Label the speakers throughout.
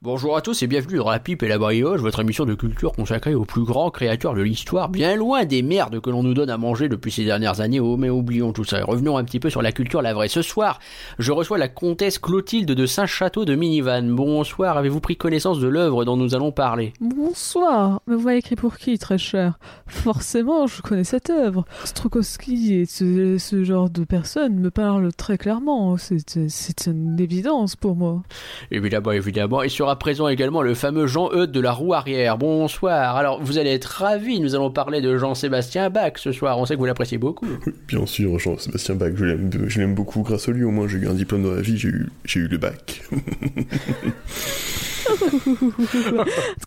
Speaker 1: Bonjour à tous et bienvenue dans La Pipe et la Brioche, votre émission de culture consacrée aux plus grands créateurs de l'histoire, bien loin des merdes que l'on nous donne à manger depuis ces dernières années. Oh, mais oublions tout ça. Revenons un petit peu sur la culture, la vraie. Ce soir, je reçois la comtesse Clotilde de Saint-Château de Minivan. Bonsoir, avez-vous pris connaissance de l'œuvre dont nous allons parler?
Speaker 2: Bonsoir, mais vous m'avez écrit pour qui, très cher? Forcément, je connais cette œuvre. Strokowski et ce, ce genre de personnes me parlent très clairement. C'est une évidence pour moi.
Speaker 1: Évidemment, évidemment. Et sera présent également le fameux Jean-Eudes de la roue arrière. Bonsoir. Alors, vous allez être ravis. Nous allons parler de Jean-Sébastien Bach ce soir. On sait que vous l'appréciez beaucoup.
Speaker 3: Bien sûr, Jean-Sébastien Bach, je l'aime, je l'aime beaucoup. Grâce à lui, au moins, j'ai eu un diplôme dans la vie, j'ai eu, j'ai eu le bac.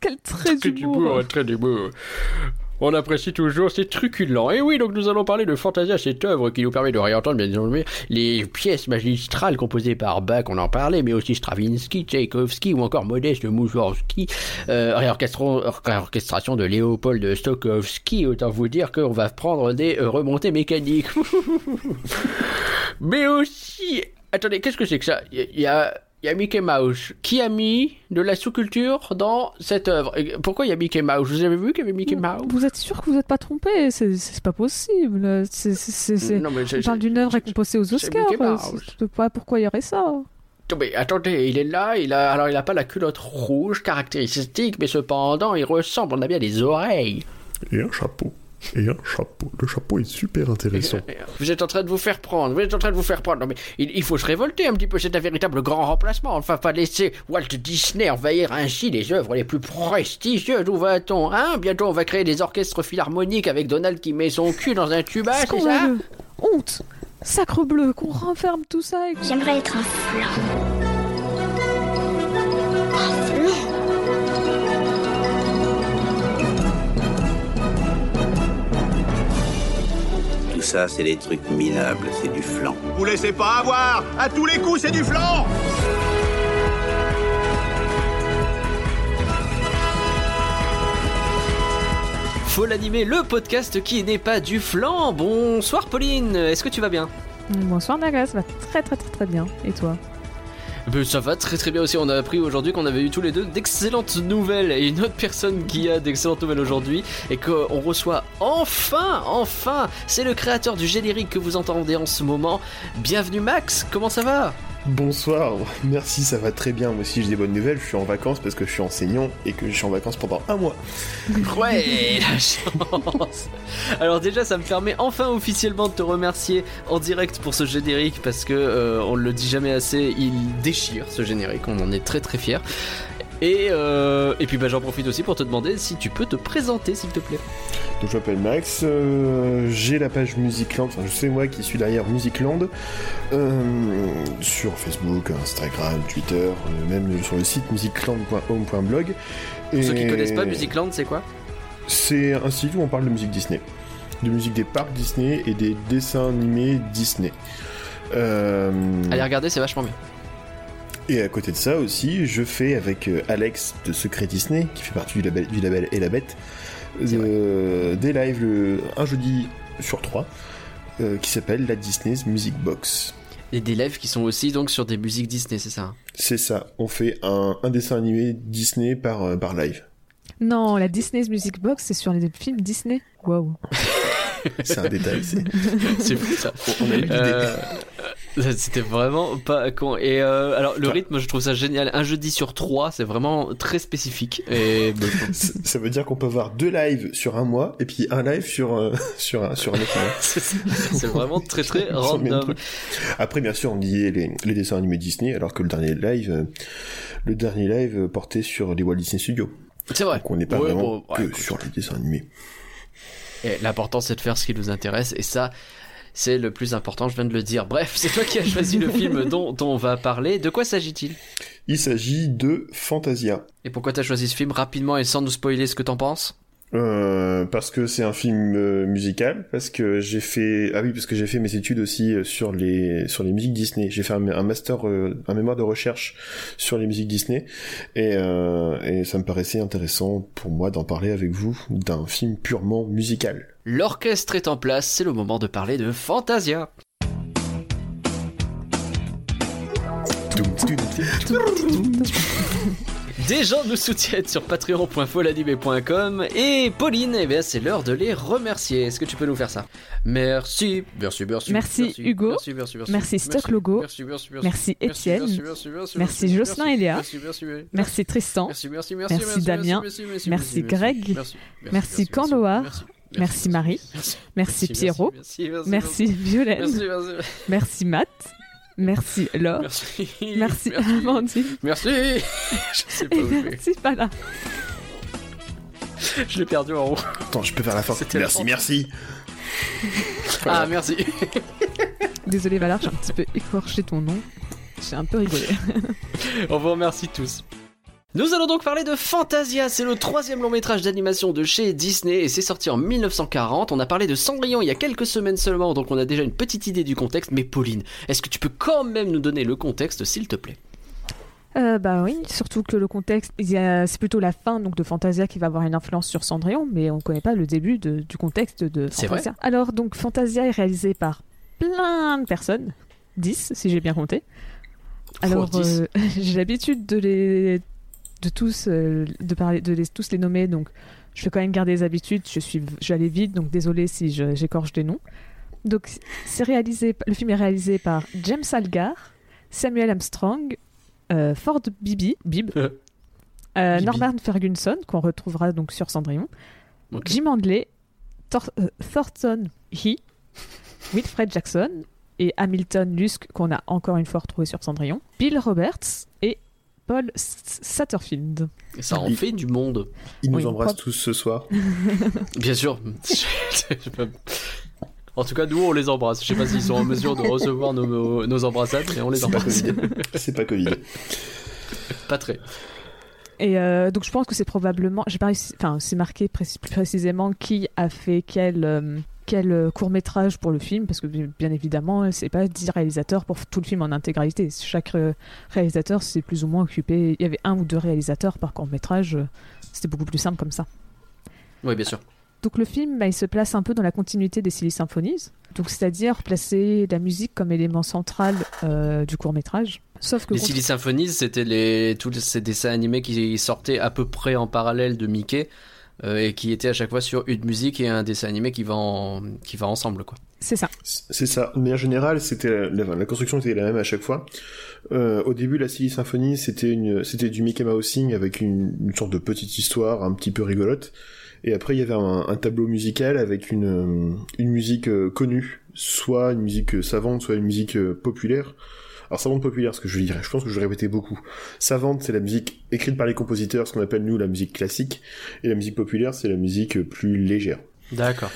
Speaker 2: Quel trait
Speaker 1: Très
Speaker 2: d'humour
Speaker 1: très d'humour. On apprécie toujours, c'est truculent. Et oui, donc nous allons parler de Fantasia, cette œuvre qui nous permet de réentendre bien sûr les pièces magistrales composées par Bach, on en parlait, mais aussi Stravinsky, Tchaïkovski ou encore Modeste Mussorgsky, euh, réorchestration, de Léopold Stokowski. Autant vous dire qu'on va prendre des remontées mécaniques. mais aussi, attendez, qu'est-ce que c'est que ça? Il y a il y a Mickey Mouse. Qui a mis de la sous-culture dans cette œuvre? Et Pourquoi il y a Mickey Mouse Vous avez vu qu'il y avait Mickey Mouse
Speaker 2: Vous êtes sûr que vous n'êtes pas trompé? C'est pas possible. C'est- c'est- c'est- c'est-
Speaker 1: Non, mais
Speaker 2: On parle d'une œuvre récompensée aux Oscars.
Speaker 1: Mickey Mouse.
Speaker 2: c'est- Je sais pas pourquoi il y aurait ça.
Speaker 1: Mais attendez, il est là, il a, alors il a pas la culotte rouge caractéristique, mais cependant il ressemble, on a bien des oreilles.
Speaker 3: Et un chapeau. Et un chapeau. Le chapeau est super intéressant.
Speaker 1: Vous êtes en train de vous faire prendre, vous êtes en train de vous faire prendre. Non mais il, il faut se révolter un petit peu, c'est un véritable grand remplacement. On ne va pas laisser Walt Disney envahir ainsi les œuvres les plus prestigieuses. Où va-t-on Hein? Bientôt on va créer des orchestres philharmoniques avec Donald qui met son cul dans un tuba, c'est ça?
Speaker 2: Honte. Sacre bleu, qu'on renferme tout ça. et-
Speaker 4: J'aimerais être un flan. Un flan
Speaker 5: ça, c'est des trucs minables, c'est du flan.
Speaker 6: Vous laissez pas avoir À tous les coups, c'est du flanc
Speaker 1: Faut l'animer, le podcast qui n'est pas du flan. Bonsoir Pauline, est-ce que tu vas bien?
Speaker 2: Bonsoir Naga, ça va très très très très bien. Et toi?
Speaker 1: Ben, ça va très très bien aussi. On a appris aujourd'hui qu'on avait eu tous les deux d'excellentes nouvelles et une autre personne qui a d'excellentes nouvelles aujourd'hui et qu'on reçoit enfin, enfin, c'est le créateur du générique que vous entendez en ce moment. Bienvenue Max, comment ça va?
Speaker 3: Bonsoir, merci, ça va très bien. Moi aussi, j'ai des bonnes nouvelles. Je suis en vacances parce que je suis enseignant et que je suis en vacances pendant un mois.
Speaker 1: Ouais, la chance. Alors déjà, ça me permet enfin officiellement de te remercier en direct pour ce générique parce que euh, on le dit jamais assez, il déchire ce générique. On en est très très fiers. Et, euh, et puis bah, j'en profite aussi pour te demander si tu peux te présenter s'il te plaît.
Speaker 3: Donc, je m'appelle Max. euh, j'ai la page Musicland. Enfin, je sais moi qui suis derrière Musicland. euh, sur Facebook, Instagram, Twitter, même sur le site musicland.home.blog.
Speaker 1: Pour ceux qui
Speaker 3: Et
Speaker 1: connaissent pas Musicland, c'est quoi?
Speaker 3: C'est un site où on parle de musique Disney. De musique des parcs Disney et des dessins animés Disney. Euh,
Speaker 1: Allez regarder, c'est vachement bien.
Speaker 3: Et à côté de ça aussi, je fais avec euh, Alex de Secret Disney, qui fait partie du label, du label Et la Bête, euh, des lives le- un jeudi sur trois, euh, qui s'appelle la Disney's Music Box.
Speaker 1: Et des lives qui sont aussi donc sur des musiques Disney, c'est ça hein?
Speaker 3: C'est ça, on fait un, un dessin animé Disney par, euh, par live.
Speaker 2: Non, la Disney's Music Box, c'est sur les films Disney. Waouh.
Speaker 3: C'est un détail, c'est...
Speaker 1: C'est fou ça.
Speaker 3: On a eu l'idée.
Speaker 1: C'était vraiment pas con. Et euh, alors le rythme, je trouve ça génial. Un jeudi sur trois, c'est vraiment très spécifique. Et
Speaker 3: Ça veut dire qu'on peut voir deux lives sur un mois, et puis un live sur, euh, sur, un, sur un autre mois.
Speaker 1: c'est vraiment très très random.
Speaker 3: Après, bien sûr, on disait les, les dessins animés Disney, alors que le dernier live, euh, le dernier live portait sur les Walt Disney Studios.
Speaker 1: C'est vrai.
Speaker 3: Donc on n'est pas
Speaker 1: Ouais,
Speaker 3: vraiment
Speaker 1: bon, ouais,
Speaker 3: que
Speaker 1: écoute.
Speaker 3: sur les dessins animés.
Speaker 1: L'important c'est de faire ce qui nous intéresse et ça c'est le plus important, je viens de le dire. Bref, c'est toi qui as choisi le film dont, dont on va parler. De quoi s'agit-il?
Speaker 3: Il s'agit de Fantasia.
Speaker 1: Et pourquoi t'as choisi ce film rapidement et sans nous spoiler ce que t'en penses?
Speaker 3: Euh, parce que c'est un film euh, musical, parce que j'ai fait ah oui parce que j'ai fait mes études aussi euh, sur les sur les musiques Disney. J'ai fait un, un master euh, un mémoire de recherche sur les musiques Disney et euh, et ça me paraissait intéressant pour moi d'en parler avec vous d'un film purement musical.
Speaker 1: L'orchestre est en place, c'est le moment de parler de Fantasia. Des gens nous soutiennent sur patreon.folanimé.com et Pauline, eh bien c'est l'heure de les remercier. Est-ce que tu peux nous faire ça Merci, merci, merci.
Speaker 2: Merci, Hugo.
Speaker 1: Merci, merci, merci.
Speaker 2: Merci, Stock Logo.
Speaker 1: Merci, merci,
Speaker 2: Merci, Étienne.
Speaker 1: Merci, merci, merci,
Speaker 2: Merci,
Speaker 1: merci,
Speaker 2: Jocelyn
Speaker 1: merci,
Speaker 2: et Léa.
Speaker 1: Merci, merci, merci.
Speaker 2: Merci Tristan.
Speaker 1: Merci, merci, merci,
Speaker 2: Merci,
Speaker 1: merci,
Speaker 2: Damien.
Speaker 1: merci, merci,
Speaker 2: Merci,
Speaker 1: merci,
Speaker 2: Greg.
Speaker 1: merci,
Speaker 2: Merci, Canloar.
Speaker 1: merci,
Speaker 2: Merci, Marie.
Speaker 1: merci,
Speaker 2: Merci,
Speaker 1: merci,
Speaker 2: Pierrot.
Speaker 1: Merci, merci,
Speaker 2: Merci Violaine.
Speaker 1: merci, merci,
Speaker 2: Merci Matt. Merci Laure.
Speaker 1: merci,
Speaker 2: Merci Amandine.
Speaker 1: merci. Je sais pas
Speaker 2: Et
Speaker 1: où je vais.
Speaker 2: merci Pala.
Speaker 1: Je l'ai perdu en haut.
Speaker 3: Attends, je peux faire la fin.
Speaker 1: C'était
Speaker 3: Merci, merci.
Speaker 1: Ah, merci.
Speaker 2: Désolé Valar, j'ai un petit peu écorché ton nom. J'ai un peu rigolé.
Speaker 1: On vous remercie tous. Nous allons donc parler de Fantasia, c'est le troisième long métrage d'animation de chez Disney et c'est sorti en 1940. On a parlé de Cendrillon il y a quelques semaines seulement, donc on a déjà une petite idée du contexte. Mais Pauline, est-ce que tu peux quand même nous donner le contexte, s'il te plaît?
Speaker 2: Euh, bah oui, surtout que le contexte, c'est plutôt la fin donc de Fantasia qui va avoir une influence sur Cendrillon, mais on connaît pas le début de- du contexte de
Speaker 1: C'est
Speaker 2: Fantasia. Alors donc Fantasia est réalisé par plein de personnes, 10 si j'ai bien compté. Alors
Speaker 1: 10.
Speaker 2: euh, j'ai l'habitude de les de tous euh, de parler de les, tous les nommer donc je vais quand même garder les habitudes, je suis aller vite donc désolé si j'écorche des noms. Donc c'est réalisé le film est réalisé par James Algar, Samuel Armstrong, euh, Ford Bibi, Bib,
Speaker 1: Euh.
Speaker 2: Norman Ferguson qu'on retrouvera donc sur Cendrillon. Jim Handley, Thor- Thornton He, Wilfred Jackson et Hamilton Lusk qu'on a encore une fois retrouvé sur Cendrillon, Bill Roberts et Paul Satterfield.
Speaker 1: Ça en
Speaker 3: Il-
Speaker 1: fait du monde.
Speaker 3: Ils nous
Speaker 2: Oui,
Speaker 3: embrassent
Speaker 2: pas-
Speaker 3: tous ce soir.
Speaker 1: Bien sûr. En tout cas, nous, on les embrasse. Je sais pas s'ils sont en mesure de recevoir nos, nos embrassades, mais on les embrasse.
Speaker 3: C'est pas Covid.
Speaker 1: Pas très.
Speaker 2: Et euh, donc je pense que c'est probablement, j'ai pas réussi, enfin c'est marqué précis- plus précisément qui a fait quel euh, quel court métrage pour le film, parce que bien évidemment c'est pas 10 réalisateurs pour tout le film en intégralité. Chaque euh, réalisateur s'est plus ou moins occupé. Il y avait un ou deux réalisateurs par court métrage. euh, C'était beaucoup plus simple comme ça.
Speaker 1: Oui, bien sûr.
Speaker 2: Donc le film, bah, il se place un peu dans la continuité des Silly Symphonies, donc c'est-à-dire placer la musique comme élément central euh, du court métrage. Sauf que
Speaker 1: Les Silly Symphonies, c'était les, tous ces dessins animés qui sortaient à peu près en parallèle de Mickey euh, et qui étaient à chaque fois sur une musique et un dessin animé qui va, en, qui va ensemble. Quoi.
Speaker 2: c'est ça.
Speaker 3: C'est ça. De manière générale, c'était la, la- la construction était la même à chaque fois. Euh, au début, la Silly Symphony, c'était une, c'était du Mickey Mousing avec une, une sorte de petite histoire un petit peu rigolote. Et après, il y avait un, un tableau musical avec une, euh, une musique euh, connue, soit une musique euh, savante, soit une musique euh, populaire. Alors savante populaire, ce que je dirais, je pense que je le répétais beaucoup. Savante, c'est la musique écrite par les compositeurs, ce qu'on appelle nous la musique classique, et la musique populaire, c'est la musique plus légère.
Speaker 1: D'accord.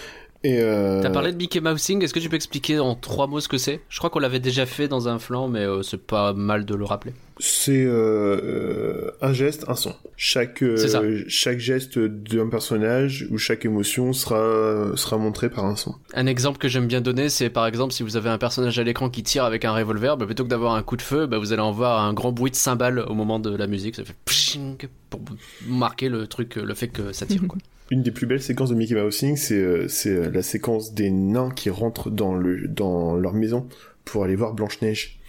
Speaker 3: Et euh...
Speaker 1: T'as parlé de Mickey Mousing, est-ce que tu peux expliquer en trois mots ce que c'est? Je crois qu'on l'avait déjà fait dans un flanc, mais euh, c'est pas mal de le rappeler.
Speaker 3: C'est euh, un geste, un son. Chaque euh, chaque geste d'un personnage ou chaque émotion sera sera montré par un son.
Speaker 1: Un exemple que j'aime bien donner, c'est par exemple si vous avez un personnage à l'écran qui tire avec un revolver, bah, plutôt que d'avoir un coup de feu, bah, vous allez en voir un grand bruit de cymbale au moment de la musique, ça fait pshing pour marquer le truc, le fait que ça tire. Quoi.
Speaker 3: Une des plus belles séquences de Mickey Mousing, c'est euh, c'est euh, la séquence des nains qui rentrent dans le dans leur maison pour aller voir Blanche Neige.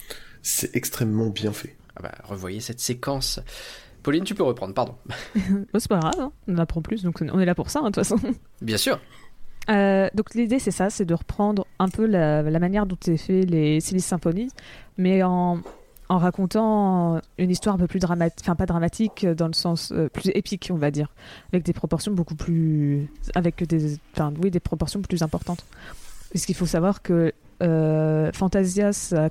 Speaker 3: C'est extrêmement bien fait.
Speaker 1: Ah bah, revoyez cette séquence. Pauline, tu peux reprendre, pardon.
Speaker 2: Oh, c'est pas grave, hein. on apprend plus, donc on est là pour ça, hein, de toute façon.
Speaker 1: Bien sûr.
Speaker 2: Euh, donc l'idée, c'est ça, c'est de reprendre un peu la, la manière dont est fait les Silly Symphonies, mais en, en racontant une histoire un peu plus dramatique, enfin pas dramatique, euh, dans le sens euh, plus épique, on va dire, avec des proportions beaucoup plus, avec des, enfin oui, des proportions plus importantes. Puisqu'il faut savoir que euh, Fantasia, ça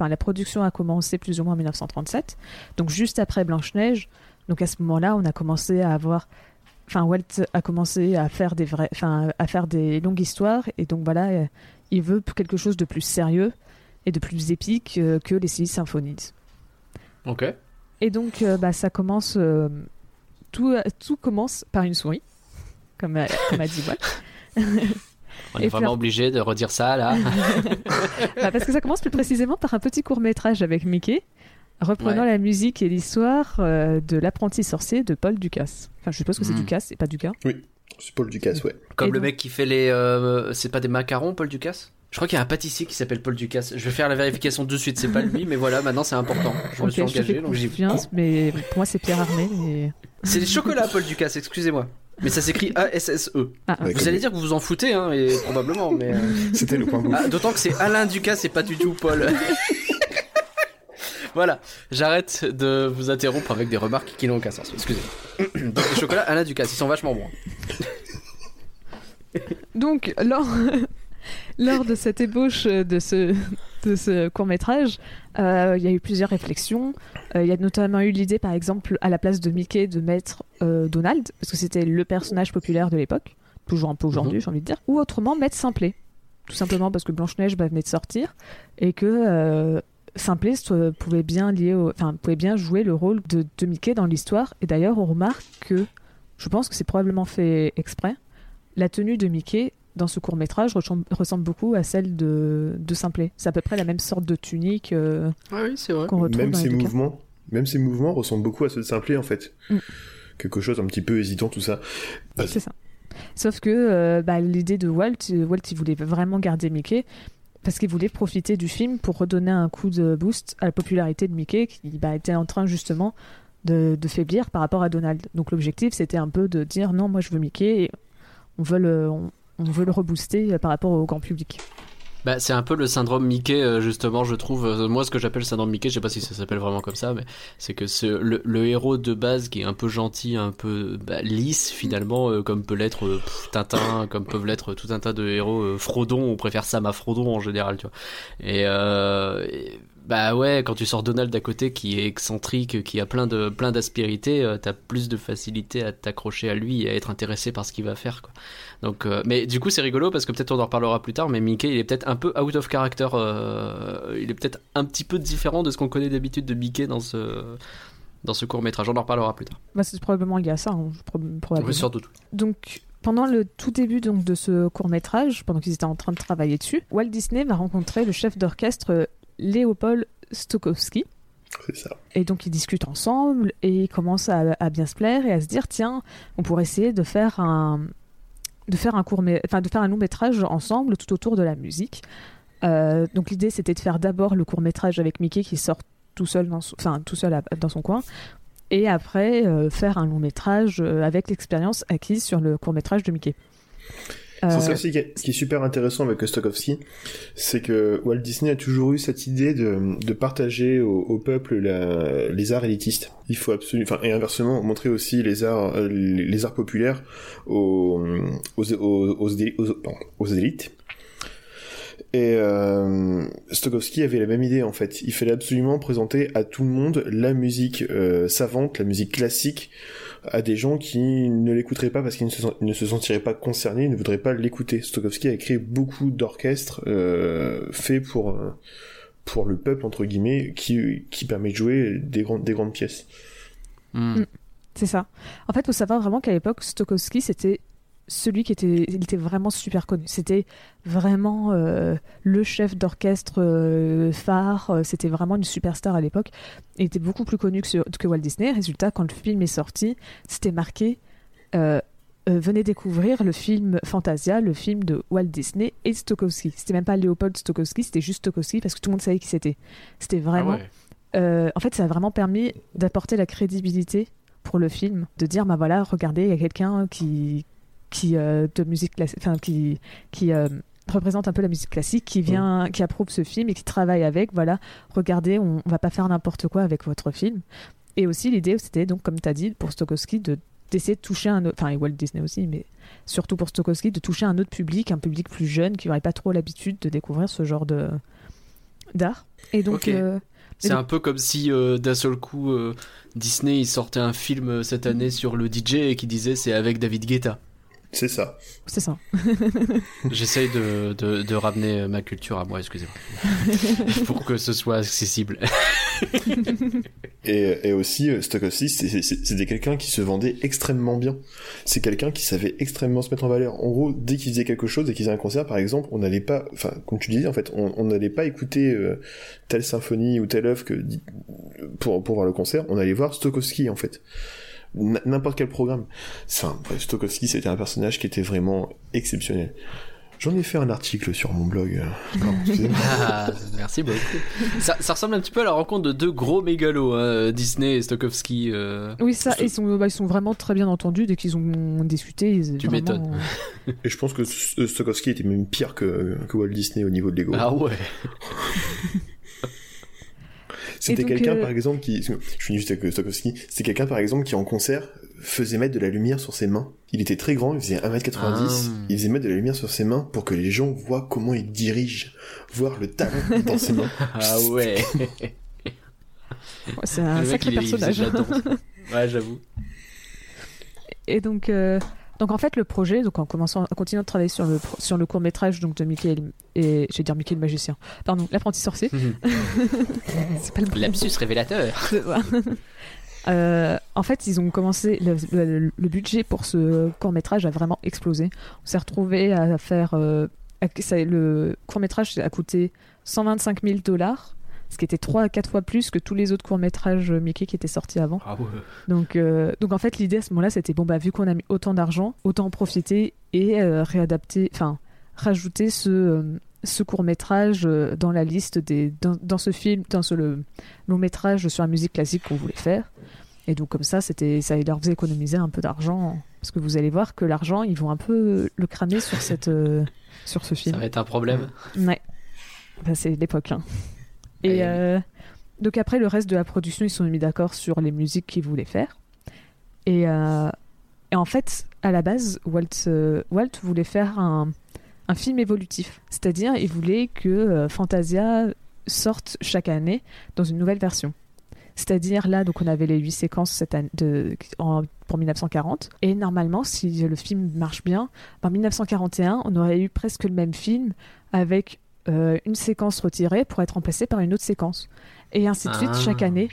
Speaker 2: la production a commencé plus ou moins en 1937, donc juste après Blanche Neige. Donc à ce moment-là, on a commencé à avoir enfin Walt a commencé à faire des vrais enfin à faire des longues histoires et donc voilà euh, il veut quelque chose de plus sérieux et de plus épique euh, que les Silly Symphonies
Speaker 1: Ok.
Speaker 2: et donc euh, bah ça commence euh, tout tout commence par une souris comme a, comme a dit Walt
Speaker 1: On
Speaker 2: Et
Speaker 1: est vraiment
Speaker 2: puis-
Speaker 1: obligé de redire ça là.
Speaker 2: Bah, parce que ça commence plus précisément par un petit court métrage avec Mickey reprenant
Speaker 1: Ouais.
Speaker 2: la musique et l'histoire euh, de l'apprenti sorcier de Paul Ducasse enfin je suppose que c'est
Speaker 1: Mm.
Speaker 2: Ducasse c'est pas Ducas
Speaker 3: C'est Paul Ducasse, ouais.
Speaker 1: Comme
Speaker 2: Et
Speaker 1: le
Speaker 2: donc-
Speaker 1: mec qui fait les. euh, c'est pas des macarons, Paul Ducasse? Je crois qu'il y a un pâtissier qui s'appelle Paul Ducasse. Je vais faire la vérification de suite, c'est pas lui, mais voilà, maintenant c'est important. Je me suis engagé, donc j'y
Speaker 2: confiance, mais pour moi c'est Pierre Armé.
Speaker 1: C'est des chocolats, Paul Ducasse, excusez-moi. Mais ça s'écrit A-S-S-E.
Speaker 2: Ah,
Speaker 3: Ouais,
Speaker 1: Vous allez dire que vous vous en foutez, hein, et probablement, mais. euh,
Speaker 3: C'était le point.
Speaker 1: Ah, D'autant que c'est Alain Ducasse et pas du tout Paul. voilà, j'arrête de vous interrompre avec des remarques qui n'ont aucun sens. Excusez-moi. Donc les chocolats Alain Ducasse, ils sont vachement bons.
Speaker 2: Donc, lors, lors de cette ébauche de ce, de ce court-métrage, euh, il y a eu plusieurs réflexions. Euh, Il y a notamment eu l'idée, par exemple, à la place de Mickey, de mettre euh, Donald, parce que c'était le personnage populaire de l'époque, toujours un peu aujourd'hui, j'ai envie de dire, ou autrement mettre Simplet. Tout simplement parce que Blanche-Neige bah, venait de sortir et que Simplet pouvait bien, lier au- enfin, pouvait bien jouer le rôle de, de Mickey dans l'histoire. Et d'ailleurs, on remarque que, je pense que c'est probablement fait exprès, la tenue de Mickey dans ce court métrage ressemble, ressemble beaucoup à celle de, de Simplet. C'est à peu près la même sorte de tunique euh,
Speaker 1: Ah oui, c'est vrai.
Speaker 2: qu'on retrouve
Speaker 3: Même
Speaker 2: dans
Speaker 3: ses mouvements, même ses mouvements ressemblent beaucoup à ceux de Simplet en fait.
Speaker 2: Mm.
Speaker 3: Quelque chose un petit peu hésitant tout ça. Vas-y.
Speaker 2: C'est ça. Sauf que euh, bah, l'idée de Walt, euh, Walt, il voulait vraiment garder Mickey parce qu'il voulait profiter du film pour redonner un coup de boost à la popularité de Mickey qui bah, était en train justement de, de faiblir par rapport à Donald. Donc l'objectif, c'était un peu de dire non, moi je veux Mickey et on veut le, on, on veut le rebooster euh, par rapport au grand public.
Speaker 1: Bah, c'est un peu le syndrome Mickey, euh, justement, je trouve. Euh, Moi, ce que j'appelle le syndrome Mickey, je sais pas si ça s'appelle vraiment comme ça, mais c'est que c'est le, héros de base qui est un peu gentil, un peu bah, lisse, finalement, comme peut l'être Tintin, comme peuvent l'être tout un tas de héros. euh, Frodon, on préfère Sam à Frodon en général, tu vois. Et, bah ouais, quand tu sors Donald d'à côté qui est excentrique, qui a plein de plein d'aspérités, t'as plus de facilité à t'accrocher à lui et à être intéressé par ce qu'il va faire, quoi. Donc, euh, mais du coup, c'est rigolo parce que peut-être on en reparlera plus tard. Mais Mickey, il est peut-être un peu out of character. euh, il est peut-être un petit peu différent de ce qu'on connaît d'habitude de Mickey dans ce dans ce court métrage. On en reparlera plus tard.
Speaker 2: Bah, c'est probablement lié à ça, hein, pro- probablement.
Speaker 1: Oui, sans doute.
Speaker 2: Donc, pendant le tout début donc, de ce court métrage, pendant qu'ils étaient en train de travailler dessus, Walt Disney va rencontrer le chef d'orchestre euh, Léopold Stokowski.
Speaker 3: C'est ça.
Speaker 2: Et donc ils discutent ensemble et ils commencent à, à bien se plaire et à se dire tiens, on pourrait essayer de faire un de faire un court de faire un long métrage ensemble tout autour de la musique. Euh, donc l'idée c'était de faire d'abord le court métrage avec Mickey qui sort tout seul dans son, tout seul dans son coin et après euh, faire un long métrage euh, avec l'expérience acquise sur le court métrage de Mickey. Euh,
Speaker 3: C'est ça aussi qui est, qui est super intéressant avec Stokowski, c'est que Walt Disney a toujours eu cette idée de, partager au, peuple les arts élitistes. Il faut absolument, enfin, et inversement, montrer aussi les arts, euh, les, arts populaires aux, aux élites. Et euh, Stokowski avait la même idée en fait. Il fallait absolument présenter à tout le monde la musique euh, savante, la musique classique, à des gens qui ne l'écouteraient pas parce qu'ils ne ne se sentiraient pas concernés, ne voudraient pas l'écouter. Stokowski a créé beaucoup d'orchestres euh, faits pour euh, pour le peuple entre guillemets, qui qui permet de jouer des grandes des grandes pièces.
Speaker 1: Hmm.
Speaker 2: Mm. C'est ça. En fait, faut savoir vraiment qu'à l'époque, Stokowski, c'était celui qui était, il était vraiment super connu. C'était vraiment euh, le chef d'orchestre euh, phare. euh, C'était vraiment une superstar à l'époque. Il était beaucoup plus connu que, Walt Disney. Résultat, quand le film est sorti, c'était marqué. euh, venez découvrir le film Fantasia, le film de Walt Disney et Stokowski. C'était même pas Léopold Stokowski, c'était juste Stokowski parce que tout le monde savait qui c'était. C'était
Speaker 1: Ah
Speaker 2: vraiment
Speaker 1: ouais.
Speaker 2: en fait, ça a vraiment permis d'apporter la crédibilité pour le film, de dire, bah voilà, regardez, il y a quelqu'un qui, qui euh, de musique classique, enfin qui, qui euh, représente un peu la musique classique, qui vient, qui approuve ce film et qui travaille avec. Voilà, regardez, on, on va pas faire n'importe quoi avec votre film. Et aussi l'idée, c'était donc, comme tu as dit, pour Stokowski, de d'essayer de toucher un autre, enfin et Walt Disney aussi, mais surtout pour Stokowski, de toucher un autre public, un public plus jeune qui n'aurait pas trop l'habitude de découvrir ce genre de d'art. Et donc, euh,
Speaker 1: C'est un peu comme si euh, d'un seul coup euh, Disney il sortait un film cette année sur le DJ et qui disait c'est avec David Guetta.
Speaker 3: C'est ça.
Speaker 2: c'est ça.
Speaker 1: J'essaye de, de, de ramener ma culture à moi, excusez-moi. Pour que ce soit accessible.
Speaker 3: Et, et aussi, euh, Stokowski, c'est- c'est- c'est- c'était quelqu'un qui se vendait extrêmement bien. C'est quelqu'un qui savait extrêmement se mettre en valeur. En gros, dès qu'il faisait quelque chose, dès qu'il faisait un concert, par exemple, on n'allait pas, enfin, comme tu disais, en fait, on on n'allait pas écouter euh, telle symphonie ou telle œuvre que, pour, pour voir le concert, on allait voir Stokowski, en fait. N'importe quel programme. Enfin, bref, Stokowski, c'était un personnage qui était vraiment exceptionnel. J'en ai fait un article sur mon blog. Excusez-moi.
Speaker 7: Ah, merci beaucoup. Ça, ça ressemble un petit peu à la rencontre de deux gros mégalos, hein, Disney et Stokowski. euh.
Speaker 2: Oui, ça, ils sont, bah, ils sont vraiment très bien entendus dès qu'ils ont discuté. Ils,
Speaker 7: Tu
Speaker 2: vraiment-
Speaker 7: m'étonnes.
Speaker 3: Et je pense que S- Stokowski était même pire que, que Walt Disney au niveau de l'ego.
Speaker 7: Ah ouais.
Speaker 3: C'était quelqu'un,
Speaker 2: euh,
Speaker 3: par exemple, qui. Je finis juste avec Stokowski. C'était quelqu'un, par exemple, qui en concert faisait mettre de la lumière sur ses mains. Il était très grand, il faisait 1m90.
Speaker 7: Ah.
Speaker 3: Il faisait mettre de la lumière sur ses mains pour que les gens voient comment il dirige, voir le talent dans ses mains.
Speaker 7: Ah ouais.
Speaker 2: Ouais, c'est un
Speaker 7: Le
Speaker 2: sacré personnage.
Speaker 7: Ouais, j'avoue.
Speaker 2: Et donc, euh, donc en fait, le projet, donc en commençant, en continuant de travailler sur le pro- sur le court métrage donc de Mickey et, je vais dire Mickey le magicien. Pardon, l'apprenti sorcier. c'est pas le.
Speaker 7: Lapsus révélateur.
Speaker 2: Euh, en fait, ils ont commencé. Le, le- le budget pour ce court métrage a vraiment explosé. On s'est retrouvé à faire. euh, à- ça- le court métrage a coûté 125 000 dollars, ce qui était 3 à 4 fois plus que tous les autres courts métrages Mickey qui étaient sortis avant.
Speaker 7: Ah ouais.
Speaker 2: Donc, euh, donc en fait, l'idée à ce moment-là, c'était bon, bah, vu qu'on a mis autant d'argent, autant en profiter et euh, réadapter, enfin, rajouter ce, euh, ce court-métrage euh, dans la liste des. Dans, dans ce film, dans ce le, long-métrage sur la musique classique qu'on voulait faire. Et donc, comme ça, c'était, ça leur faisait économiser un peu d'argent. Parce que vous allez voir que l'argent, ils vont un peu le cramer sur, cette, euh, sur ce
Speaker 7: Ça
Speaker 2: film.
Speaker 7: va être un problème.
Speaker 2: Ouais. Bah, c'est l'époque. hein. Et euh, donc après, le reste de la production, ils se sont mis d'accord sur les musiques qu'ils voulaient faire. Et, euh, et en fait, à la base, Walt, euh, Walt voulait faire un, un film évolutif. C'est-à-dire, il voulait que Fantasia sorte chaque année dans une nouvelle version. C'est-à-dire là, donc on avait les huit séquences cette année de, en- pour 1940. Et normalement, si le film marche bien, en 1941, on aurait eu presque le même film avec euh, une séquence retirée pour être remplacée par une autre séquence. Et ainsi de suite
Speaker 7: Ah.
Speaker 2: chaque année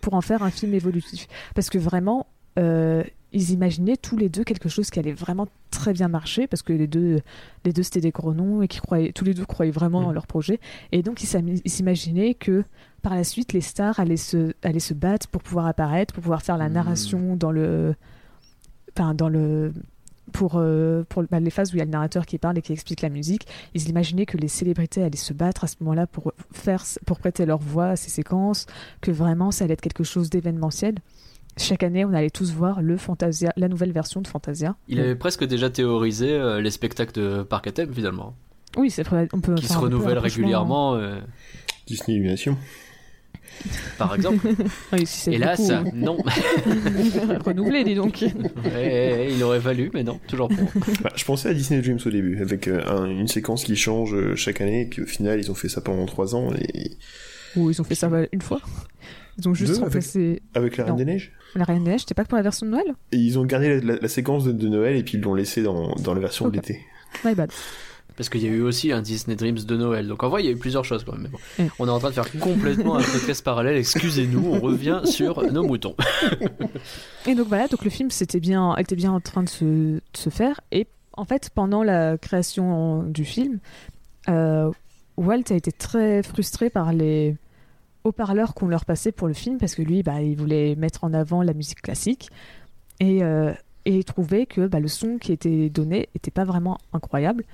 Speaker 2: pour en faire un film évolutif. Parce que vraiment, euh, ils imaginaient tous les deux quelque chose qui allait vraiment très bien marcher parce que les deux, les deux c'était des gros noms et qui croyaient, tous les deux croyaient vraiment dans
Speaker 7: Mhm.
Speaker 2: leur projet. Et donc ils s'imaginaient que par la suite les stars allaient se, allaient se battre pour pouvoir apparaître, pour pouvoir faire la
Speaker 7: Mhm.
Speaker 2: narration dans le, enfin dans le pour, euh, pour bah, les phases où il y a le narrateur qui parle et qui explique la musique, ils imaginaient que les célébrités allaient se battre à ce moment-là pour, faire, pour prêter leur voix à ces séquences, que vraiment ça allait être quelque chose d'événementiel. Chaque année, on allait tous voir le Fantasia, la nouvelle version de Fantasia.
Speaker 7: Il avait presque déjà théorisé euh, les spectacles de Parc à thème finalement,
Speaker 2: Oui, c'est vrai, on peut
Speaker 7: qui
Speaker 2: faire
Speaker 7: se renouvellent
Speaker 2: rapprochement.
Speaker 7: régulièrement, euh,
Speaker 3: Disney Illumination.
Speaker 7: Par exemple.
Speaker 2: Oui, si c'est
Speaker 7: Hélas,
Speaker 2: beaucoup,
Speaker 7: non.
Speaker 2: renouvelé, dis donc.
Speaker 7: Il aurait fallu, mais non, toujours pas.
Speaker 3: Bah, je pensais à Disney Dreams au début, avec euh, un- une séquence qui change euh, chaque année, et puis au final, ils ont fait ça pendant trois ans, et
Speaker 2: Ou ils ont fait ça bah, une fois. Ils ont juste
Speaker 3: Deux, avec-
Speaker 2: remplacé
Speaker 3: avec la Reine
Speaker 2: Non.
Speaker 3: des Neiges.
Speaker 2: la Reine des Neiges. C'était pas que pour la version de Noël?
Speaker 3: Et ils ont gardé la, la- la séquence de, de Noël, et puis ils l'ont laissé dans, dans la version de l'été.
Speaker 2: My bad.
Speaker 7: Parce qu'il y a eu aussi un Disney Dreams de Noël. Donc en vrai, il y a eu plusieurs choses quand même. Mais bon.
Speaker 2: Mm.
Speaker 7: On est en train de faire complètement un podcast parallèle. Excusez-nous, on revient sur nos moutons.
Speaker 2: Et donc voilà, donc le film c'était bien, était bien en train de se, de se faire. Et en fait, pendant la création du film, euh, Walt a été très frustré par les haut-parleurs qu'on leur passait pour le film parce que lui, bah, il voulait mettre en avant la musique classique et, euh, et il trouvait que bah, le son qui était donné n'était pas vraiment incroyable.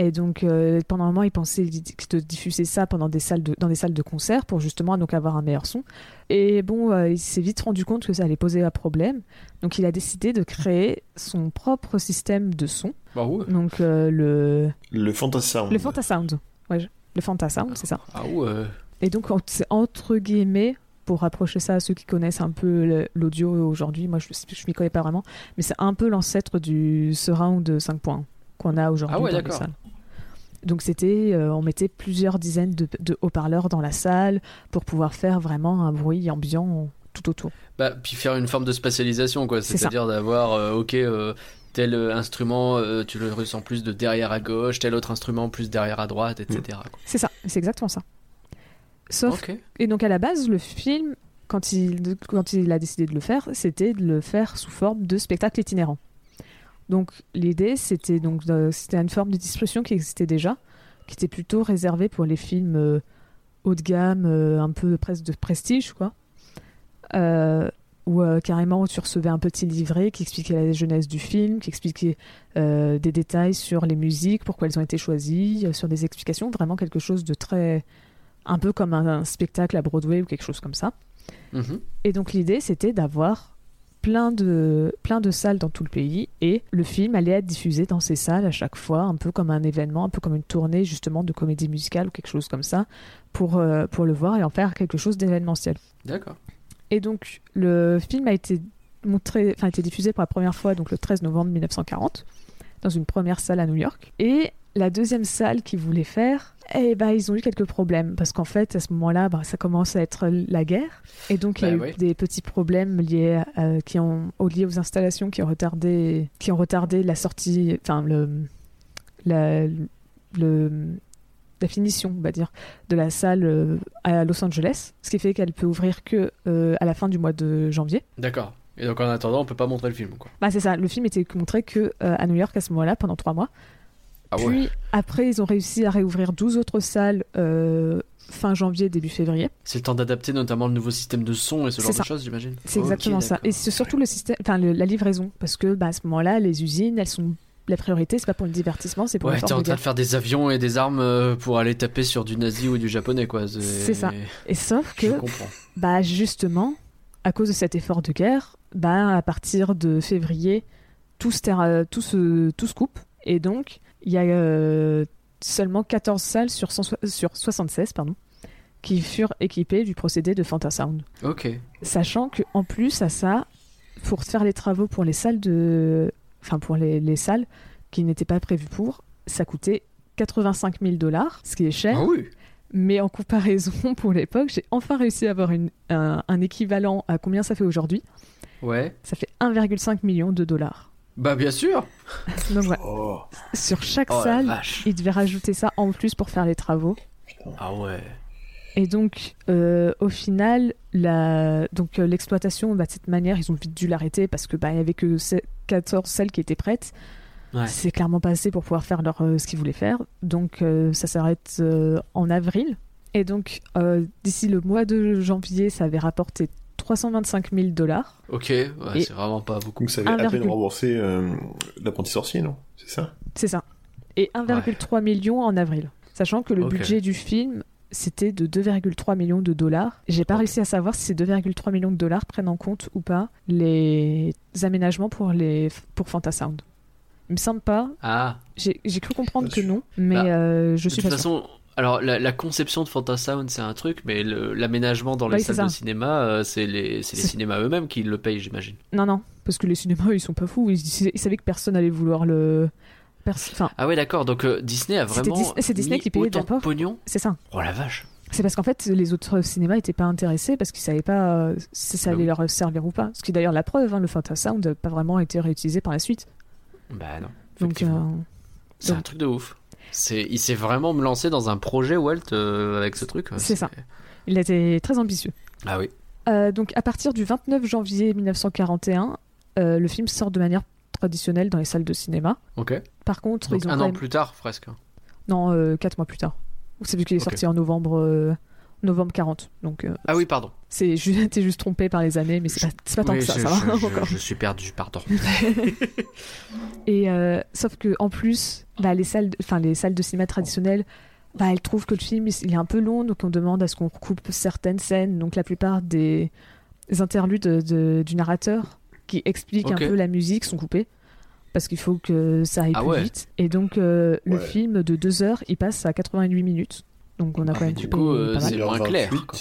Speaker 2: Et donc, euh, pendant un moment, il pensait de diffuser ça pendant des salles de, dans des salles de concert pour justement donc avoir un meilleur son. Et bon, euh, il s'est vite rendu compte que ça allait poser un problème. Donc, il a décidé de créer son propre système de son.
Speaker 7: Bah ouais.
Speaker 2: Donc, euh, le,
Speaker 3: Le Fantasound.
Speaker 2: le Fantasound. Ouais, le Fantasound, c'est ça.
Speaker 7: Ah ouais.
Speaker 2: Et donc, c'est entre guillemets, pour rapprocher ça à ceux qui connaissent un peu l'audio aujourd'hui, moi je, je m'y connais pas vraiment, mais c'est un peu l'ancêtre du surround 5 points qu'on a aujourd'hui
Speaker 7: Ah ouais,
Speaker 2: dans les
Speaker 7: d'accord.
Speaker 2: salles. Donc c'était, euh, on mettait plusieurs dizaines de, de haut-parleurs dans la salle pour pouvoir faire vraiment un bruit ambiant tout autour.
Speaker 7: Bah, puis faire une forme de spatialisation, quoi.
Speaker 2: C'est ça.
Speaker 7: C'est-à-dire d'avoir, euh, ok, euh, tel instrument, euh, tu le ressens plus de derrière à gauche, tel autre instrument plus derrière à droite, etc. quoi.
Speaker 2: C'est ça, c'est exactement ça. Sauf. Et donc à la base, le film, quand il, quand il a décidé de le faire, c'était de le faire sous forme de spectacle itinérant. Donc l'idée, c'était donc c'était une forme de distribution qui existait déjà, qui était plutôt réservée pour les films euh, haut de gamme, euh, un peu presque de prestige, quoi. Euh, où euh, carrément tu recevais un petit livret qui expliquait la jeunesse du film, qui expliquait des détails sur les musiques, pourquoi elles ont été choisies, sur des explications, vraiment quelque chose de très... un peu comme un, un spectacle à Broadway ou quelque chose comme ça.
Speaker 7: Mhm.
Speaker 2: Et donc l'idée c'était d'avoir plein de, plein de salles dans tout le pays et le film allait être diffusé dans ces salles à chaque fois, un peu comme un événement, un peu comme une tournée justement de comédie musicale ou quelque chose comme ça, pour, euh, pour le voir et en faire quelque chose d'événementiel.
Speaker 7: D'accord.
Speaker 2: Et donc le film a été montré, enfin a été diffusé pour la première fois donc le 13 novembre 1940 dans une première salle à New York. Et la deuxième salle qu'ils voulaient faire, eh ben, ils ont eu quelques problèmes parce qu'en fait, à ce moment-là, bah, ça commence à être la guerre. Et donc, il y a
Speaker 7: Bah
Speaker 2: eu des petits problèmes liés, à- qui ont, aux- liés aux installations qui ont retardé, qui ont retardé la sortie, enfin, le, la, le, la finition, on va dire, de la salle euh, à Los Angeles. Ce qui fait qu'elle peut ouvrir que euh, à la fin du mois de janvier.
Speaker 7: D'accord. Et donc en attendant, on peut pas montrer le film, quoi.
Speaker 2: Bah, c'est ça. Le film était montré que euh, à New York à ce moment-là pendant trois mois.
Speaker 7: Ah ouais.
Speaker 2: Puis après, ils ont réussi à réouvrir 12 autres salles euh, fin janvier, début février.
Speaker 7: C'est le temps d'adapter notamment le nouveau système de son et ce genre de choses, j'imagine.
Speaker 2: C'est exactement ça. Et c'est surtout le système, enfin la livraison, parce que bah, à ce moment-là, les usines, elles sont la priorité, c'est pas pour le divertissement, c'est pour
Speaker 7: Ouais, t'es en train de faire des avions et des armes euh, pour aller taper sur du nazi ou du japonais, quoi.
Speaker 2: C'est ça. Et sauf que, bah justement, à cause de cet effort de guerre, bah à partir de février, tout se, terra- tout se, tout se coupe, et donc il y a euh, seulement 14 salles sur, 100 sur 76, pardon, qui furent équipées du procédé de Fantasound.
Speaker 7: Ok.
Speaker 2: Sachant que en plus à ça, pour faire les travaux pour les salles de, enfin pour les, les salles qui n'étaient pas prévues pour, ça coûtait 85 000 dollars, ce qui est cher.
Speaker 7: Ah oui.
Speaker 2: Mais en comparaison pour l'époque, j'ai enfin réussi à avoir une- un, un équivalent à combien ça fait aujourd'hui.
Speaker 7: Ouais.
Speaker 2: Ça fait 1,5 million de dollars.
Speaker 7: Bah bien sûr.
Speaker 2: Donc
Speaker 3: Oh,
Speaker 2: sur chaque
Speaker 7: Oh
Speaker 2: salle,
Speaker 7: vache.
Speaker 2: ils devaient rajouter ça en plus pour faire les travaux.
Speaker 7: Ah ouais.
Speaker 2: Et donc, euh, au final, la... donc euh, l'exploitation, bah, de cette manière, ils ont vite dû l'arrêter parce que bah, il y avait que se- 14 salles qui étaient prêtes.
Speaker 7: Ouais.
Speaker 2: C'est clairement pas assez pour pouvoir faire leur, euh, ce qu'ils voulaient faire. Donc, euh, ça s'arrête euh, en avril. Et donc, euh, d'ici le mois de janvier, ça avait rapporté 325 000 dollars.
Speaker 7: Ok. Ouais, c'est vraiment pas beaucoup.
Speaker 3: donc ça avait à peine
Speaker 2: 1,1.
Speaker 3: remboursé euh, l'apprenti sorcier, non? C'est ça?
Speaker 2: C'est ça. Et 1,3 million en avril. Sachant que le budget du film, c'était de 2,3 millions de dollars. J'ai pas réussi à savoir si ces 2,3 millions de dollars prennent en compte ou pas les aménagements pour, les, pour Fantasound. Il me semble pas.
Speaker 7: Ah.
Speaker 2: J'ai cru comprendre que non, mais
Speaker 7: Bah,
Speaker 2: euh, je
Speaker 7: De
Speaker 2: suis
Speaker 7: toute
Speaker 2: pas sûre.
Speaker 7: Alors la, la conception de Fantasound c'est un truc, mais l'aménagement dans les
Speaker 2: Oui,
Speaker 7: salles de cinéma, euh, c'est les, cinémas eux-mêmes qui le payent, j'imagine.
Speaker 2: Non, non, parce que les cinémas, ils sont pas fous. Ils, ils savaient que personne allait vouloir le. Enfin,
Speaker 7: Ah ouais, d'accord. Donc euh, Disney a vraiment.
Speaker 2: C'est Disney
Speaker 7: mis
Speaker 2: qui payait
Speaker 7: autant de pognon.
Speaker 2: c'est ça.
Speaker 7: Oh la vache.
Speaker 2: C'est parce qu'en fait, les autres cinémas n'étaient pas intéressés parce qu'ils savaient pas euh, si ça
Speaker 7: Bah
Speaker 2: allait leur servir ou pas. Ce qui est d'ailleurs la preuve, hein, le Fantasound n'a pas vraiment été réutilisé par la suite.
Speaker 7: Bah non.
Speaker 2: Donc,
Speaker 7: C'est un truc de ouf. Il s'est vraiment me lancer dans un projet Walt euh, avec ce truc.
Speaker 2: C'est ça. il a été très ambitieux.
Speaker 7: Ah oui.
Speaker 2: Euh, donc, à partir du 29 janvier 1941, euh, le film sort de manière traditionnelle dans les salles de cinéma.
Speaker 7: Ok.
Speaker 2: Par contre,
Speaker 7: Donc
Speaker 2: ils ont
Speaker 7: un an
Speaker 2: même-
Speaker 7: plus tard, presque.
Speaker 2: Non, quatre mois plus tard. C'est vu qu'il est sorti en novembre, novembre 40. Donc, euh,
Speaker 7: Ah oui, pardon.
Speaker 2: c'est juste, t'es juste trompé par les années, mais c'est pas, c'est pas tant
Speaker 7: Oui,
Speaker 2: que ça,
Speaker 7: je,
Speaker 2: ça va
Speaker 7: je- je-
Speaker 2: encore.
Speaker 7: je suis perdu, pardon.
Speaker 2: Et euh, sauf que en plus, bah, les salles, de- enfin les salles de cinéma traditionnelles, bah, elles trouvent que le film il est un peu long, donc on demande à ce qu'on coupe certaines scènes. Donc la plupart des interludes de- de- du narrateur qui explique
Speaker 7: Ok.
Speaker 2: un peu la musique sont coupés parce qu'il faut que ça aille
Speaker 7: Ah
Speaker 2: plus
Speaker 7: ouais.
Speaker 2: vite. Et donc euh, le film de deux heures, il passe à 88 minutes. Donc on a
Speaker 7: Ah,
Speaker 2: quand même
Speaker 7: du coup, euh, c'est moins clair,
Speaker 3: 28.
Speaker 7: quoi.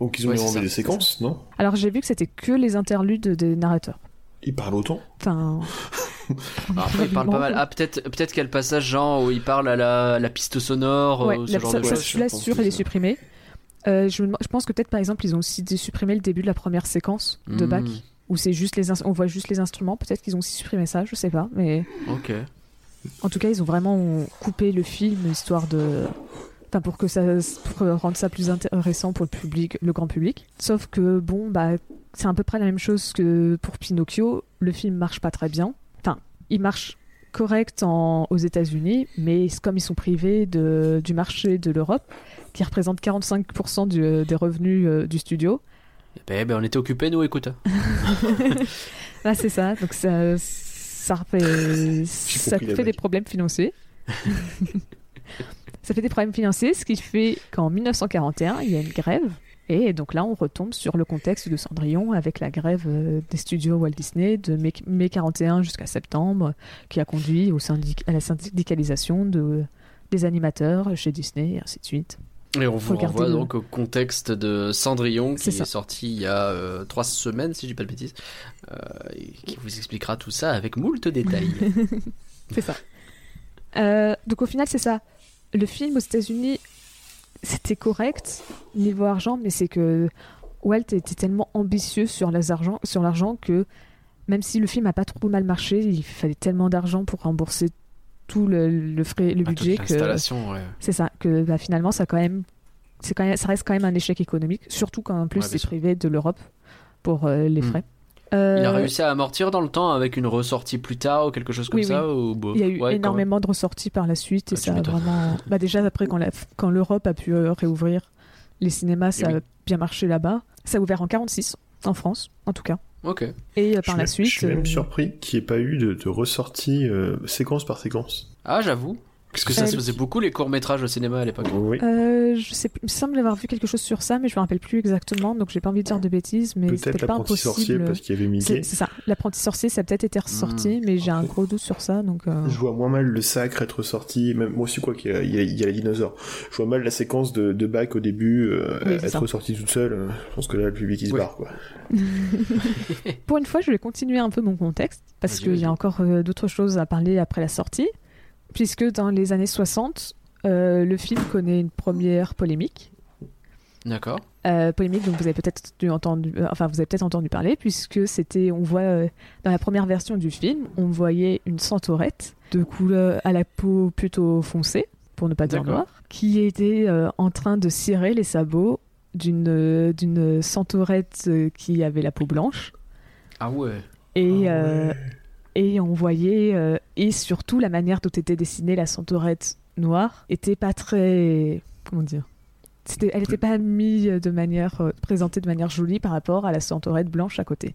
Speaker 3: Donc ils ont
Speaker 7: Ouais,
Speaker 3: enlevé
Speaker 7: ça,
Speaker 3: des séquences, non?
Speaker 2: Alors j'ai vu que c'était que les interludes des narrateurs.
Speaker 3: Ils parlent autant?
Speaker 2: Enfin.
Speaker 7: Après, il parle pas mal. Ah, peut-être, peut-être qu'il y a le passage genre où il parle à la, la piste sonore,
Speaker 2: Ouais,
Speaker 7: euh, ce
Speaker 2: la-
Speaker 7: genre
Speaker 2: ça,
Speaker 7: de
Speaker 3: pense
Speaker 2: sûr,
Speaker 3: que
Speaker 2: il est
Speaker 3: ça.
Speaker 2: supprimé. Euh, je, je pense que peut-être par exemple ils ont aussi supprimé le début de la première séquence de
Speaker 7: Hmm,
Speaker 2: Bach où c'est juste les on voit juste les instruments. Peut-être qu'ils ont aussi supprimé ça, je sais pas. Mais
Speaker 7: Ok.
Speaker 2: en tout cas ils ont vraiment coupé le film histoire de, enfin pour que ça, pour rendre ça plus intéressant pour le public, le grand public. Sauf que bon bah c'est à peu près la même chose que pour Pinocchio. Le film marche pas très bien. Enfin il marche correct en, aux États-Unis, mais comme ils sont privés de, du marché de l'Europe, qui représente 45% du- des revenus euh, du studio,
Speaker 7: Ben, ben, on était occupés, nous, écoute.
Speaker 2: Ah, c'est ça. Donc ça, ça fait, ça des problèmes financiers. ça fait des problèmes financiers, ce qui fait qu'en 1941, il y a une grève. Et donc là, on retombe sur le contexte de Cendrillon avec la grève euh, des studios Walt Disney de mai, mai 41 jusqu'à septembre, qui a conduit au syndic- à la syndicalisation de, des animateurs chez Disney, et ainsi de suite.
Speaker 7: Et on vous renvoie donc au contexte de Cendrillon qui est, sorti il y a euh, trois semaines, si je dis pas de bêtises, euh, et qui vous expliquera tout ça avec moult détails.
Speaker 2: C'est ça. Euh, donc au final, c'est ça. Le film aux États-Unis, c'était correct niveau argent, mais c'est que Walt était tellement ambitieux sur les argent- sur l'argent que même si le film a pas trop mal marché, il fallait tellement d'argent pour rembourser tout le, le frais, le
Speaker 7: Ah, toute
Speaker 2: budget que
Speaker 7: ouais.
Speaker 2: c'est ça que bah, finalement ça quand même c'est quand même ça reste quand même un échec économique, surtout quand en plus
Speaker 7: Ouais,
Speaker 2: c'est privé de l'Europe pour euh, les
Speaker 7: Hmm.
Speaker 2: frais.
Speaker 7: Il a
Speaker 2: Euh,
Speaker 7: réussi à amortir dans le temps avec une ressortie plus tard ou quelque chose comme
Speaker 2: Oui,
Speaker 7: ça ou...
Speaker 2: Il y a eu
Speaker 7: ouais,
Speaker 2: énormément de ressorties par la suite et
Speaker 7: Ah,
Speaker 2: ça a vraiment. Bah déjà après quand la- quand l'Europe a pu euh, réouvrir les cinémas, ça
Speaker 7: Eh oui.
Speaker 2: a bien marché là-bas. Ça a ouvert en 46 en France en tout cas.
Speaker 7: Ok.
Speaker 2: Et euh, par la suite.
Speaker 3: Je suis même
Speaker 2: euh,
Speaker 3: surpris qu'il n'y ait pas eu de, de ressortie euh, séquence par séquence.
Speaker 7: Ah, j'avoue. Parce que ça se faisait beaucoup les courts-métrages au cinéma à l'époque.
Speaker 3: Oui.
Speaker 2: euh, je sais, plus- il me semble avoir vu quelque chose sur ça, mais je me rappelle plus exactement, donc j'ai pas envie de dire de bêtises, mais c'était pas
Speaker 3: l'apprenti sorcier
Speaker 2: impossible.
Speaker 3: parce qu'il y avait
Speaker 2: C'est
Speaker 3: Mickey.
Speaker 2: c'est ça, l'apprenti sorcier, ça a peut-être été ressorti,
Speaker 7: Hmm.
Speaker 2: mais j'ai un gros doute sur ça, donc. euh,
Speaker 3: Je vois moins mal le sacre être sorti, même moi aussi quoi qu'il y a, y les dinosaures. Je vois mal la séquence de, de Bach au début euh,
Speaker 2: Oui,
Speaker 3: être
Speaker 2: ça.
Speaker 3: ressortie toute seule. Je pense que là le public il se
Speaker 7: Oui.
Speaker 3: barre quoi.
Speaker 2: Pour une fois, je vais continuer un peu mon contexte, parce qu'il y a encore euh, d'autres choses à parler après la sortie, puisque dans les années 60, euh, le film connaît une première polémique.
Speaker 7: D'accord.
Speaker 2: Euh, polémique dont vous avez peut-être dû entendu, euh, enfin vous avez peut-être entendu parler, puisque c'était, on voit euh, dans la première version du film, on voyait une centaurette de couleur à la peau plutôt foncée, pour ne pas dire noire, qui était euh, en train de cirer les sabots d'une euh, d'une centaurette qui avait la peau blanche.
Speaker 7: Ah ouais.
Speaker 2: Et,
Speaker 3: Ah
Speaker 2: euh,
Speaker 3: ouais.
Speaker 2: Et on voyait, euh, et surtout la manière dont était dessinée la centaurette noire était pas très. Comment dire Elle n'était pas mise de manière. euh, présentée de manière jolie par rapport à la centaurette blanche à côté.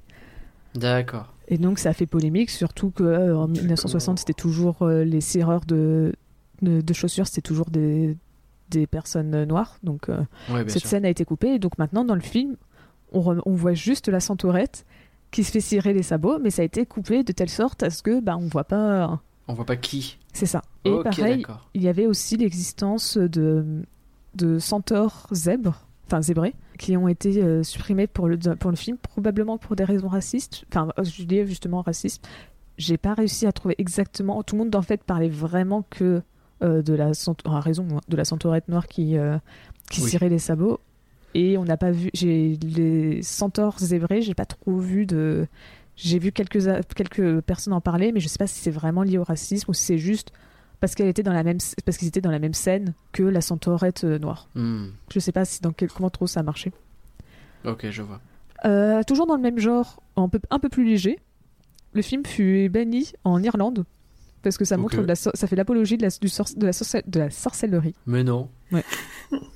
Speaker 7: D'accord.
Speaker 2: Et donc ça a fait polémique, surtout que euh, en 1960 c'était toujours les cireurs de, de, de chaussures, c'était toujours des, des personnes noires. Donc
Speaker 7: Ouais,
Speaker 2: cette
Speaker 7: sûr.
Speaker 2: scène a été coupée. Et donc maintenant, dans le film, on, on voit juste la centaurette qui se fait cirer les sabots, mais ça a été coupé de telle sorte à ce que bah, on voit pas.
Speaker 7: On voit pas qui.
Speaker 2: C'est ça. Et pareil, il y avait aussi l'existence de, de centaures zèbres, enfin zébrés, qui ont été euh, supprimés pour le, pour le film, probablement pour des raisons racistes. Enfin, euh, je dis justement racistes. J'ai pas réussi à trouver exactement. Tout le monde en fait parlait vraiment que euh, de la cent- à raison hein, de la centaurette noire qui euh, qui
Speaker 7: Oui.
Speaker 2: cirait les sabots. Et on n'a pas vu. J'ai les centaures zébrés. J'ai pas trop vu de. J'ai vu quelques quelques personnes en parler, mais je sais pas si c'est vraiment lié au racisme ou si c'est juste parce qu'elle était dans la même parce qu'ils étaient dans la même scène que la centaurette euh, noire.
Speaker 7: Hmm.
Speaker 2: Je sais pas si dans quel comment trop ça a marché.
Speaker 7: Ok, je vois.
Speaker 2: Euh, toujours dans le même genre, un peu, un peu plus léger, le film fut banni en Irlande parce que ça montre de la so- ça fait l'apologie de la, du sor- de, la sorcelle- de la sorcellerie.
Speaker 7: Mais non.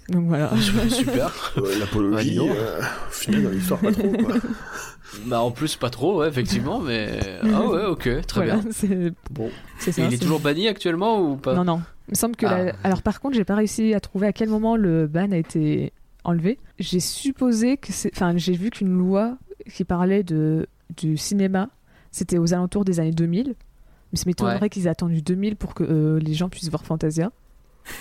Speaker 2: Donc voilà.
Speaker 7: Super.
Speaker 3: Euh, L'apologie,
Speaker 7: Ouais,
Speaker 3: euh, au final dans l'histoire pas trop quoi.
Speaker 7: bah en plus pas trop, ouais, effectivement, mais ah ouais, ok, très
Speaker 2: Voilà,
Speaker 7: bien.
Speaker 2: c'est
Speaker 7: Bon.
Speaker 2: c'est
Speaker 7: Et
Speaker 2: ça.
Speaker 7: il est toujours banni actuellement ou pas
Speaker 2: Non, non. Il me semble que.
Speaker 7: Ah.
Speaker 2: la- Alors, par contre, j'ai pas réussi à trouver à quel moment le ban a été enlevé. J'ai supposé que c'est. Enfin, j'ai vu qu'une loi qui parlait de... du cinéma, c'était aux alentours des années 2000. Mais ça m'étonnerait
Speaker 7: Ouais.
Speaker 2: qu'ils aient attendu 2000 pour que euh, les gens puissent voir Fantasia.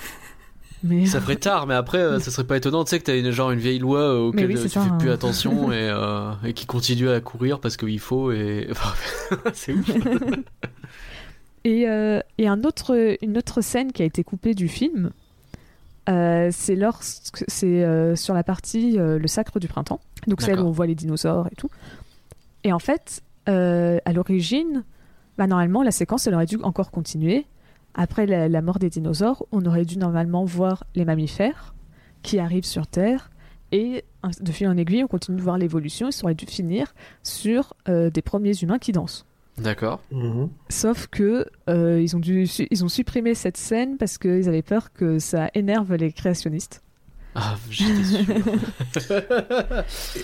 Speaker 2: Mais.
Speaker 7: Ça ferait tard, mais après, euh, ça serait pas étonnant, tu sais, que t'as une, genre une vieille loi euh, auquel
Speaker 2: oui,
Speaker 7: euh, tu
Speaker 2: ça,
Speaker 7: fais plus
Speaker 2: hein.
Speaker 7: attention et, euh, et qui continue à courir parce qu'il faut et. Enfin, c'est ouf.
Speaker 2: Et, et un autre, une autre scène qui a été coupée du film, c'est lorsque c'est sur la partie le sacre du printemps. Donc celle où on voit les dinosaures et tout. Et en fait, à l'origine, bah, normalement la séquence elle aurait dû encore continuer. Après la, la mort des dinosaures, on aurait dû normalement voir les mammifères qui arrivent sur Terre. Et de fil en aiguille, on continue de voir l'évolution. Et ça aurait dû finir sur euh, des premiers humains qui dansent.
Speaker 7: D'accord.
Speaker 3: Mhm.
Speaker 2: Sauf que euh, ils, ont dû, su- ils ont supprimé cette scène parce qu'ils avaient peur que ça énerve les créationnistes.
Speaker 1: Ah, j'étais sûr.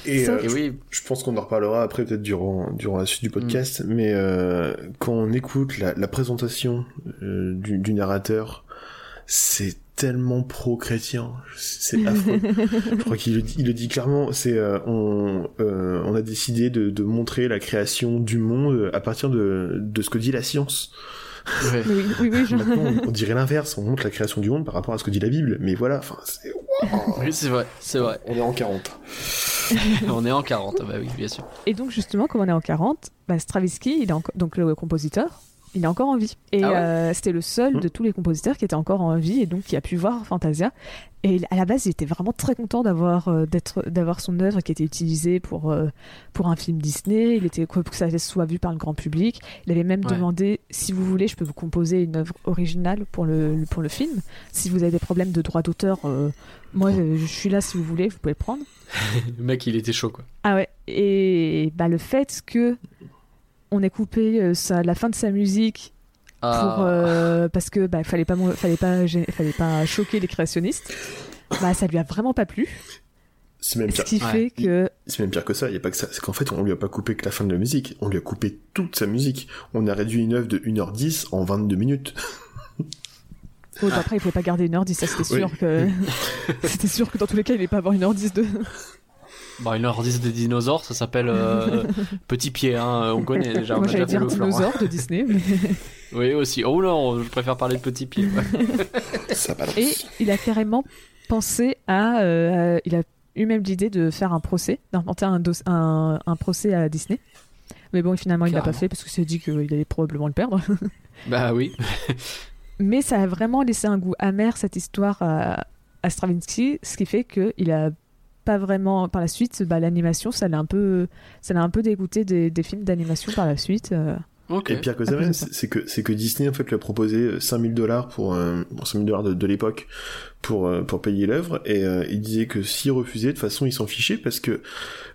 Speaker 3: Et, euh,
Speaker 1: Et oui,
Speaker 3: je pense qu'on en reparlera après peut-être durant durant la suite du podcast, mais euh, quand on écoute la, la présentation euh, du, du narrateur, c'est tellement pro-chrétien, c'est affreux. je crois qu'il le dit, il le dit clairement. C'est euh, on euh, on a décidé de, de montrer la création du monde à partir de de ce que dit la science.
Speaker 1: Ouais.
Speaker 2: Oui, oui, oui. je-
Speaker 3: Maintenant, on, on dirait l'inverse. On montre la création du monde par rapport à ce que dit la Bible. Mais voilà, enfin, c'est-
Speaker 1: Oui, c'est vrai, c'est vrai.
Speaker 3: on est en 40.
Speaker 1: On est en 40, bah oui, bien sûr.
Speaker 2: Et donc justement, comme on est en 40, bah, Stravinsky, il est donc le compositeur, il est encore en vie. Et
Speaker 1: Ah ouais
Speaker 2: euh, c'était le seul
Speaker 3: Hmm.
Speaker 2: de tous les compositeurs qui était encore en vie et donc qui a pu voir Fantasia. Et à la base, il était vraiment très content d'avoir euh, d'être d'avoir son œuvre qui était utilisée pour euh, pour un film Disney. Il était pour que ça soit vu par le grand public. Il avait même
Speaker 1: Ouais.
Speaker 2: demandé si vous voulez, je peux vous composer une œuvre originale pour le le- pour le film. Si vous avez des problèmes de droit d'auteur, euh, moi euh, je suis là si vous voulez, vous pouvez le prendre.
Speaker 1: Le mec, il était chaud, quoi.
Speaker 2: Ah ouais, et bah, le fait que on ait coupé euh, sa- la fin de sa musique pour,
Speaker 1: Ah,
Speaker 2: euh, parce que bah, fallait pas fallait pas fallait pas choquer les créationnistes, bah ça lui a vraiment pas plu.
Speaker 3: C'est même
Speaker 2: Ce
Speaker 3: pire.
Speaker 2: qui
Speaker 1: Ouais.
Speaker 2: fait que
Speaker 3: C'est même pire que ça, il y a pas que ça. C'est qu'en fait, on lui a pas coupé que la fin de la musique, on lui a coupé toute sa musique. On a réduit une œuvre de 1h10 en 22 minutes.
Speaker 2: oh, après il pouvait pas garder une heure 10 ça c'était sûr
Speaker 3: Oui.
Speaker 2: que c'était sûr que dans tous les cas il allait pas avoir une heure 10 de
Speaker 1: Bah, une heure 10 des dinosaures, ça s'appelle euh, Petit Pied, hein, on connaît déjà.
Speaker 2: moi
Speaker 1: a
Speaker 2: j'allais dire
Speaker 1: le flanc, hein.
Speaker 2: dinosaure de Disney mais-
Speaker 1: Oui, aussi. Oh non, je préfère parler de Petit Pied. ouais.
Speaker 3: Ça balance.
Speaker 2: et il a carrément pensé à euh, il a eu même l'idée de faire un procès d'inventer un, dos- un, un procès à Disney mais bon finalement il l'a pas fait parce qu'il s'est dit qu'il allait probablement le perdre
Speaker 1: bah oui.
Speaker 2: Mais ça a vraiment laissé un goût amer cette histoire à, à Stravinsky, ce qui fait qu'il a pas vraiment par la suite bah, l'animation ça l'a un peu ça l'a un peu dégoûté des, des films d'animation par la suite euh.
Speaker 1: Ok.
Speaker 3: Et pire que ça même, c'est que, c'est que Disney, en fait, lui a proposé 5000 dollars pour, euh, bon, 5000 dollars de, de l'époque pour, euh, pour payer l'œuvre, et euh, il disait que s'il refusait, de toute façon, il s'en fichait parce que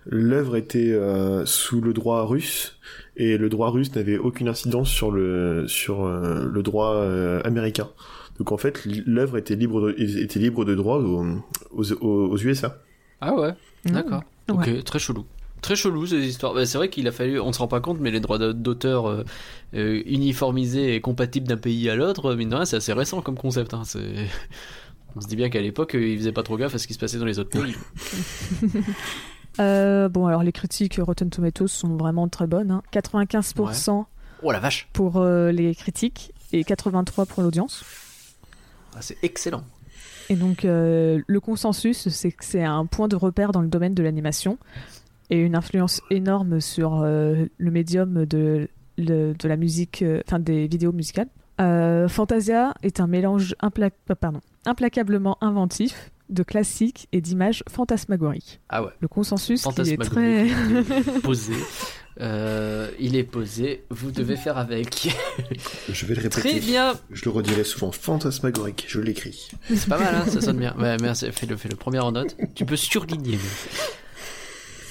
Speaker 3: l'œuvre était euh, sous le droit russe, et le droit russe n'avait aucune incidence sur le, sur euh, le droit euh, américain. Donc en fait, l'œuvre était libre de, était libre de droit aux- aux USA.
Speaker 1: Ah ouais, d'accord.
Speaker 2: Mmh.
Speaker 1: Ok,
Speaker 2: Ouais.
Speaker 1: très chelou. Très chelou ces histoires. Bah, c'est vrai qu'il a fallu, on se rend pas compte, mais les droits d'auteur euh, euh, uniformisés et compatibles d'un pays à l'autre, mine de rien, c'est assez récent comme concept. Hein. On se dit bien qu'à l'époque, euh, ils faisaient pas trop gaffe à ce qui se passait dans les autres pays.
Speaker 2: Euh, bon alors les critiques Rotten Tomatoes sont vraiment très bonnes hein. 95%
Speaker 1: Oh la vache,
Speaker 2: pour euh, les critiques et 83% pour l'audience
Speaker 1: Ah, c'est excellent.
Speaker 2: Et donc euh, le consensus c'est que c'est un point de repère dans le domaine de l'animation et une influence énorme sur euh, le médium de, le- de la musique, euh, enfin des vidéos musicales. Fantasia est un mélange impla- pardon, implacablement inventif de classiques et d'images fantasmagoriques.
Speaker 1: Ah ouais.
Speaker 2: Le consensus qui est très...
Speaker 1: Posé. Euh, il est posé. Vous devez faire avec.
Speaker 3: Je vais le répéter.
Speaker 1: Très bien.
Speaker 3: Je le redirai souvent. Fantasmagorique, je l'écris.
Speaker 1: C'est pas mal, hein, ça sonne bien. Ouais, merci. Fais-le, fais-le. Première en note. Tu peux surligner.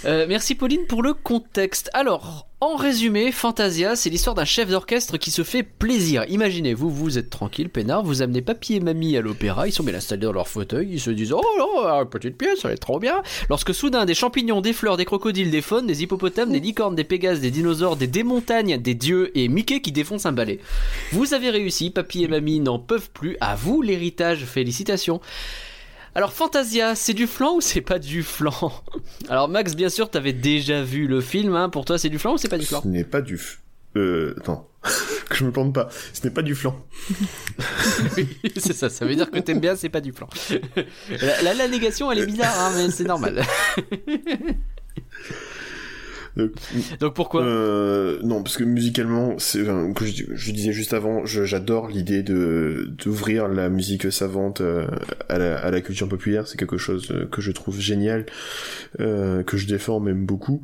Speaker 1: Euh, merci Pauline pour le contexte. Alors, en résumé, Fantasia, c'est l'histoire d'un chef d'orchestre qui se fait plaisir. Imaginez, vous, vous êtes tranquille, peinard, vous amenez papy et mamie à l'opéra, ils sont bien installés dans leur fauteuil, ils se disent Oh là, une petite pièce, ça va être trop bien. Lorsque soudain, des champignons, des fleurs, des crocodiles, des faunes, des hippopotames, des licornes, des pégases, des dinosaures, des démontagnes, des dieux et Mickey qui défonce un balai. Vous avez réussi, papy et mamie n'en peuvent plus, à vous l'héritage, félicitations. Alors Fantasia, c'est du flan ou c'est pas du flan? Alors Max, bien sûr, t'avais déjà vu le film, hein. pour toi c'est du flan ou c'est pas du flan?
Speaker 3: Ce n'est pas du... f- Euh... Attends. que je me plante pas. Ce n'est pas du flan.
Speaker 1: Oui, c'est ça, ça veut dire que t'aimes bien, c'est pas du flan. La, la- la négation, elle est bizarre, hein, mais c'est normal.
Speaker 3: Donc,
Speaker 1: Donc pourquoi
Speaker 3: Euh, non, parce que musicalement, c'est, enfin, que je, je disais juste avant, je- j'adore l'idée de d'ouvrir la musique savante euh, à, la, à la culture populaire. C'est quelque chose euh, que je trouve génial, euh, que je défends même beaucoup.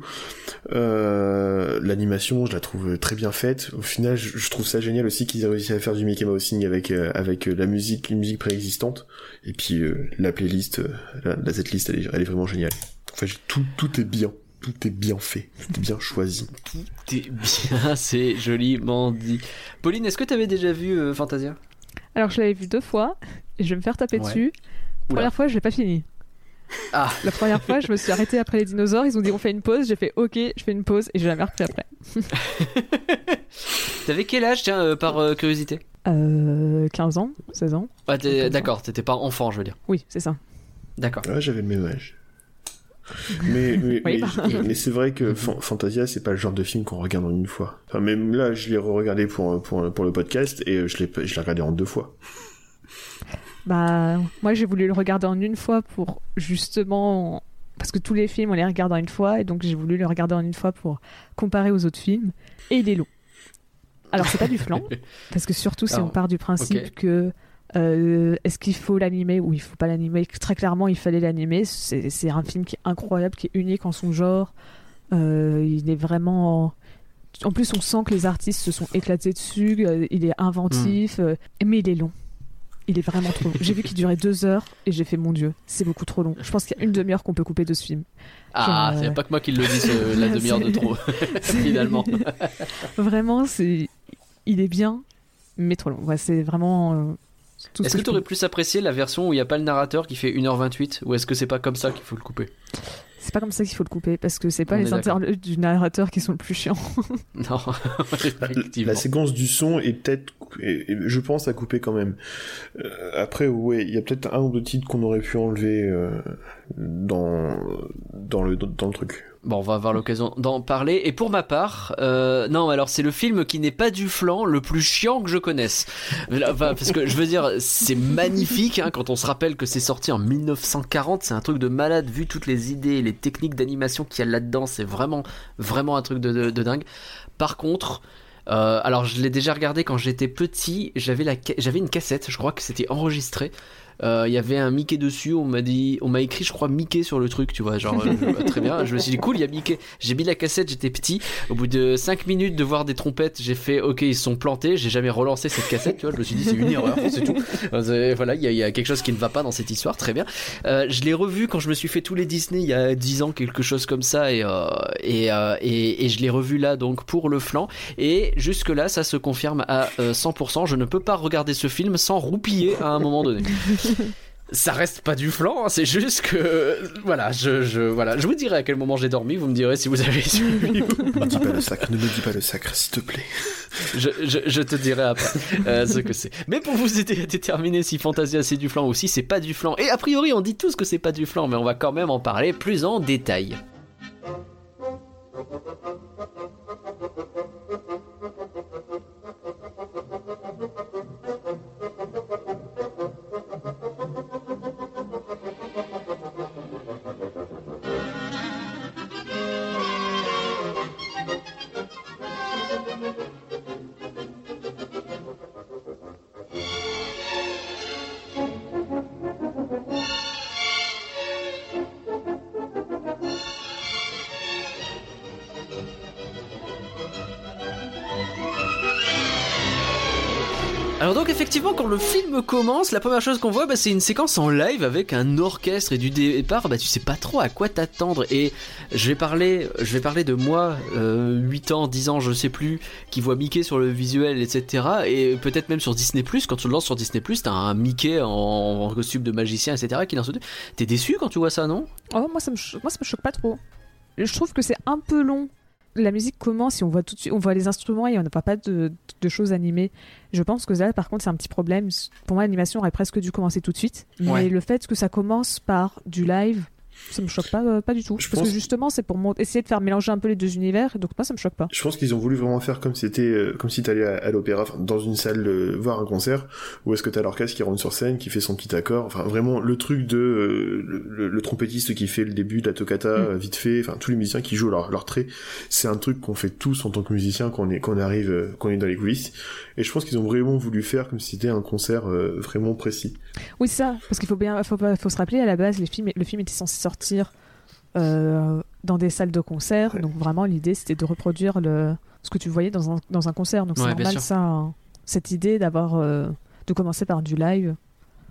Speaker 3: Euh, L'animation, je la trouve très bien faite. Au final, je, je trouve ça génial aussi qu'ils aient réussi à faire du Mickey Mousing avec euh, avec la musique, une musique préexistante. Et puis euh, la playlist, la, la setlist, elle est, elle est vraiment géniale. Enfin, tout tout est bien. Tout est bien fait, tout est bien choisi.
Speaker 1: T'es bien, c'est joliment dit. Pauline, est-ce que t'avais déjà vu euh, Fantasia?
Speaker 2: Alors je l'avais vu deux fois et je vais me faire taper
Speaker 1: Ouais.
Speaker 2: dessus.
Speaker 1: Oula.
Speaker 2: Première fois je l'ai pas fini.
Speaker 1: Ah.
Speaker 2: La première fois, je me suis arrêtée après les dinosaures. Ils ont dit on fait une pause. J'ai fait ok, je fais une pause et j'ai jamais repris après.
Speaker 1: T'avais quel âge, tiens, euh, par euh, curiosité?
Speaker 2: Euh, 15 ans, 16 ans.
Speaker 1: Ah. D'accord, t'étais pas enfant, je veux dire.
Speaker 2: Oui, c'est ça.
Speaker 1: D'accord.
Speaker 3: Ouais, j'avais le même âge. Mais, mais,
Speaker 2: Oui.
Speaker 3: mais, mais c'est vrai que Fan- Fantasia, c'est pas le genre de film qu'on regarde en une fois. Enfin, même là, je l'ai re-regardé pour, pour, pour le podcast et euh, je l'ai je l'ai regardé en deux fois.
Speaker 2: Bah, moi j'ai voulu le regarder en une fois pour justement. Parce que tous les films, on les regarde en une fois, et donc j'ai voulu le regarder en une fois pour comparer aux autres films. Et il est long. Alors, c'est pas du flan, parce que surtout si
Speaker 1: Alors,
Speaker 2: on part du principe que. Euh, Est-ce qu'il faut l'animer ou il faut pas l'animer? Très clairement, il fallait l'animer. C'est un film qui est incroyable, qui est unique en son genre. Euh, il est vraiment. En plus, on sent que les artistes se sont éclatés dessus. euh, il est inventif, euh, mais il est long. Il est vraiment trop long. J'ai vu qu'il durait deux heures et j'ai fait mon Dieu, c'est beaucoup trop long. Je pense qu'il y a une demi-heure qu'on peut couper de ce film.
Speaker 1: Ah,
Speaker 2: Genre,
Speaker 1: c'est
Speaker 2: euh,
Speaker 1: pas que moi qui le dis, la demi-heure de trop, finalement.
Speaker 2: Vraiment, c'est, il est bien, mais trop long. Ouais, c'est vraiment.
Speaker 1: Est-ce que tu aurais
Speaker 2: peux-
Speaker 1: plus apprécié la version où il n'y a pas le narrateur qui fait 1h28 ou est-ce que c'est pas comme ça qu'il faut le couper
Speaker 2: C'est pas comme ça qu'il faut le couper parce que c'est pas
Speaker 1: On
Speaker 2: les interludes du narrateur qui sont le plus chiants.
Speaker 1: Non,
Speaker 3: La,
Speaker 1: effectivement.
Speaker 3: la séquence du son est peut-être, je pense, à couper quand même. Euh, après, ouais, il y a peut-être un ou deux titres qu'on aurait pu enlever euh, dans, dans, le, dans le truc.
Speaker 1: Bon, on va avoir l'occasion d'en parler. Et pour ma part, euh, non, alors c'est le film qui n'est pas du flanc le plus chiant que je connaisse. Parce que je veux dire, c'est magnifique hein, quand on se rappelle que c'est sorti en 1940. C'est un truc de malade vu toutes les idées, les techniques d'animation qu'il y a là-dedans. C'est vraiment, vraiment un truc de, dingue. Par contre. euh, alors je l'ai déjà regardé quand j'étais petit, j'avais la j'avais une cassette, je crois que c'était enregistré. Euh, Il y avait un Mickey dessus, on m'a dit, on m'a écrit, je crois Mickey sur le truc, tu vois, genre euh, très bien. Je me suis dit cool, il y a Mickey. J'ai mis la cassette, j'étais petit. Au bout de 5 minutes de voir des trompettes, j'ai fait ok, ils se sont plantés. J'ai jamais relancé cette cassette, tu vois. Je me suis dit c'est une erreur, c'est tout. Euh, Voilà, il y, a- il y a quelque chose qui ne va pas dans cette histoire, très bien. Euh, je l'ai revu quand je me suis fait tous les Disney il y a 10 ans, quelque chose comme ça, et euh, et, euh, et, et je l'ai revu là donc pour le flanc. Et jusque là, ça se confirme à euh, 100%. Je ne peux pas regarder ce film sans roupiller à un moment donné. Ça reste pas du flanc, hein, c'est juste que voilà, je, je voilà, je vous dirai à quel moment j'ai dormi, vous me direz si vous avez suivi.
Speaker 3: Ne me dis pas le sacre, ne me dis pas le sacre, s'il te plaît.
Speaker 1: je, je, je te dirai après euh, ce que c'est. Mais pour vous aider à déterminer si Fantasia c'est du flan ou si c'est pas du flan, et a priori on dit tous que c'est pas du flan, mais on va quand même en parler plus en détail. Le film commence, la première chose qu'on voit bah, c'est une séquence en live avec un orchestre et du départ. Bah tu sais pas trop à quoi t'attendre. Et je vais parler je vais parler de moi euh, 8 ans, 10 ans, je sais plus qui voit Mickey sur le visuel etc et peut-être même sur Disney quand tu le lances sur Disney t'as un Mickey en, costume de magicien etc qui lance T'es déçu quand tu vois ça non?
Speaker 2: Oh, moi, ça me choque pas trop. Je trouve que c'est un peu long. La musique commence et on voit tout de suite, on voit les instruments et on n'a pas, pas de, de choses animées. Je pense que là, par contre, c'est un petit problème. Pour moi, l'animation aurait presque dû commencer tout de suite. Mais
Speaker 1: Ouais.
Speaker 2: le fait que ça commence par du live, ça me choque pas, euh, pas du tout.
Speaker 3: Je
Speaker 2: Parce
Speaker 3: pense-
Speaker 2: que justement, c'est pour essayer de faire mélanger un peu les deux univers. Donc moi, ça me choque pas.
Speaker 3: Je pense qu'ils ont voulu vraiment faire comme c'était, euh, comme si t'allais à, à l'opéra, enfin, dans une salle euh, voir un concert, où est-ce que t'as l'orchestre qui rentre sur scène, qui fait son petit accord, enfin vraiment le truc de euh, le, le- le trompettiste qui fait le début de la toccata
Speaker 2: Mm.
Speaker 3: vite fait, enfin tous les musiciens qui jouent leur, leur trait, c'est un truc qu'on fait tous en tant que musicien quand on est quand on arrive, euh, quand on est dans les coulisses. Et je pense qu'ils ont vraiment voulu faire comme si c'était un concert vraiment précis.
Speaker 2: Oui, c'est ça. Parce qu'il faut bien, faut, faut se rappeler à la base, les films, le film était censé sortir euh, dans des salles de concert.
Speaker 3: Ouais.
Speaker 2: Donc vraiment, l'idée, c'était de reproduire le, ce que tu voyais dans un, dans un concert. Donc c'est
Speaker 1: Ouais,
Speaker 2: normal ça, hein. cette idée d'avoir, euh, de commencer par du live.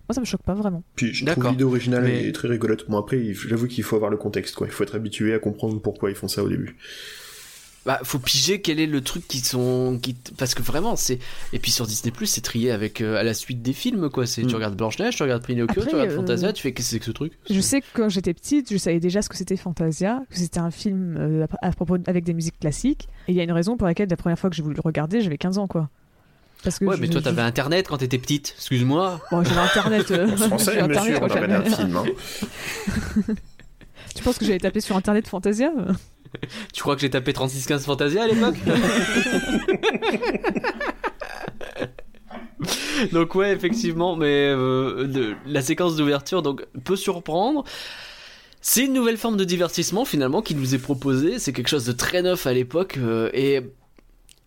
Speaker 2: Moi, ça me choque pas vraiment.
Speaker 3: Puis je trouve l'idée originale
Speaker 1: Mais-
Speaker 3: est très rigolote. Bon après, j'avoue qu'il faut avoir le contexte, quoi. Il faut être habitué à comprendre pourquoi ils font ça au début.
Speaker 1: Bah, faut piger quel est le truc qui sont qui parce que vraiment c'est et puis sur Disney Plus c'est trié avec euh, à la suite des films quoi c'est tu
Speaker 3: Mm.
Speaker 1: regardes Blanche Neige tu regardes Pinocchio
Speaker 2: Après,
Speaker 1: tu regardes
Speaker 2: euh,
Speaker 1: Fantasia tu fais qu'est-ce que c'est que ce truc?
Speaker 2: Je sais que quand j'étais petite, je savais déjà ce que c'était Fantasia, que c'était un film euh, à, à propos avec des musiques classiques. Et il y a une raison pour laquelle la première fois que j'ai voulu le regarder, j'avais 15 ans, quoi. Parce que
Speaker 1: ouais
Speaker 2: je-
Speaker 1: mais toi
Speaker 2: je-
Speaker 1: t'avais internet quand t'étais petite excuse-moi
Speaker 2: Bon, j'avais internet. euh, j'ai
Speaker 3: renseigne,
Speaker 2: internet
Speaker 3: monsieur, on
Speaker 2: quand
Speaker 3: a regardé
Speaker 2: j'avais-
Speaker 3: un film. Hein.
Speaker 2: Tu penses que j'avais tapé sur internet Fantasia?
Speaker 1: Tu crois que j'ai tapé 3615 Fantasia à l'époque donc ouais effectivement mais euh, la séquence d'ouverture donc peut surprendre. C'est une nouvelle forme de divertissement finalement qui nous est proposée. C'est quelque chose de très neuf à l'époque euh, et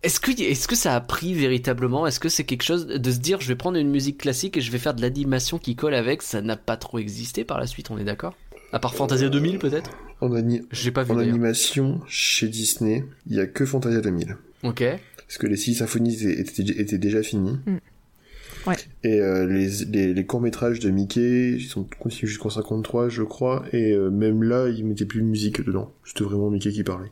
Speaker 1: est-ce que, est-ce que ça a pris véritablement? Est-ce que c'est quelque chose de se dire je vais prendre une musique classique et je vais faire de l'animation qui colle avec? Ça n'a pas trop existé par la suite, on est d'accord? À part Fantasia 2000 peut-être?
Speaker 3: En, ani-
Speaker 1: J'ai pas vu
Speaker 3: en
Speaker 1: d'ailleurs.
Speaker 3: animation, chez Disney, il y a que Fantasia 2000.
Speaker 1: Ok.
Speaker 3: Parce que les six symphonies étaient, étaient déjà finies.
Speaker 2: Mm. Ouais.
Speaker 3: Et euh, les, les, les courts-métrages de Mickey, ils sont continués jusqu'en 53, je crois. Et euh, même là, ils mettaient plus de musique dedans. C'était vraiment Mickey qui parlait.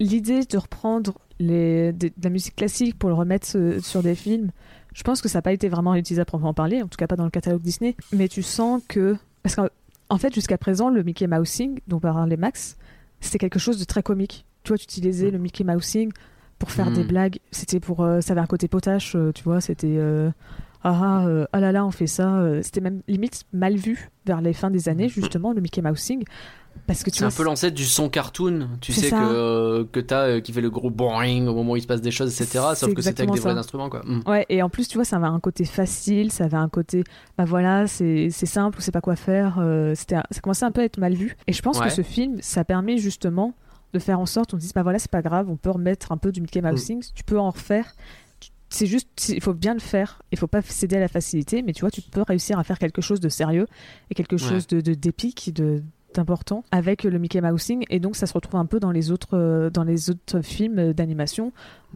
Speaker 2: L'idée de reprendre les, de, de la musique classique pour le remettre euh, sur des films, je pense que ça n'a pas été vraiment utilisé à proprement parler, en tout cas pas dans le catalogue Disney. Mais tu sens que. Parce qu'en en fait, jusqu'à présent, le Mickey Mousing, dont parlait Max, c'était quelque chose de très comique. Tu vois, tu utilisais le Mickey Mousing pour faire des blagues. C'était pour. euh, ça avait un côté potache, euh, tu vois, c'était. euh, ah, ah, euh, ah là là, on fait ça. euh, C'était même limite mal vu vers les fins des années, justement, le Mickey Mousing. Parce que tu
Speaker 1: C'est un peu l'ancêtre du son cartoon, tu sais
Speaker 2: ça.
Speaker 1: que, euh, que t'as euh, qui fait le gros boing au moment où il se passe des choses, etc. Sauf que c'était avec des vrais
Speaker 2: ça.
Speaker 1: instruments, quoi. Mm.
Speaker 2: Ouais, et en plus, tu vois, ça avait un côté facile, ça avait un côté, bah voilà, c'est simple, on sait pas quoi faire. euh, c'était, ça commençait un peu à être mal vu. Et je pense
Speaker 1: Ouais.
Speaker 2: que ce film, ça permet justement de faire en sorte, on se dise, bah voilà, c'est pas grave, on peut remettre un peu du Mickey Mousing, tu peux en refaire. C'est juste, il faut bien le faire, il faut pas céder à la facilité, mais tu vois, tu peux réussir à faire quelque chose de sérieux et quelque
Speaker 1: Ouais.
Speaker 2: chose de, de d'épique, de d'important avec le Mickey Mousing et donc ça se retrouve un peu dans les autres euh, dans les autres films d'animation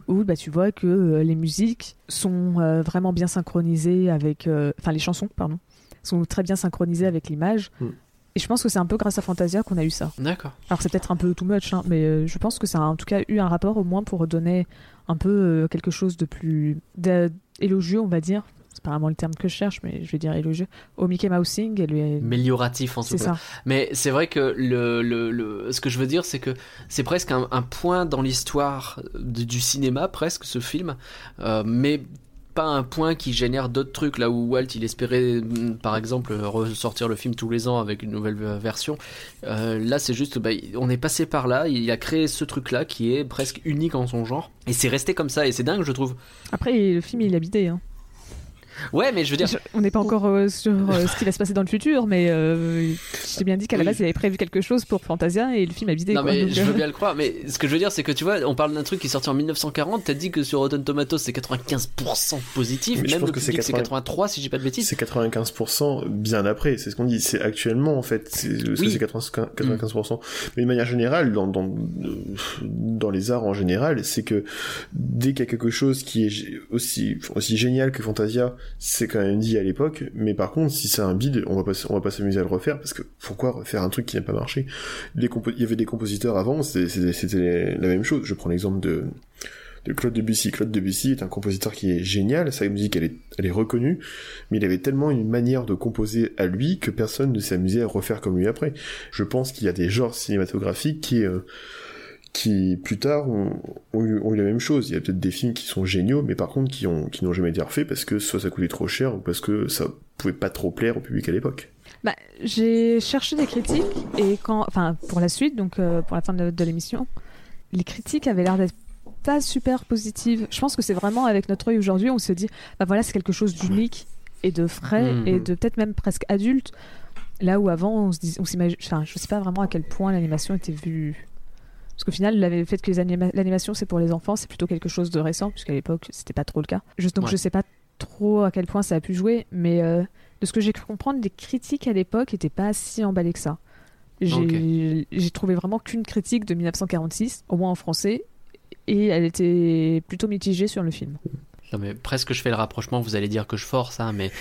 Speaker 2: où bah, tu vois que euh, les musiques sont euh, vraiment bien synchronisées avec euh, enfin les chansons pardon sont très bien synchronisées avec l'image
Speaker 3: Mm.
Speaker 2: et je pense que c'est un peu grâce à Fantasia qu'on a eu ça
Speaker 1: D'accord.
Speaker 2: alors c'est peut-être un peu too much hein, mais euh, je pense que ça a en tout cas eu un rapport au moins pour donner un peu euh, quelque chose de plus élogieux on va dire pas vraiment le terme que je cherche mais je vais dire élogieux au Mickey Mousing et lui
Speaker 1: Amélioratif en tout cas.
Speaker 2: ça
Speaker 1: Mais c'est vrai que le, le, le- ce que je veux dire, c'est que c'est presque un, un point dans l'histoire du cinéma, presque ce film, euh, mais pas un point qui génère d'autres trucs. Là où Walt il espérait, mm, par exemple, ressortir le film tous les ans avec une nouvelle version. Euh, là, c'est juste, bah, on est passé par là. Il a créé ce truc-là qui est presque unique en son genre, et c'est resté comme ça. Et c'est dingue, je trouve.
Speaker 2: après le film il est habité hein.
Speaker 1: Ouais, mais je veux dire,
Speaker 2: Je- On n'est pas encore euh, sur euh, ce qui va se passer dans le futur, mais euh, j'ai bien dit qu'à la
Speaker 1: Oui.
Speaker 2: base, il avait prévu quelque chose pour Fantasia et le film a vidé.
Speaker 1: Non
Speaker 2: quoi,
Speaker 1: mais
Speaker 2: donc,
Speaker 1: je
Speaker 2: euh,
Speaker 1: veux bien le croire, mais ce que je veux dire c'est que tu vois, on parle d'un truc qui est sorti en 1940, t'as dit que sur Rotten Tomatoes c'est 95% positif,
Speaker 3: Mais je
Speaker 1: même
Speaker 3: pense
Speaker 1: le
Speaker 3: que c'est
Speaker 1: public c'est
Speaker 3: 80.
Speaker 1: 83 si j'ai pas de bêtises.
Speaker 3: C'est 95% bien après, c'est ce qu'on dit. C'est actuellement, en fait, c'est
Speaker 1: Oui.
Speaker 3: c'est 95%. 95%. Mais de manière générale, dans, dans, dans les arts en général, c'est que dès qu'il y a quelque chose qui est aussi, aussi génial que Fantasia, c'est quand même dit à l'époque. Mais par contre, si c'est un bide, on va pas, on va pas s'amuser à le refaire parce que pourquoi refaire un truc qui n'a pas marché? Il y avait des compositeurs avant, c'était la même chose. Je prends l'exemple de, de Claude Debussy. Claude Debussy est un compositeur qui est génial, sa musique elle est, elle est reconnue, mais il avait tellement une manière de composer à lui que personne ne s'est amusé à refaire comme lui après. Je pense qu'il y a des genres cinématographiques qui, euh, qui plus tard ont, ont eu, ont eu la même chose. Il y a peut-être des films qui sont géniaux, mais par contre qui ont qui n'ont jamais été refaits parce que soit ça coûtait trop cher ou parce que ça pouvait pas trop plaire au public à l'époque.
Speaker 2: bah, j'ai cherché des critiques et quand, enfin, pour la suite, donc euh, pour la fin de, de l'émission, les critiques avaient l'air d'être pas super positives. Je pense que c'est vraiment avec notre œil aujourd'hui, on se dit, bah voilà, c'est quelque chose d'unique et de frais
Speaker 1: Mhm.
Speaker 2: et de peut-être même presque adulte. Là où avant, on se dit, on s'imagine, enfin, je sais pas vraiment à quel point l'animation était vue. Parce qu'au final, le fait que l'animation c'est pour les enfants, c'est plutôt quelque chose de récent, puisqu'à l'époque, c'était pas trop le cas. Donc
Speaker 1: Ouais.
Speaker 2: je sais pas trop à quel point ça a pu jouer, mais euh, de ce que j'ai cru comprendre, les critiques à l'époque étaient pas si emballées que ça. J'ai j'ai trouvé vraiment qu'une critique de 1946, au moins en français, et elle était plutôt mitigée sur le film.
Speaker 1: Non mais presque je fais le rapprochement, vous allez dire que je force hein, mais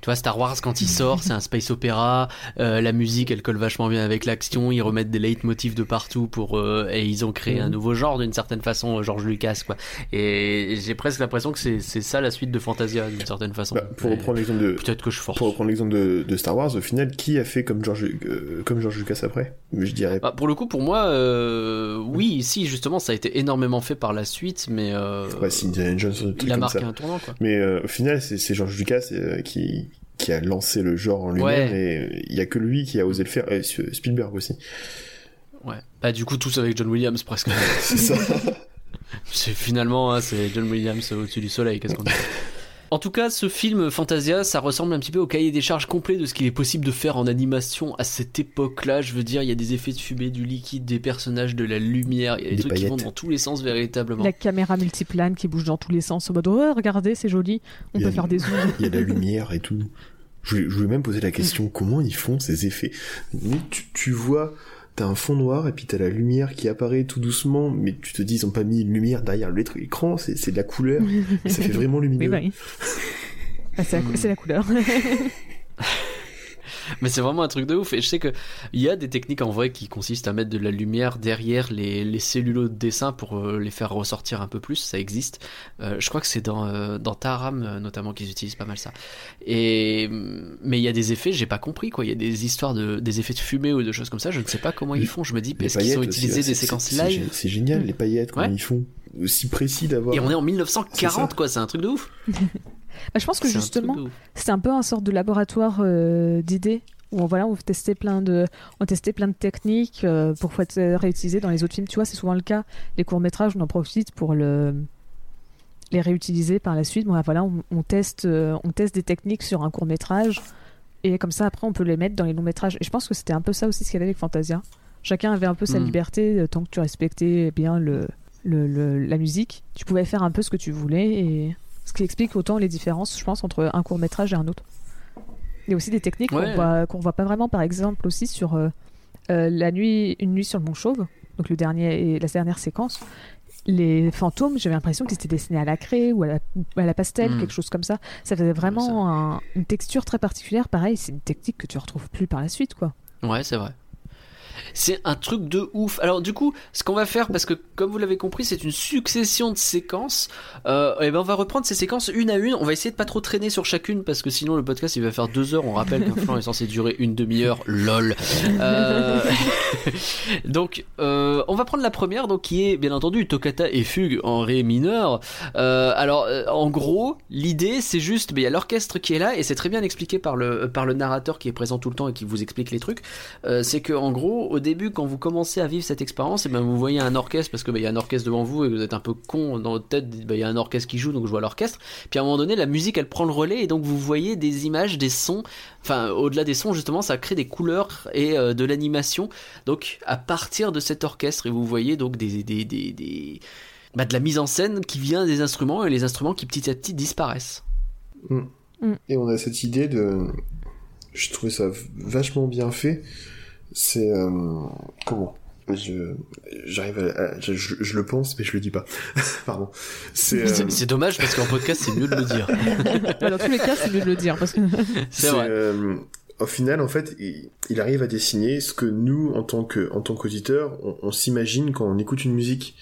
Speaker 1: tu vois, Star Wars quand il sort, c'est un space opéra. euh, la musique, elle colle vachement bien avec l'action. Ils remettent des leitmotifs de partout pour euh, et ils ont créé un nouveau genre d'une certaine façon, euh, George Lucas quoi. Et j'ai presque l'impression que c'est c'est ça la suite de Fantasia d'une certaine façon.
Speaker 3: Bah, pour
Speaker 1: Mais
Speaker 3: reprendre l'exemple de,
Speaker 1: peut-être que je force.
Speaker 3: pour reprendre l'exemple de, de Star Wars, au final, qui a fait comme George, euh, comme George Lucas après? Je dirais.
Speaker 1: Bah, pour le coup, pour moi, euh, oui, si justement, ça a été énormément fait par la suite, mais euh,
Speaker 3: Ouais, si Indiana Jones,
Speaker 1: il a marqué
Speaker 3: ça.
Speaker 1: un tournant quoi.
Speaker 3: Mais euh, au final, c'est c'est George Lucas euh, qui qui a lancé le genre en lui-même
Speaker 1: Ouais.
Speaker 3: et euh, il y a que lui qui a osé le faire. Et Spielberg aussi.
Speaker 1: Ouais. Bah du coup, tous avec John Williams presque.
Speaker 3: C'est ça.
Speaker 1: C'est finalement, hein, c'est John Williams au-dessus du soleil, qu'est-ce qu'on dit? En tout cas, ce film Fantasia, ça ressemble un petit peu au cahier des charges complet de ce qu'il est possible de faire en animation à cette époque-là. Je veux dire, il y a des effets de fumée, du liquide, des personnages, de la lumière, il y a des,
Speaker 3: Des
Speaker 1: trucs qui vont dans tous les sens véritablement.
Speaker 2: La caméra multiplane qui bouge dans tous les sens en mode oh, regardez, c'est joli, on peut faire
Speaker 3: du-
Speaker 2: des zooms.
Speaker 3: Il y a de la lumière et tout. Je voulais, je voulais même poser la question comment ils font ces effets? Mais tu, tu vois, t'as un fond noir et puis t'as la lumière qui apparaît tout doucement, mais tu te dis ils ont pas mis une lumière derrière l'écran, c'est c'est de la couleur, et ça fait vraiment lumineux.
Speaker 2: Oui, bah oui. Ah, c'est la, cou- c'est la couleur.
Speaker 1: Mais c'est vraiment un truc de ouf. Et je sais que il y a des techniques en vrai qui consistent à mettre de la lumière derrière les, les cellulos de dessin pour euh, les faire ressortir un peu plus. Ça existe. Euh, je crois que c'est dans, euh, dans Taram notamment qu'ils utilisent pas mal ça. Et mais il y a des effets, j'ai pas compris quoi. Il y a des histoires de des effets de fumée ou de choses comme ça. Je ne sais pas comment ils font. Je me dis, est-ce qu'ils ont utilisé des
Speaker 3: c'est-
Speaker 1: séquences live
Speaker 3: C'est génial, les paillettes, comment
Speaker 1: Ouais.
Speaker 3: ils font. Aussi précis d'avoir.
Speaker 1: Et on est en
Speaker 3: C'est
Speaker 1: 1940
Speaker 3: ça.
Speaker 1: quoi. C'est un truc de ouf.
Speaker 2: Bah, je pense que justement, c'est un peu un sorte de laboratoire euh, d'idées où on, voilà, on testait plein de, on testait plein de techniques euh, pour pouvoir être réutilisées dans les autres films. Tu vois, c'est souvent le cas. Les courts métrages, on en profite pour le les réutiliser par la suite. Bon, voilà, on, on teste, euh, on teste des techniques sur un court métrage et comme ça après on peut les mettre dans les longs métrages. Et je pense que c'était un peu ça aussi ce qu'il y avait avec Fantasia. Chacun avait un peu sa
Speaker 1: Mm.
Speaker 2: liberté tant que tu respectais bien le, le- le- la musique. Tu pouvais faire un peu ce que tu voulais et ce qui explique autant les différences, je pense, entre un court métrage et un autre. Il y a aussi des techniques
Speaker 1: Ouais.
Speaker 2: qu'on voit, voit pas vraiment, par exemple aussi sur euh, euh, la nuit, une nuit sur le Mont Chauve, donc le dernier et la dernière séquence. Les fantômes, j'avais l'impression qu'ils étaient dessinés à la craie ou à la, à la pastel,
Speaker 1: Mm.
Speaker 2: quelque chose comme ça. Ça faisait vraiment un- une texture très particulière. Pareil, c'est une technique que tu retrouves plus par la suite, quoi.
Speaker 1: Ouais, c'est vrai. C'est un truc de ouf. Alors du coup, ce qu'on va faire, parce que comme vous l'avez compris, c'est une succession de séquences. Euh, et ben on va reprendre ces séquences une à une. On va essayer de pas trop traîner sur chacune parce que sinon le podcast il va faire deux heures. On rappelle qu'un flanc est censé durer une demi-heure. Lol. Euh, donc euh, on va prendre la première, donc qui est bien entendu Toccata et fugue en ré mineur. Alors en gros, l'idée c'est juste, il y a l'orchestre qui est là et c'est très bien expliqué par le par le narrateur qui est présent tout le temps et qui vous explique les trucs. C'est que en gros, au début, quand vous commencez à vivre cette expérience, et ben vous voyez un orchestre parce que ben, il y a un orchestre devant vous et vous êtes un peu con dans votre tête. ben, Il y a un orchestre qui joue, donc je vois l'orchestre. Puis à un moment donné, la musique elle prend le relais et donc vous voyez des images, des sons. Enfin, au-delà des sons, justement, ça crée des couleurs et euh, de l'animation. Donc à partir de cet orchestre, et vous voyez donc des des des, des bah, de la mise en scène qui vient des instruments et les instruments qui petit à petit disparaissent.
Speaker 3: Et on a cette idée de. Je trouvais ça vachement bien fait. C'est. euh, Comment? Je j'arrive à, à- je, je- je le pense mais je le dis pas pardon c'est euh,
Speaker 1: dommage parce qu'en podcast c'est mieux de le dire.
Speaker 2: Dans tous les cas, c'est mieux de le dire parce que
Speaker 1: C'est
Speaker 3: c'est,
Speaker 1: vrai.
Speaker 3: euh, au final en fait il, il arrive à dessiner ce que nous en tant que en tant qu'auditeurs on, on s'imagine quand on écoute une musique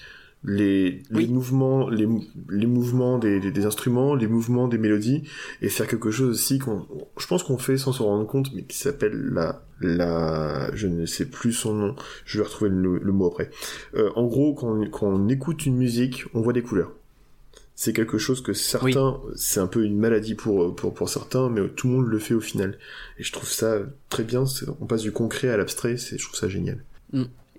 Speaker 3: les, mouvements les, les mouvements des, des, des instruments les mouvements des mélodies et faire quelque chose aussi qu'on je pense qu'on fait sans se rendre compte mais qui s'appelle la la je ne sais plus son nom je vais retrouver le, le mot après. Euh, en gros quand on, quand on écoute une musique on voit des couleurs. C'est quelque chose que certains, c'est un peu une maladie pour, pour, pour certains, mais tout le monde le fait au final. Et je trouve ça très bien, on passe du concret à l'abstrait, c'est, je trouve ça génial.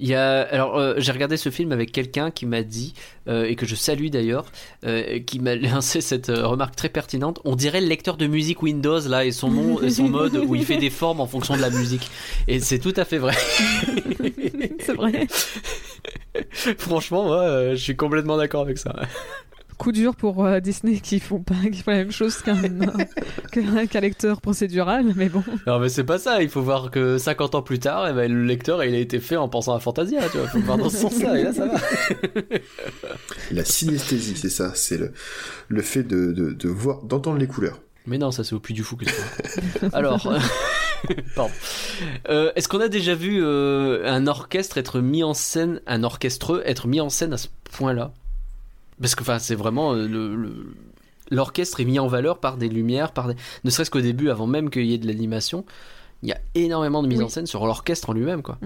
Speaker 1: Il y a, alors euh, j'ai regardé ce film avec quelqu'un qui m'a dit euh, et que je salue d'ailleurs, euh, qui m'a lancé cette euh, remarque très pertinente. On dirait le lecteur de musique Windows là et son nom et son mode où il fait des formes en fonction de la musique. Et c'est tout à fait vrai.
Speaker 2: c'est vrai.
Speaker 1: Franchement, moi, euh, je suis complètement d'accord avec ça.
Speaker 2: Coup dur pour euh, Disney qui font pas qui font la même chose qu'un lecteur procédural, mais bon.
Speaker 1: Non mais c'est pas ça. Il faut voir que 50 ans plus tard, eh ben, le lecteur il a été fait en pensant à Fantasia. Tu vois, faut voir dans ce sens-là. Et là, ça va.
Speaker 3: La synesthésie, c'est ça, c'est le, le fait de, de, de voir, d'entendre les couleurs.
Speaker 1: Mais non, ça c'est au Puy du Fou que c'est. Alors, pardon. Euh, Est-ce qu'on a déjà vu euh, un orchestre être mis en scène, un orchestreux être mis en scène à ce point-là? Parce que, enfin, c'est vraiment euh, le. le- L'orchestre est mis en valeur par des lumières, par des... ne serait-ce qu'au début, avant même qu'il y ait de l'animation, il y a énormément de mise
Speaker 2: Oui.
Speaker 1: en scène sur l'orchestre en lui-même, quoi.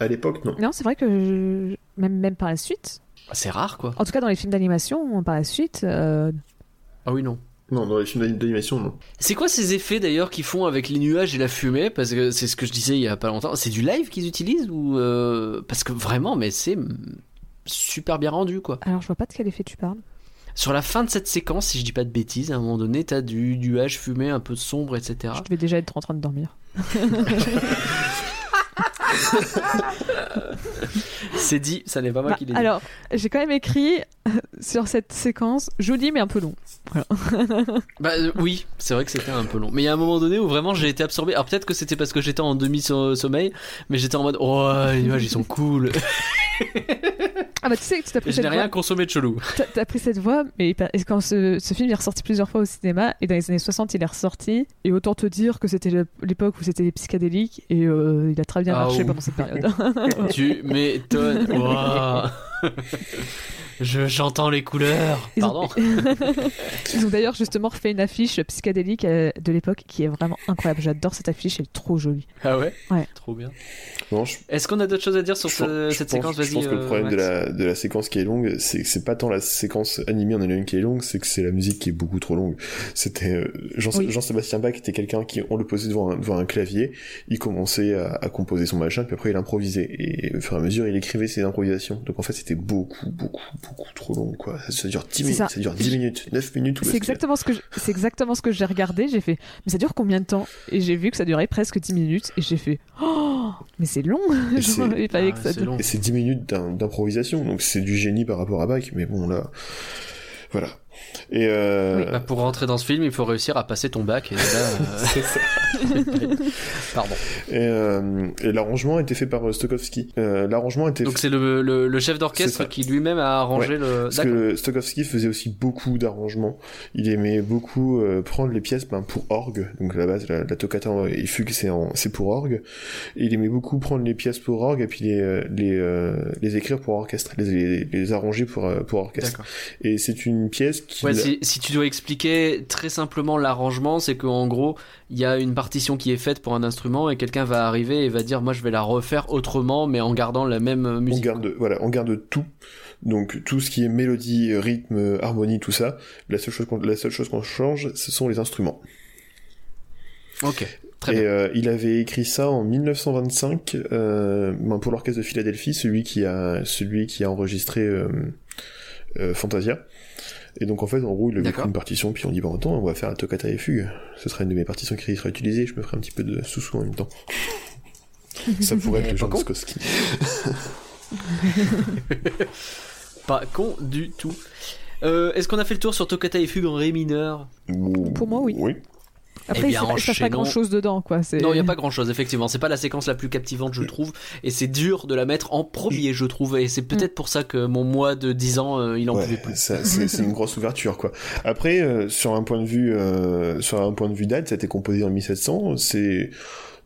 Speaker 3: À l'époque, non.
Speaker 2: Non, c'est vrai que je- même, même par la suite,
Speaker 1: C'est rare, quoi.
Speaker 2: en tout cas dans les films d'animation, par la suite, euh,
Speaker 1: Ah oui, non.
Speaker 3: Non, dans les films d'anim- d'animation, non.
Speaker 1: C'est quoi ces effets d'ailleurs qu'ils font avec les nuages et la fumée? Parce que c'est ce que je disais il y a pas longtemps. C'est du live qu'ils utilisent ou euh, parce que vraiment, mais c'est mm, super bien rendu quoi.
Speaker 2: alors je vois pas de quel effet tu parles.
Speaker 1: Sur la fin de cette séquence, si je dis pas de bêtises, à un moment donné, t'as du nuage fumé un peu sombre, etc.
Speaker 2: Je vais déjà être en train de dormir.
Speaker 1: C'est dit, ça n'est pas moi
Speaker 2: Bah,
Speaker 1: qui l'ai dit.
Speaker 2: alors, j'ai quand même écrit euh, sur cette séquence joli mais un peu long.
Speaker 1: Bah euh, oui, c'est vrai que c'était un peu long. Mais il y a un moment donné où vraiment j'ai été absorbé. Alors peut-être que c'était parce que j'étais en demi-sommeil, mais j'étais en mode oh les nuages ils sont cool.
Speaker 2: Ah bah tu sais que tu t'as pris
Speaker 1: je n'ai rien
Speaker 2: voix.
Speaker 1: consommé de chelou.
Speaker 2: T'as, pris cette voix, mais quand ce, ce film est ressorti plusieurs fois au cinéma, et dans les années 60 il est ressorti, et autant te dire que c'était l'époque où c'était psychédélique, et euh, il a très bien
Speaker 1: Ah,
Speaker 2: marché pendant cette période.
Speaker 1: Tu m'étonnes. Je j'entends les couleurs.
Speaker 2: Ils ont-
Speaker 1: Pardon.
Speaker 2: Ils ont d'ailleurs justement refait une affiche psychédélique euh, de l'époque qui est vraiment incroyable. J'adore cette affiche, elle est trop jolie.
Speaker 1: Ah ouais?
Speaker 2: Ouais.
Speaker 1: Trop bien.
Speaker 3: Non, je,
Speaker 1: Est-ce qu'on a d'autres choses à dire sur
Speaker 3: je
Speaker 1: ce- cette séquence
Speaker 3: pense,
Speaker 1: Vas-y.
Speaker 3: je pense que le
Speaker 1: euh,
Speaker 3: problème de la, de la séquence qui est longue, c'est que c'est pas tant la séquence animée en elle-même qui est longue, c'est que c'est la musique qui est beaucoup trop longue. C'était euh, Jean-
Speaker 2: Oui.
Speaker 3: Jean-Sébastien Bach était quelqu'un qui, on le posait devant un, devant un clavier, il commençait à, à composer son machin, puis après il improvisait. Et au fur et à mesure, il écrivait ses improvisations. Donc en fait, c'était beaucoup, beaucoup, beaucoup trop long, quoi. Ça, ça dure 10
Speaker 2: C'est
Speaker 3: minutes,
Speaker 2: ça.
Speaker 3: ça. dure 10 minutes, 9 minutes. est-ce
Speaker 2: C'est exactement ce que c'est exactement ce que j'ai regardé. J'ai fait, mais ça dure combien de temps? Et j'ai vu que ça durait presque 10 minutes, et j'ai fait, oh, mais c'est long.
Speaker 3: Et c'est-
Speaker 1: Ah,
Speaker 2: que ça
Speaker 1: c'est
Speaker 2: dure.
Speaker 1: long.
Speaker 3: Et c'est 10 minutes d'improvisation, donc c'est du génie par rapport à Bach, mais bon là, voilà. Et euh,
Speaker 1: Bah, pour rentrer dans ce film, il faut réussir à passer ton bac. Et là, euh,
Speaker 3: c'est ça.
Speaker 1: Pardon.
Speaker 3: Et, euh, et l'arrangement a été fait par euh, Stokowski. Euh, l'arrangement a été
Speaker 1: Donc
Speaker 3: fait
Speaker 1: c'est le, le, le chef d'orchestre qui lui-même a arrangé le.
Speaker 3: parce que Stokowski faisait aussi beaucoup d'arrangements. Il aimait beaucoup euh, prendre les pièces ben, pour orgue. Donc à la base, la, la toccata et fugue, c'est en- c'est pour orgue. Et il aimait beaucoup prendre les pièces pour orgue et puis les les, euh, les écrire pour orchestre, les, les, les arranger pour pour orchestre.
Speaker 1: D'accord.
Speaker 3: Et c'est une pièce qui
Speaker 1: Ouais, si, si tu dois expliquer très simplement l'arrangement, c'est qu'en gros, il y a une partition qui est faite pour un instrument et quelqu'un va arriver et va dire moi je vais la refaire autrement mais en gardant la même euh,
Speaker 3: on
Speaker 1: musique.
Speaker 3: garde voilà on garde tout donc tout ce qui est mélodie rythme harmonie tout ça la seule chose qu'on la seule chose qu'on change ce sont les instruments
Speaker 1: Ok, très
Speaker 3: et
Speaker 1: bien.
Speaker 3: euh, il avait écrit ça en 1925 euh, ben, pour l'orchestre de Philadelphie celui qui a celui qui a enregistré euh, Fantasia et donc en fait en gros il avait
Speaker 1: D'accord.
Speaker 3: pris une partition puis on dit bon attends on va faire la toccata et fugue ce sera une de mes partitions qui sera utilisée je me ferai un petit peu de sous-sous en même temps ça pourrait être le genre. Skowski.
Speaker 1: Pas con du tout. Euh, Est-ce qu'on a fait le tour sur Toccata et Fugue en Ré mineur?
Speaker 2: Pour moi, oui.
Speaker 3: oui
Speaker 2: Après,
Speaker 1: Eh
Speaker 2: il
Speaker 1: bien,
Speaker 2: se passe pas grand chose dedans, quoi.
Speaker 1: Non, il n'y a pas grand chose, effectivement. C'est pas la séquence la plus captivante, je trouve. Et c'est dur de la mettre en premier, je trouve. Et c'est peut-être pour ça que mon moi de 10 ans, euh, il en
Speaker 3: Ouais,
Speaker 1: pouvait plus.
Speaker 3: c'est c'est une grosse ouverture quoi. Après, euh, sur un point de vue, euh, sur un point de vue date, ça a été composé en 1700. C'est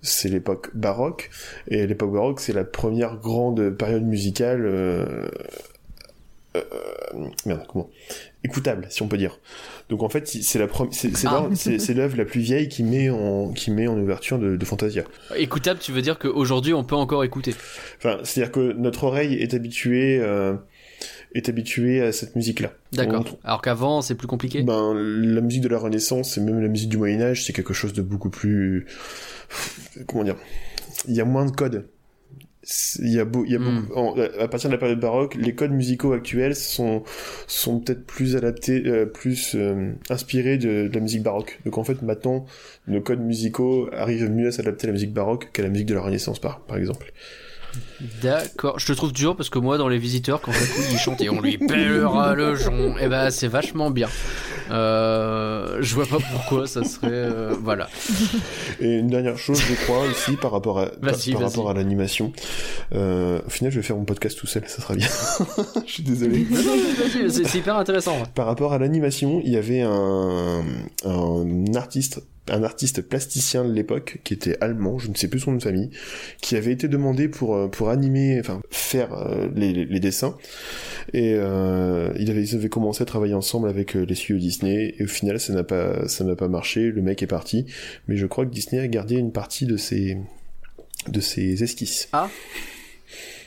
Speaker 3: c'est l'époque baroque et l'époque baroque c'est la première grande période musicale. Euh, euh, merde, comment? Écoutable si on peut dire. Donc en fait c'est la première, c'est c'est
Speaker 1: Ah.
Speaker 3: l'œuvre- c'est l'œuvre la plus vieille qui met en qui met en ouverture de, de Fantasia.
Speaker 1: Écoutable, tu veux dire qu'aujourd'hui, on peut encore écouter.
Speaker 3: Enfin c'est à dire que notre oreille est habituée euh, est habituée à cette musique là.
Speaker 1: D'accord. Alors qu'avant, c'est plus compliqué?
Speaker 3: Ben, la musique de la Renaissance et même la musique du Moyen Âge, c'est quelque chose de beaucoup plus... Comment dire? Il y a moins de codes. Il y a, beau, il y a
Speaker 1: Hmm.
Speaker 3: beaucoup, en- à partir de la période baroque, les codes musicaux actuels sont, sont peut-être plus adaptés, euh, plus euh, inspirés de, de la musique baroque. Donc en fait, maintenant, nos codes musicaux arrivent mieux à s'adapter à la musique baroque qu'à la musique de la Renaissance, par, par exemple.
Speaker 1: D'accord. Je te trouve dur parce que moi, dans les visiteurs, quand Jacouille il chante et on lui pèlera le jonc, et ben c'est vachement bien. Euh, je vois pas pourquoi ça serait. euh, voilà.
Speaker 3: Et une dernière chose, je crois aussi par rapport à par, rapport à l'animation. Euh, au final, je vais faire mon podcast tout seul, ça sera bien. je suis désolé.
Speaker 1: C'est hyper intéressant.
Speaker 3: Par rapport à l'animation, il y avait un, un artiste, un artiste plasticien de l'époque qui était allemand, je ne sais plus son nom de famille, qui avait été demandé pour pour animer, enfin faire euh, les, les- les dessins. Et euh, il avait, ils avaient commencé à travailler ensemble avec euh, les studios Disney. Et au final, ça n'a pas ça n'a pas marché. Le mec est parti, mais je crois que Disney a gardé une partie de ses de ses esquisses.
Speaker 1: Ah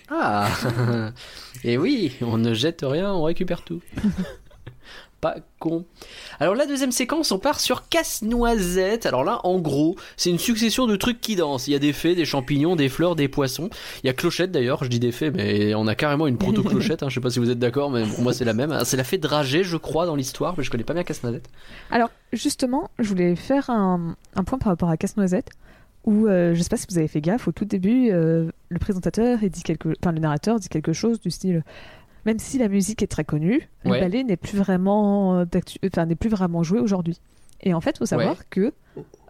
Speaker 1: Et oui, on ne jette rien, on récupère tout. Con. Alors la deuxième séquence, on part sur casse-noisette. Alors là, en gros, c'est une succession de trucs qui dansent. Il y a des fées, des champignons, des fleurs, des poissons. Il y a clochette d'ailleurs, je dis des fées, mais on a carrément une proto-clochette. Hein. Je sais pas si vous êtes d'accord, mais pour moi c'est la même. C'est la fée dragée, je crois, dans l'histoire, mais je connais pas bien casse-noisette.
Speaker 2: Alors, justement, je voulais faire un, point par rapport à Casse-Noisette, où euh, je sais pas si vous avez fait gaffe, au tout début, euh, le présentateur, dit quelque... enfin, le narrateur dit quelque chose du style. Même si la musique est très connue,
Speaker 1: Ouais.
Speaker 2: le ballet n'est plus vraiment euh, d'actu- enfin, n'est plus vraiment joué aujourd'hui. Et en fait, faut savoir
Speaker 1: Ouais.
Speaker 2: que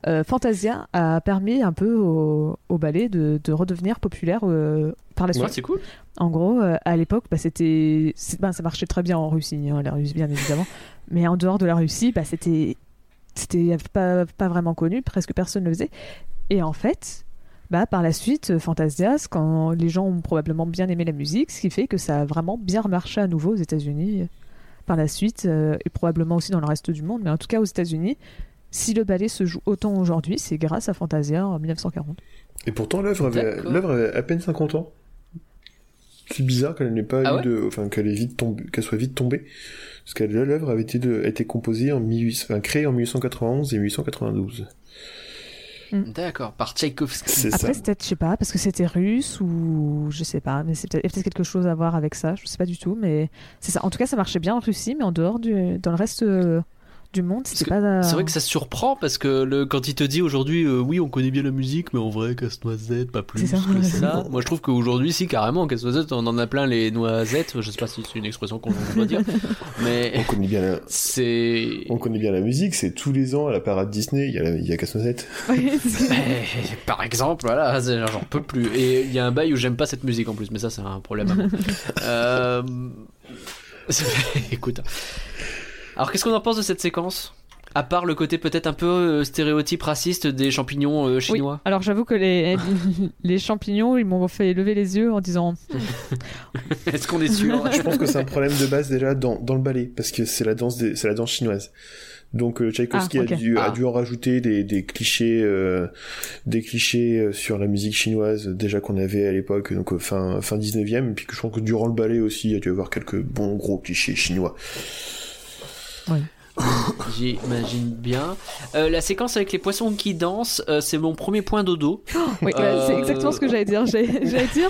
Speaker 2: euh, Fantasia a permis un peu au, au ballet de, de redevenir populaire euh, par la suite.
Speaker 1: Ouais, c'est cool.
Speaker 2: En gros, euh, à l'époque, bah, c'était, ben, ça marchait très bien en Russie, hein, la Russie bien évidemment. Mais en dehors de la Russie, bah, c'était, c'était pas, pas vraiment connu, presque personne ne le faisait. Et en fait, bah, par la suite, euh, Fantasia, quand les gens ont probablement bien aimé la musique, ce qui fait que ça a vraiment bien marché à nouveau aux États-Unis. euh, Par la suite, euh, et probablement aussi dans le reste du monde, mais en tout cas aux États-Unis, si le ballet se joue autant aujourd'hui, c'est grâce à Fantasia en 1940.
Speaker 3: Et pourtant, l'œuvre avait,
Speaker 1: D'accord.
Speaker 3: l'œuvre avait à peine 50 ans. C'est bizarre qu'elle n'ait pas
Speaker 1: Ah
Speaker 3: eu
Speaker 1: ouais
Speaker 3: de, enfin, qu'elle ait vite tombé, qu'elle soit vite tombée. Parce que l'œuvre avait été, de, a été composée en 1800, enfin, créée en 1891 et 1892.
Speaker 1: D'accord, par Tchaïkovski.
Speaker 3: C'est ça.
Speaker 2: Après, c'est peut-être, je sais pas, parce que c'était russe ou je sais pas, mais c'est peut-être, peut-être quelque chose à voir avec ça, je sais pas du tout, mais c'est ça. En tout cas, ça marchait bien en Russie, mais en dehors du, dans le reste euh, du monde, c'était pas.
Speaker 1: C'est vrai que ça surprend parce que le, quand il te dit aujourd'hui, euh, oui, on connaît bien la musique, mais en vrai, casse-noisette, pas plus
Speaker 2: C'est ça.
Speaker 1: que ça. Moi, je trouve qu'aujourd'hui, si, carrément, casse-noisette, on en a plein les noisettes. Je sais pas si c'est une expression qu'on doit dire, mais
Speaker 3: On connaît bien la,
Speaker 1: c'est.
Speaker 3: on connaît bien la musique, c'est tous les ans à la parade Disney, il y a, la- il y a Casse-Noisette.
Speaker 1: Par exemple, voilà, j'en peux plus. Et il y a un bail où j'aime pas cette musique en plus, mais ça, c'est un problème à moi. Euh, Écoute. Alors, qu'est-ce qu'on en pense de cette séquence? À part le côté peut-être un peu euh, stéréotype raciste des champignons euh,
Speaker 2: Oui.
Speaker 1: chinois?
Speaker 2: Alors j'avoue que les, les champignons, ils m'ont fait lever les yeux en disant
Speaker 1: Est-ce qu'on est sûr?
Speaker 3: Je pense que c'est un problème de base déjà dans, dans le ballet, parce que c'est la danse des, la danse chinoise. Donc euh, Tchaïkovski
Speaker 2: Ah,
Speaker 3: a, dû,
Speaker 1: Ah.
Speaker 3: a dû en rajouter des, des clichés, euh, des clichés sur la musique chinoise déjà qu'on avait à l'époque, donc fin fin 19e, et puis que je pense que durant le ballet aussi, il y a dû avoir quelques bons gros clichés chinois.
Speaker 1: J'imagine bien. Euh, la séquence avec les poissons qui dansent, euh, c'est mon premier point dodo.
Speaker 2: Oui, bah, c'est exactement ce que j'allais dire. J'allais dire.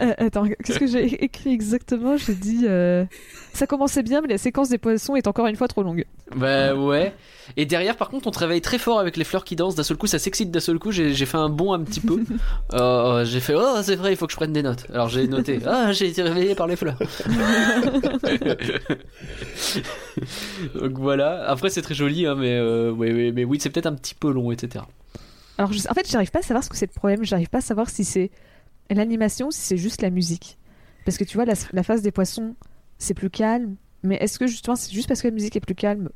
Speaker 2: Euh, attends, qu'est-ce que j'ai écrit exactement? J'ai dit. euh, Ça commençait bien, mais la séquence des poissons est encore une fois trop longue.
Speaker 1: Bah ouais. Et derrière, par contre, on travaille très fort avec les fleurs qui dansent. D'un seul coup, ça s'excite. D'un seul coup, j'ai fait un bond un petit peu. Euh, j'ai fait oh c'est vrai, il faut que je prenne des notes. Alors j'ai noté ah j'ai été réveillé par les fleurs. Donc voilà. Après c'est très joli, hein, mais ouais, ouais, mais oui c'est peut-être un petit peu long, etc.
Speaker 2: Alors, je- en fait, j'arrive pas à savoir ce que c'est le problème. J'arrive pas à savoir si c'est l'animation, si c'est juste la musique. Parce que tu vois, la, la phase des poissons, c'est plus calme. Mais est-ce que justement, c'est juste parce que la musique est plus calme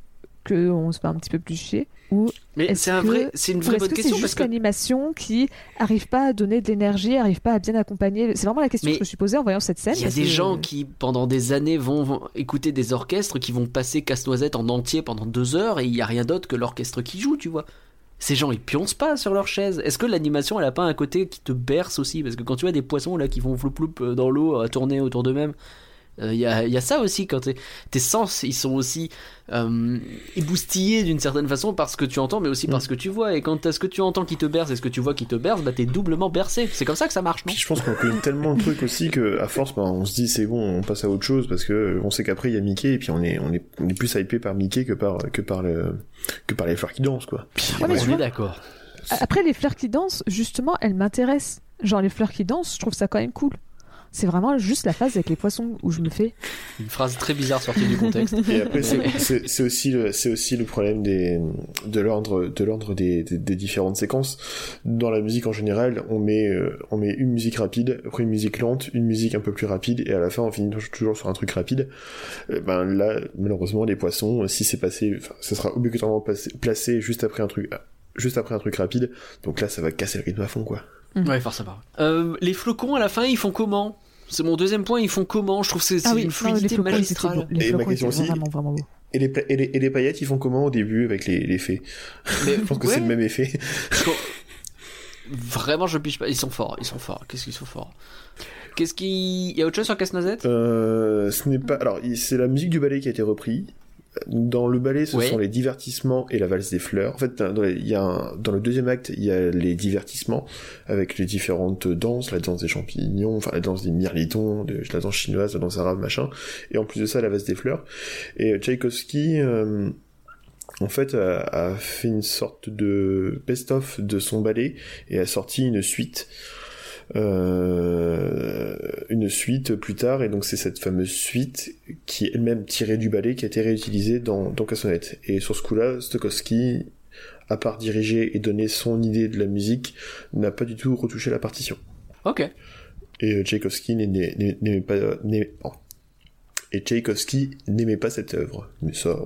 Speaker 2: qu'on se fait un petit peu plus chier Ou
Speaker 1: Mais c'est un
Speaker 2: que-
Speaker 1: vrai, c'est une vraie bonne
Speaker 2: que c'est
Speaker 1: question parce
Speaker 2: juste
Speaker 1: que
Speaker 2: l'animation qui arrive pas à donner de l'énergie, arrive pas à bien accompagner? C'est vraiment la question
Speaker 1: Mais
Speaker 2: que je me suis posée en voyant cette scène.
Speaker 1: Il y a des
Speaker 2: que-
Speaker 1: gens qui, pendant des années, vont, vont écouter des orchestres qui vont passer Casse-Noisette en entier pendant deux heures et il n'y a rien d'autre que l'orchestre qui joue, tu vois. Ces gens, ils pioncent pas sur leur chaise. Est-ce que l'animation, elle a pas un côté qui te berce aussi? Parce que quand tu vois des poissons là qui font floup floup euh, dans l'eau à tourner autour d'eux-mêmes, il y, a, il y a ça aussi quand t'es- sens, ils sont aussi euh, éboustillés d'une certaine façon par ce que tu entends, mais aussi par ce que tu vois. Et quand t'as ce que tu entends qui te berce et ce que tu vois qui te berce, bah t'es doublement bercé. C'est comme ça que ça marche, non?
Speaker 3: Puis je pense qu'on connaît tellement le truc aussi que à force, bah, on se dit c'est bon, on passe à autre chose parce que euh, on sait qu'après il y a Mickey et puis on est on est on est plus hypé par Mickey que par que par le que par les fleurs qui dansent quoi. Puis,
Speaker 2: Ouais, mais
Speaker 1: est
Speaker 2: vois-
Speaker 1: d'accord.
Speaker 2: Après, les fleurs qui dansent, justement, elles m'intéressent. Genre, les fleurs qui dansent, je trouve ça quand même cool. C'est vraiment juste la phase avec les poissons où je me fais.
Speaker 1: Une phrase très bizarre sortie du contexte.
Speaker 3: Et après, c'est- c'est c'est aussi le, c'est aussi le problème des, de l'ordre, de l'ordre des, des, des différentes séquences. Dans la musique en général, on met, euh, on met une musique rapide, après une musique lente, une musique un peu plus rapide, et à la fin, on finit toujours sur un truc rapide. Euh, ben là, malheureusement, les poissons, euh, si c'est passé, ça sera obligatoirement passé- placé juste après un truc, juste après un truc rapide. Donc là, ça va casser le rythme à fond, quoi.
Speaker 1: Ouais, forcément. Euh, les flocons à la fin, ils font comment? C'est mon deuxième point, ils font comment? Je trouve que c'est
Speaker 2: Ah oui,
Speaker 1: une
Speaker 2: non, les
Speaker 1: fluidité magistrale.
Speaker 3: Et ma
Speaker 2: flocons
Speaker 3: question
Speaker 2: étaient
Speaker 3: aussi-
Speaker 2: vraiment, vraiment beaux.
Speaker 3: Et les, pla- et les, et les paillettes, ils font comment au début avec les, les fées
Speaker 1: Mais
Speaker 3: Je pense que
Speaker 1: ouais,
Speaker 3: c'est le même effet.
Speaker 1: Vraiment, je piche pas. Ils sont forts, ils sont forts. Qu'est-ce qu'ils sont forts? Qu'est-ce qui. Il y a autre chose sur Casse-Noisette?
Speaker 3: Euh, ce n'est pas. Alors, c'est la musique du ballet qui a été reprise. Dans le ballet, ce
Speaker 1: Oui.
Speaker 3: sont les divertissements et la valse des fleurs. En fait, dans, les- il y a un- dans le deuxième acte, il y a les divertissements avec les différentes danses, la danse des champignons, enfin la danse des mirlitons, de- la danse chinoise, la danse arabe, machin. Et en plus de ça, la valse des fleurs. Et Tchaïkovski, euh, en fait, a, a fait une sorte de best-of de son ballet et a sorti une suite une suite plus tard, et donc c'est cette fameuse suite qui est elle-même tirée du ballet qui a été réutilisée dans, dans Cassonette. Et sur ce coup-là, Stokowski, à part diriger et donner son idée de la musique, n'a pas du tout retouché la partition.
Speaker 1: Ok.
Speaker 3: Et euh, Tchaïkovski n'aimait pas... oh. Et Tchaïkovski n'aimait pas cette œuvre. Mais ça,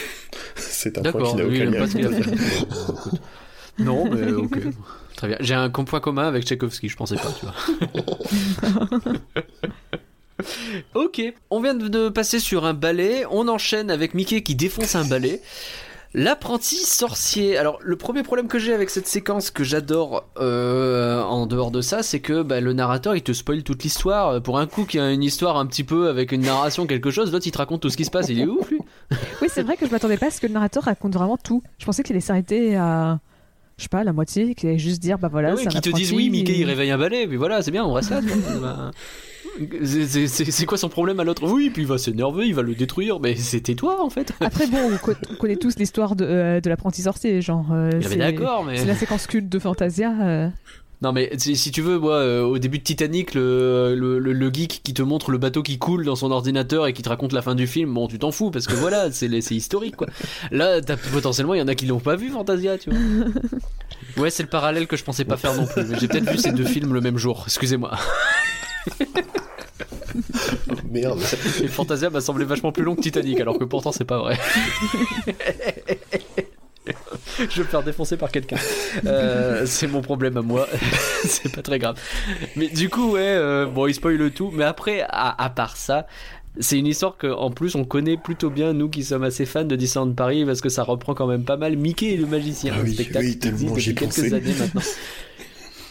Speaker 3: c'est un point qui n'a aucun lien.
Speaker 1: Non, mais ok. Très bien. J'ai un point commun avec Tchaïkovski, je pensais pas, tu vois. ok, on vient de- passer sur un ballet, on enchaîne avec Mickey qui défonce un ballet. L'apprenti sorcier. Alors, le premier problème que j'ai avec cette séquence que j'adore euh, en dehors de ça, c'est que bah, le narrateur il te spoil toute l'histoire. Pour un coup qui a une histoire un petit peu avec une narration, quelque chose, l'autre il te raconte tout ce qui se passe. Il est ouf lui.
Speaker 2: Oui, c'est vrai que je m'attendais pas à ce que le narrateur raconte vraiment tout. Je pensais qu'il allait s'arrêter à, je sais pas, la moitié, qu'il allait juste dire, bah voilà,
Speaker 1: oui,
Speaker 2: c'est un
Speaker 1: qui te disent oui, Mickey il réveille un balai, puis voilà, c'est bien, on reste là. Bah, c'est- c'est- quoi son problème à l'autre? Oui, puis il va s'énerver, il va le détruire, mais c'était toi en fait.
Speaker 2: Après, bon, on, co- on connaît tous l'histoire de, euh, de l'apprenti sorcier, genre. euh,
Speaker 1: Mais mais.
Speaker 2: C'est la séquence culte de Fantasia. euh.
Speaker 1: Non, mais si, tu veux, moi, euh, au début de Titanic, le, le, le- le geek qui te montre le bateau qui coule dans son ordinateur et qui te raconte la fin du film, bon, tu t'en fous parce que voilà, c'est historique quoi. Là, potentiellement, il y en a qui l'ont pas vu, Fantasia, tu vois. Ouais, c'est le parallèle que je pensais pas faire non plus. J'ai peut-être vu ces deux films le même jour, excusez-moi.
Speaker 3: Oh, merde.
Speaker 1: Et Fantasia m'a semblé vachement plus long que Titanic, alors que pourtant c'est pas vrai. Je vais me faire défoncer par quelqu'un. Euh, c'est mon problème à moi. c'est pas très grave. Mais du coup, ouais, euh, bon, il spoil le tout. Mais après, à, à part ça, c'est une histoire que, en plus, on connaît plutôt bien, nous qui sommes assez fans de Disneyland Paris, parce que ça reprend quand même pas mal Mickey et le magicien.
Speaker 3: Ah
Speaker 1: un
Speaker 3: oui,
Speaker 1: spectacle
Speaker 3: oui,
Speaker 1: qui existe depuis quelques années maintenant.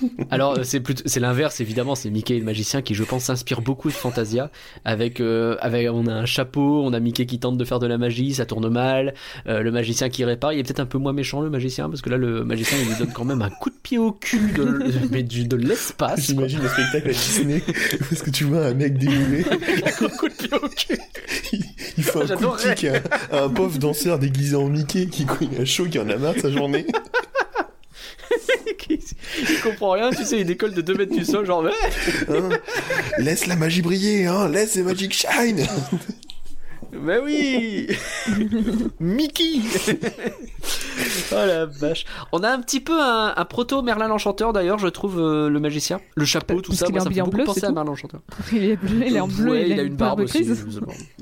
Speaker 1: Alors euh, c'est plutôt c'est l'inverse évidemment c'est Mickey et le magicien qui je pense s'inspire beaucoup de Fantasia. Avec euh, avec on a un chapeau on a Mickey qui tente de faire de la magie ça tourne mal euh, le magicien qui répare. Il est peut-être un peu moins méchant le magicien parce que là le magicien il lui donne quand même un coup de pied au cul de, mais du- de l'espace.
Speaker 3: J'imagine le spectacle à Disney est-ce que tu vois un mec déguisé,
Speaker 1: un coup de pied au cul.
Speaker 3: Il, il fait un coup de kick à, à un pauvre danseur déguisé en Mickey qui a chaud, qui en a marre de sa journée.
Speaker 1: il, comprend rien tu sais il décolle de 2 mètres du sol genre.
Speaker 3: Hein Laisse la magie briller, hein Laisse the magic shine
Speaker 1: Mais oui Mickey Oh la vache On a un petit peu un, un proto Merlin l'Enchanteur d'ailleurs, je trouve, euh, le magicien. Le chapeau, tout
Speaker 2: Parce
Speaker 1: ça,
Speaker 2: qu'il
Speaker 1: moi,
Speaker 2: est
Speaker 1: ça me fait
Speaker 2: en
Speaker 1: beaucoup
Speaker 2: bleu,
Speaker 1: penser
Speaker 2: c'est
Speaker 1: à
Speaker 2: tout
Speaker 1: Merlin l'Enchanteur.
Speaker 2: Il est bleu, il est en bleu,
Speaker 1: Ouais,
Speaker 2: il, a une barbe
Speaker 1: aussi.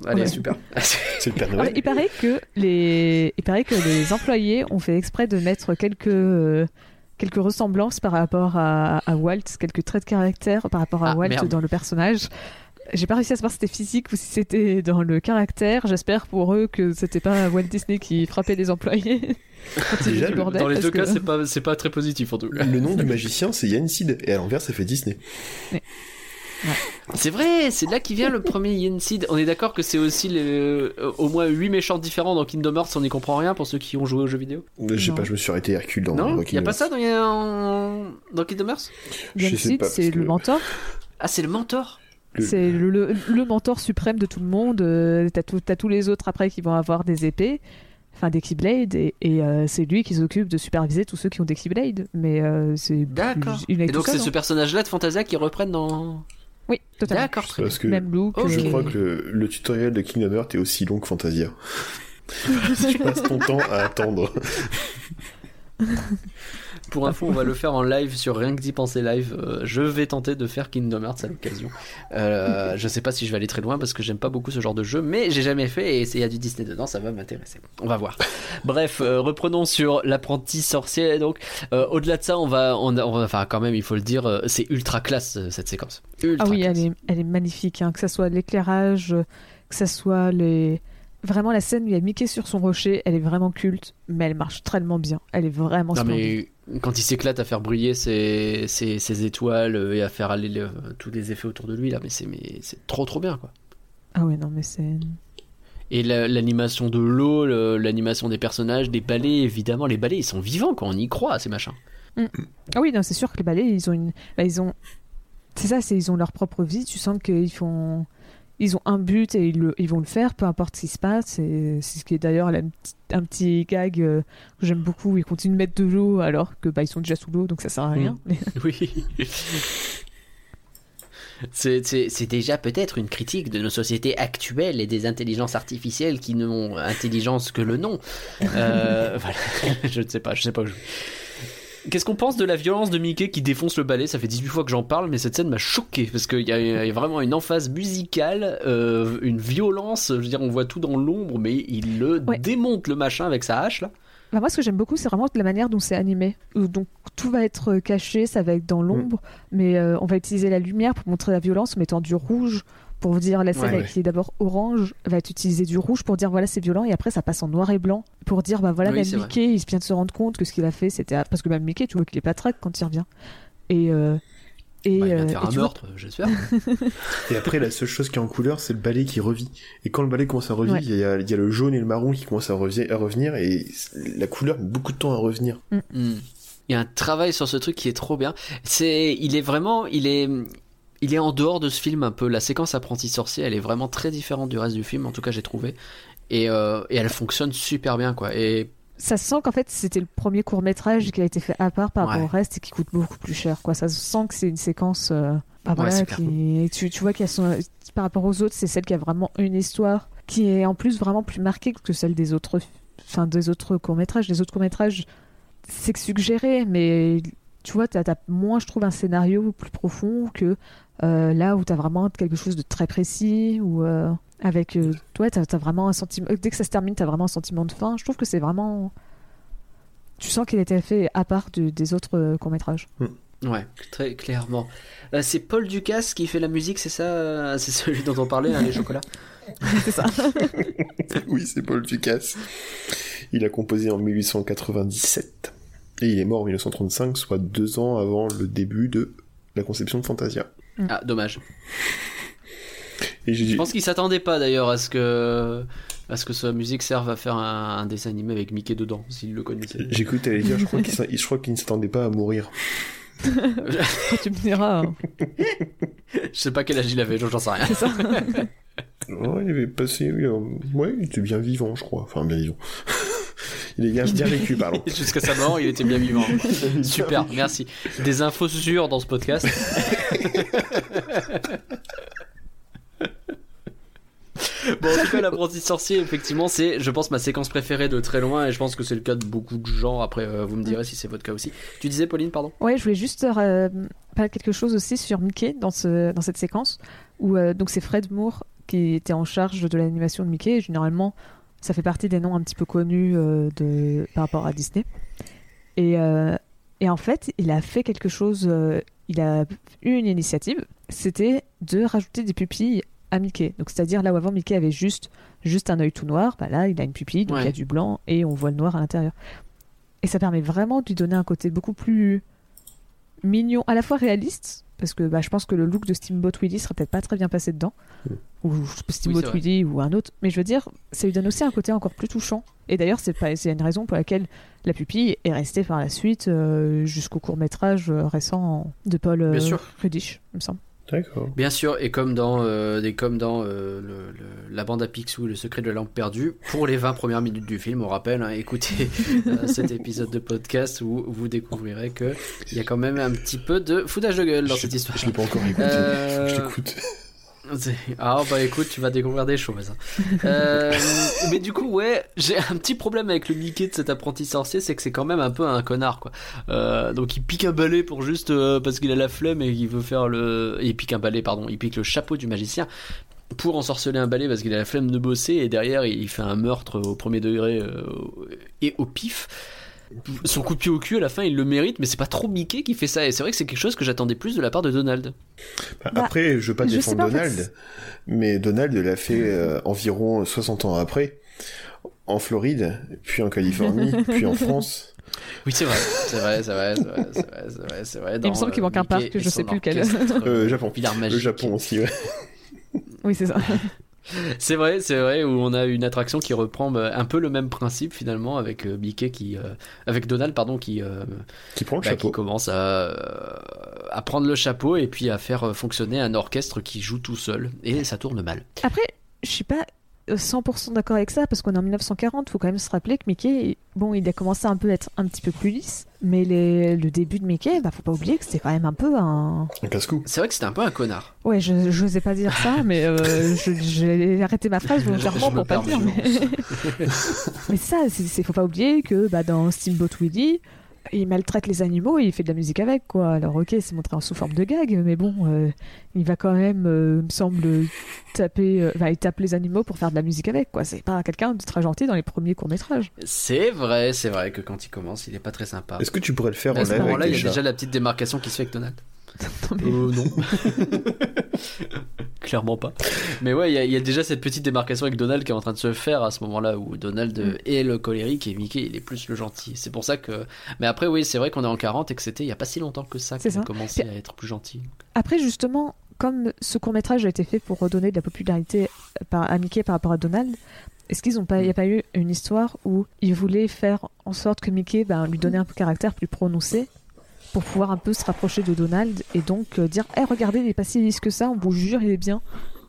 Speaker 1: Allez,
Speaker 2: Ouais.
Speaker 1: super.
Speaker 3: C'est le Père Noël.
Speaker 2: il paraît que les, il paraît que les employés ont fait exprès de mettre quelques euh, quelques ressemblances par rapport à, à Walt, quelques traits de caractère par rapport à
Speaker 1: Ah,
Speaker 2: Walt
Speaker 1: merde.
Speaker 2: dans le personnage. J'ai pas réussi à savoir si c'était physique ou si c'était dans le caractère. J'espère pour eux que c'était pas Walt Disney qui frappait les employés.
Speaker 3: Déjà,
Speaker 2: bordel,
Speaker 1: Dans les deux
Speaker 2: que-
Speaker 1: cas, c'est pas, c'est pas très positif en tout cas.
Speaker 3: Le nom du magicien, c'est Yann Sid, et à l'envers, ça fait Disney.
Speaker 1: C'est vrai, c'est de là qui vient le premier Yensid. On est d'accord que c'est aussi les, euh, au moins 8 méchants différents dans Kingdom Hearts, on n'y comprend rien pour ceux qui ont joué aux jeux vidéo.
Speaker 3: Je sais pas, je me suis arrêté Hercule dans
Speaker 1: non, il y a pas ça dans, en- dans Kingdom Hearts?
Speaker 3: Parce
Speaker 2: c'est
Speaker 3: que-
Speaker 2: le mentor.
Speaker 1: Ah, c'est le mentor.
Speaker 2: C'est le, le- le mentor suprême de tout le monde. Euh, T'as tout- tous les autres après qui vont avoir des épées, enfin des Keyblades, et, et, euh, c'est lui qui s'occupe de superviser tous ceux qui ont des Keyblades. Mais euh, c'est
Speaker 1: D'accord. Et donc c'est ce personnage-là de Fantasia qui reprennent dans.
Speaker 2: Oui, totalement.
Speaker 1: D'accord, très bien.
Speaker 3: Parce que
Speaker 2: Même look.
Speaker 1: Ok.
Speaker 3: je crois que le, le tutoriel de Kingdom Hearts est aussi long que Fantasia. tu passes ton temps à attendre.
Speaker 1: Pour info, on va le faire en live sur Rien que d'y penser live. Euh, je vais tenter de faire Kingdom Hearts à l'occasion. Euh, je sais pas si je vais aller très loin parce que j'aime pas beaucoup ce genre de jeu, mais j'ai jamais fait et s'il y a du Disney dedans, ça va m'intéresser. On va voir. Bref, euh, reprenons sur l'apprenti sorcier. Donc, euh, au-delà de ça, on va, on, on enfin, quand même, il faut le dire, c'est ultra classe cette séquence. Ultra
Speaker 2: Ah oui,
Speaker 1: classe.
Speaker 2: elle est, elle est magnifique, hein, que ça soit l'éclairage, que ça soit les... Vraiment, la scène où il y a Mickey sur son rocher, elle est vraiment culte, mais elle marche tellement bien. Elle est vraiment
Speaker 1: Non,
Speaker 2: splendide.
Speaker 1: mais quand il s'éclate à faire briller ses, ses, ses étoiles euh, et à faire aller le- tous les effets autour de lui, là, mais c'est mais c'est trop trop bien, quoi.
Speaker 2: Ah ouais, non, mais c'est...
Speaker 1: Et la- l'animation de l'eau, le- l'animation des personnages, des balais, évidemment, les balais ils sont vivants quand on y croit à ces machins.
Speaker 2: Ah oui, non, c'est sûr que les balais, ils ont une... bah, ils ont... C'est ça, c'est ils ont leur propre vie. Tu sens qu'ils font... Ils ont un but et ils, vont le faire, peu importe ce qui se passe. C'est ce qui est d'ailleurs un petit gag euh, que j'aime beaucoup. Ils continuent de mettre de l'eau alors que bah, ils sont déjà sous l'eau, donc ça sert à rien. Mais-
Speaker 1: Oui. C'est- déjà peut-être une critique de nos sociétés actuelles et des intelligences artificielles qui n'ont intelligence que le nom. Euh, voilà. je ne sais pas, je sais pas où je... Qu'est-ce qu'on pense de la violence de Mickey qui défonce le balai Ça fait 18 fois que j'en parle, mais cette scène m'a choqué parce qu'il y, a- il y a vraiment une emphase musicale, euh, une violence. Je veux dire, on voit tout dans l'ombre, mais il le
Speaker 2: Ouais.
Speaker 1: démonte le machin avec sa hache là.
Speaker 2: Bah, moi, ce que j'aime beaucoup, c'est vraiment la manière dont c'est animé. Où Donc, tout va être euh, caché, ça va être dans l'ombre, mais euh, on va utiliser la lumière pour montrer la violence en mettant du rouge pour vous dire la scène
Speaker 1: Ouais,
Speaker 2: qui est d'abord orange va être utiliser du rouge pour dire voilà c'est violent et après ça passe en noir et blanc pour dire bah voilà
Speaker 1: Oui,
Speaker 2: même
Speaker 1: c'est vrai.
Speaker 2: Mickey il vient de se rendre compte que ce qu'il a fait c'était parce que même Mickey tu vois qu'il est pas traque quand il revient et euh, et,
Speaker 1: Bah, il de
Speaker 2: euh,
Speaker 1: faire
Speaker 2: et
Speaker 1: un
Speaker 2: tu vois-
Speaker 1: meurtre, j'espère.
Speaker 3: Et après, la seule chose qui est en couleur, c'est le balai qui revit. Et quand le balai commence à revivre,
Speaker 2: Ouais.
Speaker 3: il y, a, il y a le jaune et le marron qui commencent à, revi- à revenir, et la couleur met beaucoup de temps à revenir.
Speaker 1: Hmm. Il y a un travail sur ce truc qui est trop bien. C'est, il est vraiment, il est, il est en dehors de ce film un peu. La séquence apprenti sorcier, elle est vraiment très différente du reste du film. En tout cas, j'ai trouvé. Et, euh, et elle fonctionne super bien, quoi. Et
Speaker 2: ça se sent qu'en fait c'était le premier court métrage qui a été fait à part par rapport
Speaker 1: Ouais.
Speaker 2: au reste et qui coûte beaucoup plus cher quoi ça se sent que c'est une séquence euh, bah,
Speaker 1: Ouais,
Speaker 2: voilà,
Speaker 1: c'est clair.
Speaker 2: qui... tu, tu vois qu'elles sont par rapport aux autres c'est celle qui a vraiment une histoire qui est en plus vraiment plus marquée que celle des autres enfin des autres courts métrages les autres courts métrages c'est que suggéré mais tu vois t'as as moins je trouve un scénario plus profond que là où t'as vraiment quelque chose de très précis ou euh, avec euh, toi t'as as vraiment un sentiment dès que ça se termine t'as vraiment un sentiment de fin je trouve que c'est vraiment tu sens qu'il était fait à part de- des autres courts métrages
Speaker 1: ouais, très clairement. Euh, c'est Paul Ducasse qui fait la musique, c'est ça euh, C'est celui dont on parlait, hein, les chocolats.
Speaker 2: c'est ça
Speaker 3: oui, c'est Paul Ducasse. Il a composé en 1897. Et il est mort en 1935, soit deux ans avant le début de la conception de Fantasia.
Speaker 1: Ah, dommage.
Speaker 3: Et j'ai
Speaker 1: Je pense qu'il s'attendait pas d'ailleurs à ce que, à ce que sa musique serve à faire un, un dessin animé avec Mickey dedans, s'il le
Speaker 3: que t'allais dire, je crois qu'il s'a- je crois qu'il ne s'attendait pas à mourir.
Speaker 2: tu me diras hein.
Speaker 1: Je sais pas quel âge il avait, j'en sais rien.
Speaker 2: c'est ça
Speaker 3: Ouais, il avait passé, oui, euh, ouais, il était bien vivant, je crois. Enfin, bien vivant. Il est bien, bien vécu, pardon.
Speaker 1: Jusqu'à sa mort, il était bien vivant. Super, merci. Des infos sûres dans ce podcast. Bon, en tout cas, l'apprenti sorcier, effectivement, c'est, je pense, ma séquence préférée de très loin, et je pense que c'est le cas de beaucoup de gens. Après, euh, vous me direz si c'est votre cas aussi. Tu disais, Pauline, pardon?
Speaker 2: Ouais, je voulais juste euh, parler quelque chose aussi sur Mickey dans, ce, dans cette séquence où euh, donc c'est Fred Moore qui était en charge de l'animation de Mickey. Et généralement, ça fait partie des noms un petit peu connus euh, de, par rapport à Disney. Et, euh, et en fait, il a fait quelque chose. euh, il a eu une initiative. C'était de rajouter des pupilles à Mickey. Donc c'est-à-dire là où avant Mickey avait juste juste un œil tout noir, bah là il a une pupille, donc
Speaker 1: Ouais.
Speaker 2: il y a du blanc et on voit le noir à l'intérieur. Et ça permet vraiment de lui donner un côté beaucoup plus mignon, à la fois réaliste, parce que bah, je pense que le look de Steamboat Willie serait peut-être pas très bien passé dedans, ou Steamboat
Speaker 1: vrai.
Speaker 2: Willie ou un autre, mais je veux dire, ça lui donne aussi un côté encore plus touchant. Et d'ailleurs, c'est pas, c'est une raison pour laquelle la pupille est restée par la suite euh, jusqu'au court métrage récent de Paul euh. Rudish, il me semble.
Speaker 3: D'accord.
Speaker 1: Bien sûr, et comme dans, euh, et comme dans euh, le, le- la bande à Picsou, le secret de la lampe perdue, pour les 20 premières minutes du film, on rappelle, hein, écoutez euh, cet épisode de podcast où vous découvrirez que il y a quand même un petit peu de foutage de gueule dans
Speaker 3: Je-
Speaker 1: cette histoire.
Speaker 3: Je l'ai pas encore écouté.
Speaker 1: Euh,
Speaker 3: Je t'écoute.
Speaker 1: Ah bah écoute, tu vas découvrir des choses. Euh, mais du coup, ouais, j'ai un petit problème avec le Mickey de cet apprenti sorcier, c'est que c'est quand même un peu un connard, quoi. Euh, donc il pique un balai pour juste euh, parce qu'il a la flemme et qu'il veut faire le. Il pique un balai, pardon, il pique le chapeau du magicien pour ensorceler un balai parce qu'il a la flemme de bosser et derrière il fait un meurtre au premier degré et au pif. Son coup de pied au cul à la fin il le mérite mais c'est pas trop Mickey qui fait ça et c'est vrai que c'est quelque chose que j'attendais plus de la part de Donald.
Speaker 3: Bah,
Speaker 2: Bah,
Speaker 3: après, je veux pas défendre
Speaker 2: pas, en fait,
Speaker 3: Donald, mais Donald l'a fait euh, environ 60 ans après, en Floride, puis en Californie, puis en France.
Speaker 1: Oui, c'est vrai, c'est vrai, c'est vrai, c'est vrai, c'est vrai, c'est vrai, c'est vrai.
Speaker 2: Il me semble qu'il manque un parc, je sais plus lequel.
Speaker 3: Euh, Japon. Le
Speaker 1: magique.
Speaker 3: Japon aussi, ouais.
Speaker 2: Oui, c'est ça.
Speaker 1: C'est vrai, c'est vrai, où on a une attraction qui reprend bah, un peu le même principe finalement avec euh, Mickey qui, euh, avec Donald pardon qui, euh,
Speaker 3: Qui prend le
Speaker 1: bah,
Speaker 3: chapeau.
Speaker 1: qui commence à, euh, à prendre le chapeau et puis à faire euh, fonctionner un orchestre qui joue tout seul et ça tourne mal.
Speaker 2: Après, je suis pas euh, 100% d'accord avec ça parce qu'on est en 1940. Faut quand même se rappeler que Mickey, bon, il a commencé un peu à être un petit peu plus lisse, mais les- le début de Mickey, bah faut pas oublier que c'était quand même un peu un.
Speaker 3: Un casse-cou.
Speaker 1: C'est vrai que c'était un peu un connard.
Speaker 2: Ouais, je j'osais pas dire ça, mais euh, je- j'ai arrêté ma phrase volontairement pour pas le dire. Mais, mais ça, c'est- faut pas oublier que bah, dans Steamboat Willie, il maltraite les animaux et il fait de la musique avec, quoi. Alors, ok, c'est montré en sous forme de gag, mais bon, euh, il va quand même, euh, me semble, taper, euh, enfin, il tape les animaux pour faire de la musique avec, quoi. C'est pas quelqu'un de très gentil dans les premiers courts-métrages.
Speaker 1: C'est vrai, c'est vrai que quand il commence, il est pas très sympa.
Speaker 3: Est-ce que tu pourrais le faire en
Speaker 1: à ce moment-là, il y a déjà la petite démarcation qui se fait avec Donald.
Speaker 2: Non, mais-
Speaker 1: Euh, non. Clairement pas. Mais ouais, il y a- y, déjà cette petite démarcation avec Donald qui est en train de se faire à ce moment-là où Donald euh, est le colérique et Mickey il est plus le gentil. C'est pour ça que. Mais après, oui, c'est vrai qu'on est en 40 et que c'était il y a pas si longtemps que ça qu'on a commencé à être plus gentil.
Speaker 2: Après, justement, comme ce court-métrage a été fait pour redonner de la popularité par, à Mickey par rapport à Donald, est-ce qu'ils ont pas, il n'y a pas eu une histoire où ils voulaient faire en sorte que Mickey ben, lui donnait un peu caractère plus prononcé pour pouvoir un peu se rapprocher de Donald et donc euh, dire Eh, regardez, il est pas si lisse que ça, on vous jure, il est bien,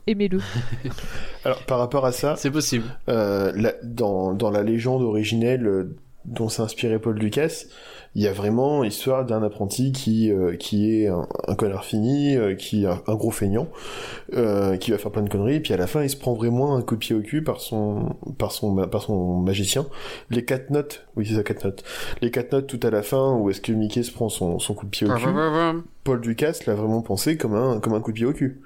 Speaker 2: aimez-le.
Speaker 3: Alors, par rapport à ça,
Speaker 1: C'est possible.
Speaker 3: euh, la- dans, dans la légende originelle euh, dont s'est inspiré Paul Lucas, il y a vraiment l'histoire d'un apprenti qui, euh, qui est un, un connard fini, euh, qui est un, un gros feignant, euh, qui va faire plein de conneries, et puis à la fin, il se prend vraiment un coup de pied au cul par son, par son, par son magicien. Les quatre notes, oui, c'est ça, quatre notes. Les quatre notes tout à la fin, où est-ce que Mickey se prend son, son coup de pied au cul, Paul Ducasse l'a vraiment pensé comme un, comme un coup de pied au cul.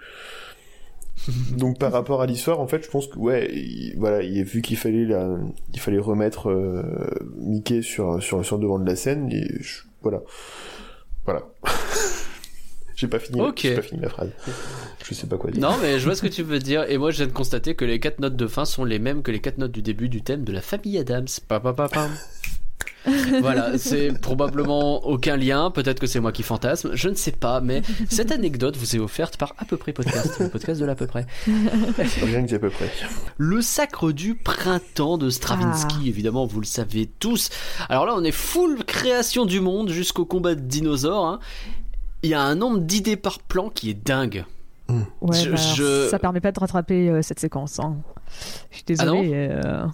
Speaker 3: Donc par rapport à l'histoire, en fait, je pense que ouais, il, voilà, il a vu qu'il fallait la, il fallait remettre euh, Mickey sur sur sur le devant de la scène et je- voilà, voilà. j'ai pas fini,
Speaker 1: Ok.
Speaker 3: j'ai pas fini ma phrase. Je sais pas quoi dire.
Speaker 1: Non, mais je vois ce que tu veux dire. Et moi, je viens de constater que les quatre notes de fin sont les mêmes que les quatre notes du début du thème de la famille Adams. Pa, pa, pa, pam. Voilà, c'est probablement aucun lien. Peut-être que c'est moi qui fantasme. Je ne sais pas, mais cette anecdote vous est offerte par à peu près podcast, le podcast de l'à peu près.
Speaker 3: Rien que à peu près.
Speaker 1: Le sacre du printemps de Stravinsky,
Speaker 2: Ah.
Speaker 1: évidemment, vous le savez tous. Alors là, on est full création du monde jusqu'au combat de dinosaures. hein. Il y a un nombre d'idées par plan qui est dingue.
Speaker 2: Ouais,
Speaker 1: Je-
Speaker 2: bah,
Speaker 1: je-
Speaker 2: ça permet pas de rattraper euh, cette séquence. hein. Je suis
Speaker 1: Ah non
Speaker 2: désolée. euh,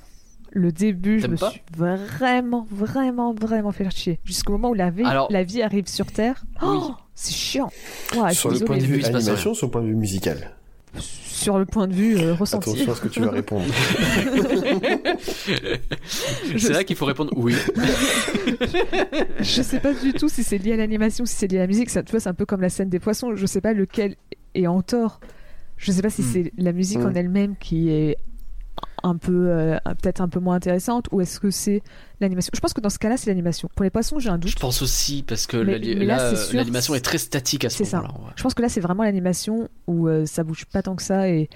Speaker 2: le début, je me suis vraiment, vraiment, vraiment fait chier. Jusqu'au moment où la vie,
Speaker 1: Alors-
Speaker 2: la vie arrive sur Terre. Oh, c'est chiant.
Speaker 3: Sur le point de vue animation, sur le point de vue musical.
Speaker 2: Sur le point de vue euh, ressenti.
Speaker 3: Attention à ce que tu vas répondre.
Speaker 1: C'est là qu'il faut répondre oui.
Speaker 2: je sais pas du tout si c'est lié à l'animation, si c'est lié à la musique. Ça, tu vois, c'est un peu comme la scène des poissons. Je sais pas lequel est en tort. Je sais pas si
Speaker 1: Hmm.
Speaker 2: c'est la musique en
Speaker 3: Hmm.
Speaker 2: elle-même qui est un peu, euh, peut-être un peu moins intéressante, ou est-ce que c'est l'animation? Je pense que dans ce cas-là, c'est l'animation. Pour les poissons, j'ai un doute.
Speaker 1: Je pense aussi parce que
Speaker 2: Mais- mais là,
Speaker 1: l'animation est très statique à ce moment-là. ouais.
Speaker 2: Je pense que là, c'est vraiment l'animation où euh, ça bouge pas tant que ça et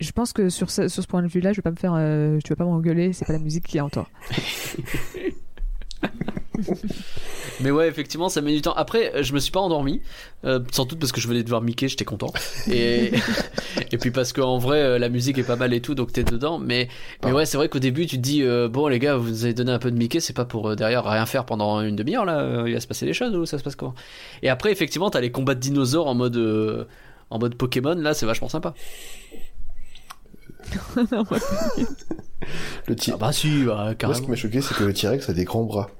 Speaker 2: je pense que sur ce, sur ce point de vue-là, je vais pas me faire, euh, tu vas pas m'engueuler, c'est pas la musique qui est en tort.
Speaker 1: Mais ouais, effectivement, ça met du temps. Après, euh, je me suis pas endormi, euh, sans doute parce que je venais de voir Mickey, j'étais content. Et et puis parce qu'en vrai, euh, la musique est pas mal et tout, donc t'es dedans. Mais mais ouais, c'est vrai qu'au début, tu te dis euh, bon les gars, vous nous avez donné un peu de Mickey, c'est pas pour euh, derrière rien faire pendant une demi-heure là. Il va se passer des choses ou ça se passe comment? Et après, effectivement, t'as les combats de dinosaures en mode euh, en mode Pokémon, là, c'est vachement sympa.
Speaker 3: Le T-
Speaker 1: Ah bah si, bah,
Speaker 3: Moi, ce
Speaker 1: carrément.
Speaker 3: qui m'a choqué, c'est que le T-Rex a des grands bras.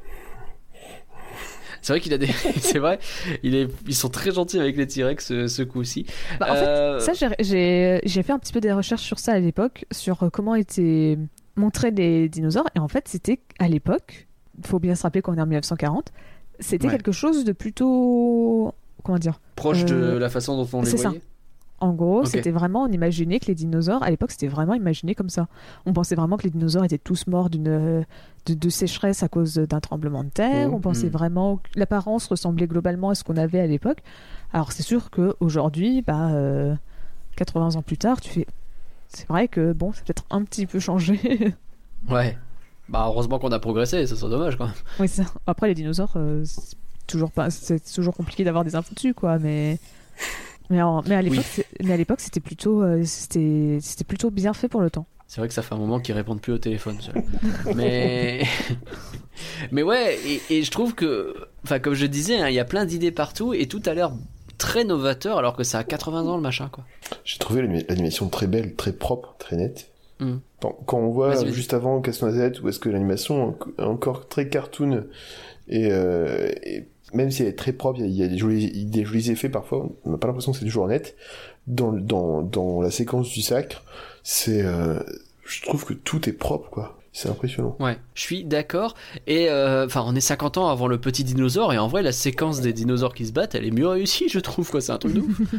Speaker 1: C'est vrai qu'il a des. c'est vrai, il est... ils sont très gentils avec les T-Rex ce, ce coup-ci.
Speaker 2: Bah, en
Speaker 1: Euh,
Speaker 2: fait, ça, j'ai- fait un petit peu des recherches sur ça à l'époque, sur euh, comment étaient montrés les dinosaures. Et en fait, c'était à l'époque, il faut bien se rappeler qu'on est en 1940, c'était
Speaker 1: Ouais.
Speaker 2: quelque chose de plutôt. Comment dire
Speaker 1: Proche de
Speaker 2: euh,
Speaker 1: la façon dont on les
Speaker 2: ça. En gros, c'était vraiment, on imaginait que les dinosaures, à l'époque, c'était vraiment imaginé comme ça. On pensait vraiment que les dinosaures étaient tous morts d'une de, de sécheresse à cause d'un tremblement de terre.
Speaker 3: Mhm.
Speaker 2: On pensait
Speaker 1: Mhm. vraiment
Speaker 2: que l'apparence ressemblait globalement à ce qu'on avait à l'époque. Alors c'est sûr qu'aujourd'hui, bah, euh, 80 ans plus tard, tu fais. C'est vrai que bon, ça peut-être un petit peu changé.
Speaker 1: Ouais. Bah heureusement qu'on a progressé, ça serait dommage quand même.
Speaker 2: oui, ça. Après, les dinosaures, euh, c'est toujours pas, c'est toujours compliqué d'avoir des infos dessus, quoi. Mais mais, en- mais à l'époque, c'est- mais à l'époque, c'était plutôt, euh, c'était, c'était plutôt bien fait pour le temps.
Speaker 1: C'est vrai que ça fait un moment qu'ils répondent plus au téléphone. Mais mais ouais, et, et je trouve que, enfin comme je disais, hein, il y a plein d'idées partout et tout a l'air très novateur alors que ça a 80 ans le machin quoi.
Speaker 3: J'ai trouvé l'anima- l'animation très belle, très propre, très nette.
Speaker 1: Mm.
Speaker 3: Quand, on voit
Speaker 1: Vas-y, vas-y.
Speaker 3: juste avant Casse-Noisette, où est-ce que l'animation est encore très cartoon, et, euh, et même si elle est très propre, il y a, des, jolis, des jolis effets parfois, on n'a pas l'impression que c'est toujours net. Dans, le- dans, dans la séquence du sacre, c'est, euh, je trouve que tout est propre, quoi. C'est impressionnant.
Speaker 1: Ouais, je suis d'accord. Et euh, enfin, on est 50 ans avant le petit dinosaure et en vrai, la séquence des dinosaures qui se battent, elle est mieux réussie, je trouve quoi. C'est un truc de ouf.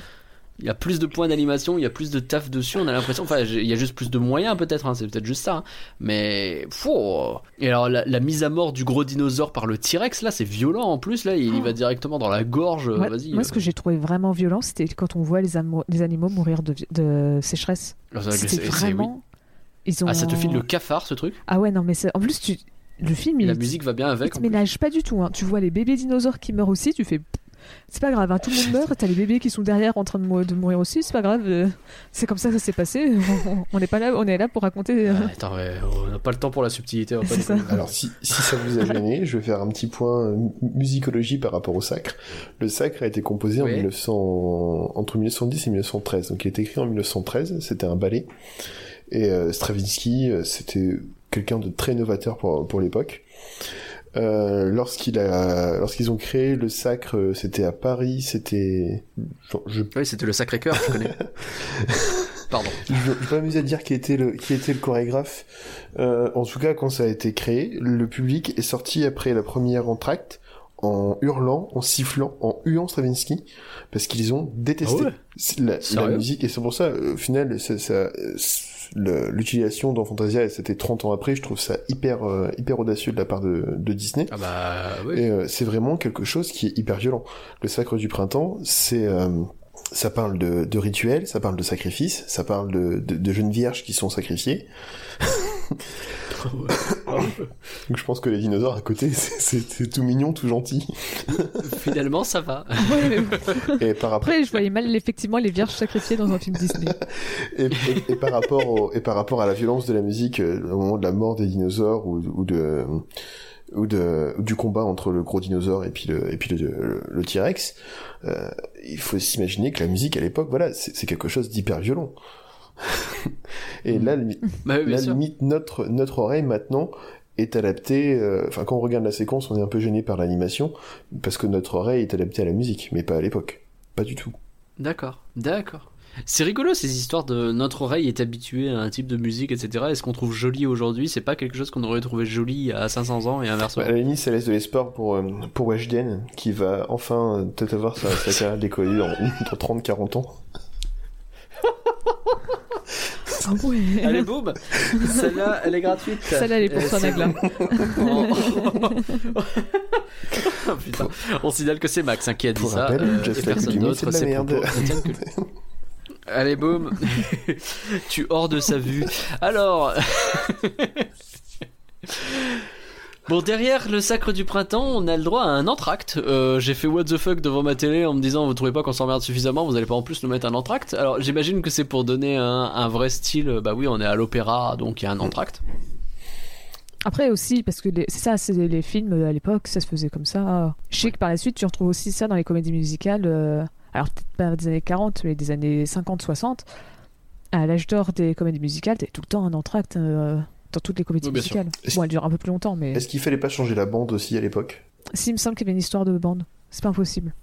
Speaker 1: Il y a plus de points d'animation, il y a plus de taf dessus. On a l'impression, enfin, il y a juste plus de moyens peut-être. hein, c'est peut-être juste ça. hein. Mais fou. Et alors la, la mise à mort du gros dinosaure par le T-Rex, là, c'est violent en plus. Là, il y va directement dans la gorge.
Speaker 2: Moi,
Speaker 1: Vas-y.
Speaker 2: moi, ce que j'ai trouvé vraiment violent, c'était quand on voit les, animaux mourir de, sécheresse.
Speaker 1: euh, c'est-
Speaker 2: C'était vraiment. Ils ont...
Speaker 1: Ah, ça te file le cafard ce truc?
Speaker 2: Ah ouais, non, mais en plus, tu... le film, il,
Speaker 1: La musique va bien
Speaker 2: il
Speaker 1: avec.
Speaker 2: te
Speaker 1: en plus.
Speaker 2: ménage pas du tout. hein. Tu vois les bébés dinosaures qui meurent aussi, tu fais. C'est pas grave, hein, tout le monde meurt, t'as les bébés qui sont derrière en train de, mou- de mourir aussi, c'est pas grave. euh, C'est comme ça que ça s'est passé. On- On n'est pas là, on est là pour raconter. euh,
Speaker 1: Ah, attends, ouais, on n'a pas le temps pour la subtilité. on va pas
Speaker 2: ça.
Speaker 3: Alors si, si ça vous a gêné, je vais faire un petit point euh, musicologie par rapport au sacre. Le sacre a été composé en
Speaker 1: Oui.
Speaker 3: 1900, entre 1910 et 1913. Donc il a été écrit en 1913, c'était un ballet. Et euh, Stravinsky, c'était quelqu'un de très novateur pour, pour l'époque. Euh, lorsqu'il a, lorsqu'ils ont créé le sacre, euh, c'était à Paris, c'était, je
Speaker 1: Oui, c'était le Sacré-Cœur, je connais. Pardon.
Speaker 3: je je vais pas m'amuser à dire qui était le, qui était le chorégraphe. Euh, en tout cas, quand ça a été créé, le public est sorti après la première entracte en hurlant, en sifflant, en huant Stravinsky, parce qu'ils ont détesté
Speaker 1: Ah ouais?
Speaker 3: La, la musique. Et c'est pour ça, au final, ça, ça, l'utilisation dans Fantasia, et c'était 30 ans après, je trouve ça hyper, euh, hyper audacieux de la part de, de Disney.
Speaker 1: Ah bah oui.
Speaker 3: Et euh, c'est vraiment quelque chose qui est hyper violent. Le sacre du printemps, c'est euh, ça parle de, de rituels, ça parle de sacrifices, ça parle de, de, de jeunes vierges qui sont sacrifiées. Donc je pense que les dinosaures à côté, c'est- tout mignon, tout gentil.
Speaker 1: Finalement, ça va.
Speaker 2: ouais, mais bon.
Speaker 3: Et par, rapport
Speaker 2: Après, je voyais mal effectivement les vierges sacrifiées dans un film Disney.
Speaker 3: et, et- et par rapport au, et par rapport à la violence de la musique euh, au moment de la mort des dinosaures ou, ou de ou de ou du combat entre le gros dinosaure et puis le et puis le, le, le T-Rex euh, il faut s'imaginer que la musique à l'époque voilà c'est c'est quelque chose d'hyper violent et là
Speaker 1: Bah oui,
Speaker 3: là limite notre notre oreille maintenant est adaptée euh, enfin quand on regarde la séquence on est un peu gêné par l'animation parce que notre oreille est adaptée à la musique mais pas à l'époque pas du tout
Speaker 1: D'accord, d'accord. C'est rigolo ces histoires de notre oreille est habituée à un type de musique, etc. Et ce qu'on trouve joli aujourd'hui, c'est pas quelque chose qu'on aurait trouvé joli à 500 ans et inversement.
Speaker 3: À la limite, ça laisse de l'espoir pour, euh, pour Weshden, qui va enfin euh, peut-être avoir sa, sa carrière décollée dans, dans 30-40 ans.
Speaker 2: Ah ouais.
Speaker 1: Allez, boum Celle-là, elle est gratuite.
Speaker 2: Celle-là, elle est pour toi, Nagla.
Speaker 1: Oh, putain. On signale que c'est Max hein, qui a dit
Speaker 3: Pour
Speaker 1: ça.
Speaker 3: rappel,
Speaker 1: euh, et personne d'autre.
Speaker 3: c'est
Speaker 1: que- Allez, boum Tu hors de sa vue. Alors. Bon, derrière le sacre du printemps, on a le droit à un entracte. Euh, J'ai fait what the fuck devant ma télé en me disant Vous trouvez pas qu'on s'emmerde suffisamment Vous allez pas en plus nous mettre un entracte Alors, j'imagine que c'est pour donner un, un vrai style. Bah oui, on est à l'opéra, donc il y a un entracte.
Speaker 2: Après aussi, parce que les- c'est ça, c'est les films euh, à l'époque, ça se faisait comme ça. Je sais que par la suite, tu retrouves aussi ça dans les comédies musicales. euh, alors peut-être pas des années 40, mais des années 50-60, à l'âge d'or des comédies musicales, t'avais tout le temps un entracte euh, dans toutes les comédies
Speaker 1: Oui,
Speaker 2: musicales.
Speaker 3: Est-ce-
Speaker 2: Bon, elle dure un peu plus longtemps, mais
Speaker 3: Est-ce qu'il fallait pas changer la bande aussi à l'époque?
Speaker 2: Si, il me semble qu'il y avait une histoire de bande. C'est pas impossible.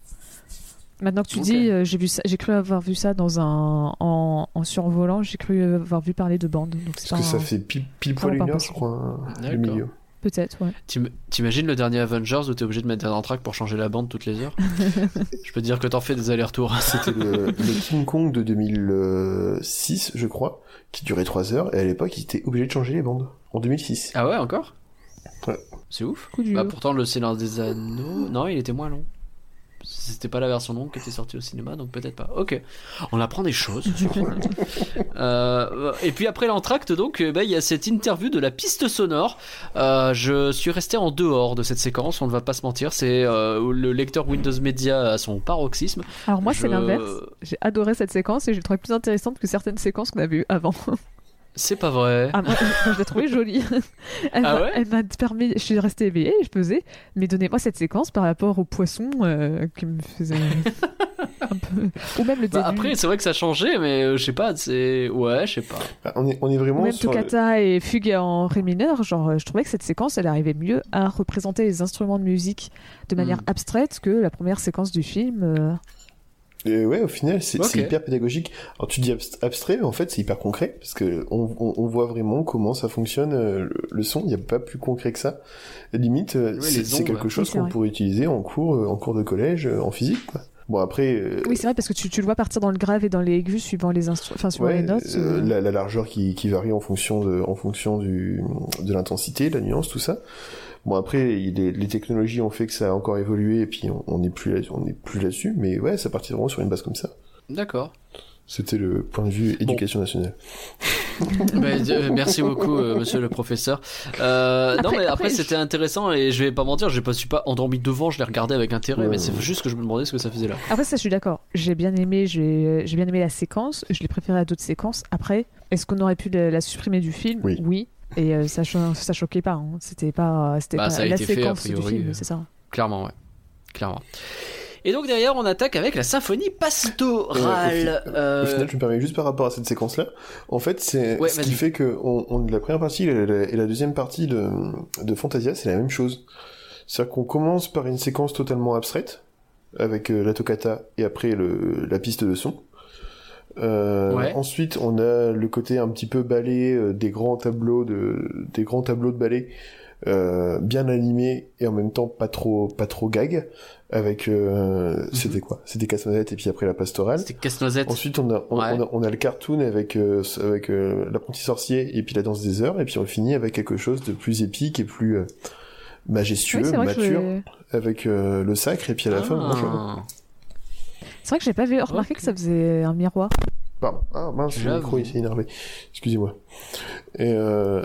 Speaker 2: Maintenant que tu dis, euh, j'ai vu ça, j'ai cru avoir vu ça dans un en, en survolant, j'ai cru avoir vu parler de bande. Donc c'est
Speaker 3: Parce que ça fait pile, pile poil une heure, je crois, le
Speaker 1: D'accord.
Speaker 3: milieu.
Speaker 2: Peut-être, ouais.
Speaker 1: T'im- T'imagines le dernier Avengers où t'es obligé de mettre un entracte pour changer la bande toutes les heures? Je peux te dire que t'en fais des allers-retours.
Speaker 3: C'était le, le King Kong de 2006, je crois, qui durait 3 heures, et à l'époque, ils étaient obligés de changer les bandes. En 2006.
Speaker 1: Ah ouais, encore?
Speaker 3: Ouais.
Speaker 1: C'est ouf. Bah pourtant le Seigneur des Anneaux, non, il était moins long. C'était pas la version longue qui était sortie au cinéma, donc peut-être pas. Ok, on apprend des choses. Euh, et puis après l'entracte, donc, euh, bah, il y a cette interview de la piste sonore. Euh, je suis resté en dehors de cette séquence, on ne va pas se mentir. C'est euh, le lecteur Windows Media à son paroxysme.
Speaker 2: Alors moi, c'est l'inverse. J'ai adoré cette séquence et je l'ai trouvée plus intéressante que certaines séquences qu'on avait eues avant.
Speaker 1: C'est pas vrai.
Speaker 2: Ah, moi, je l'ai trouvée jolie. Elle
Speaker 1: Ah
Speaker 2: m'a-
Speaker 1: ouais
Speaker 2: elle m'a permis. Je suis restée éveillée, je pesais. Mais donnez-moi cette séquence par rapport au poisson euh, qui me faisait un peu. Ou même le
Speaker 1: Bah,
Speaker 2: début.
Speaker 1: après, c'est vrai que ça a changé, mais euh, je sais pas, c'est. Ouais, je sais pas.
Speaker 3: Bah, on, est, on est
Speaker 2: Ou
Speaker 3: vraiment
Speaker 2: même
Speaker 3: sur...
Speaker 2: Toccata et Fugue en Ré mineur, genre euh, je trouvais que cette séquence elle arrivait mieux à représenter les instruments de musique de manière
Speaker 1: Mm.
Speaker 2: abstraite que la première séquence du film. euh.
Speaker 3: Et ouais, au final, c'est hyper pédagogique. Alors tu dis abst- abstrait, mais en fait, c'est hyper concret, parce que on, on, on voit vraiment comment ça fonctionne, euh, le, le son, il n'y a pas plus concret que ça. Limite, euh,
Speaker 1: Ouais,
Speaker 3: c'est quelque chose qu'on pourrait utiliser en cours, euh, en cours de collège, euh, en physique, quoi. Bon, après... euh,
Speaker 2: Oui, c'est vrai parce que tu, tu le vois partir dans le grave et dans les aigus suivant les enfin suivant
Speaker 3: Ouais,
Speaker 2: les notes.
Speaker 3: euh, la, la largeur qui, qui varie en fonction de, en fonction du, de l'intensité, la nuance, tout ça. Bon après, il est- les technologies ont fait que ça a encore évolué et puis on n'est plus là, on n'est plus là-dessus. Mais ouais, ça partit vraiment sur une base comme ça.
Speaker 1: D'accord.
Speaker 3: C'était le point de vue éducation nationale.
Speaker 1: Bah, euh, merci beaucoup, euh, monsieur le professeur. Euh, non, mais après,
Speaker 2: après, je-
Speaker 1: c'était intéressant et je vais pas mentir, je pas suis pas endormi devant, je l'ai regardé avec intérêt,
Speaker 3: Ouais,
Speaker 1: mais c'est juste que je me demandais ce que ça faisait là.
Speaker 2: Après ça, je suis d'accord. J'ai bien aimé, j'ai bien aimé la séquence. Je l'ai préférée à d'autres séquences. Après, est-ce qu'on aurait pu la, la supprimer du film?
Speaker 3: Oui.
Speaker 2: Et euh, ça, cho- ça choquait pas. hein. C'était pas, c'était
Speaker 1: Bah,
Speaker 2: pas la
Speaker 1: fait,
Speaker 2: séquence du film,
Speaker 1: euh.
Speaker 2: c'est ça.
Speaker 1: Clairement, ouais. Clairement. Et donc derrière, on attaque avec la symphonie pastorale.
Speaker 3: Au
Speaker 1: Euh,
Speaker 3: final, je me permets juste par rapport à cette séquence-là. En fait, c'est
Speaker 1: Ouais,
Speaker 3: ce qui fait que on, on- la première partie et la, et la deuxième partie de, de Fantasia, c'est la même chose. C'est-à-dire qu'on commence par une séquence totalement abstraite avec euh, la toccata et après le, la piste de son. Euh,
Speaker 1: Ouais.
Speaker 3: Ensuite, on a le côté un petit peu ballet euh, des grands tableaux de des grands tableaux de ballet euh, bien animés et en même temps pas trop pas trop gag avec euh, c'était quoi? C'était Casse-Noisette et puis après la pastorale.
Speaker 1: C'était Casse-Noisette.
Speaker 3: Ensuite, on a, on,
Speaker 1: Ouais.
Speaker 3: on a, on a le cartoon avec, euh, avec euh, l'apprenti sorcier et puis la danse des heures, et puis on finit avec quelque chose de plus épique et plus euh, majestueux,
Speaker 2: Oui,
Speaker 3: mature,
Speaker 2: je-
Speaker 3: avec euh, le sacre, et puis à la fin, je-
Speaker 1: Ah.
Speaker 2: C'est vrai que j'ai pas vu remarqué que ça faisait un miroir.
Speaker 3: Pardon. Ah mince, le micro il s'est énervé. Excusez-moi. Et, euh...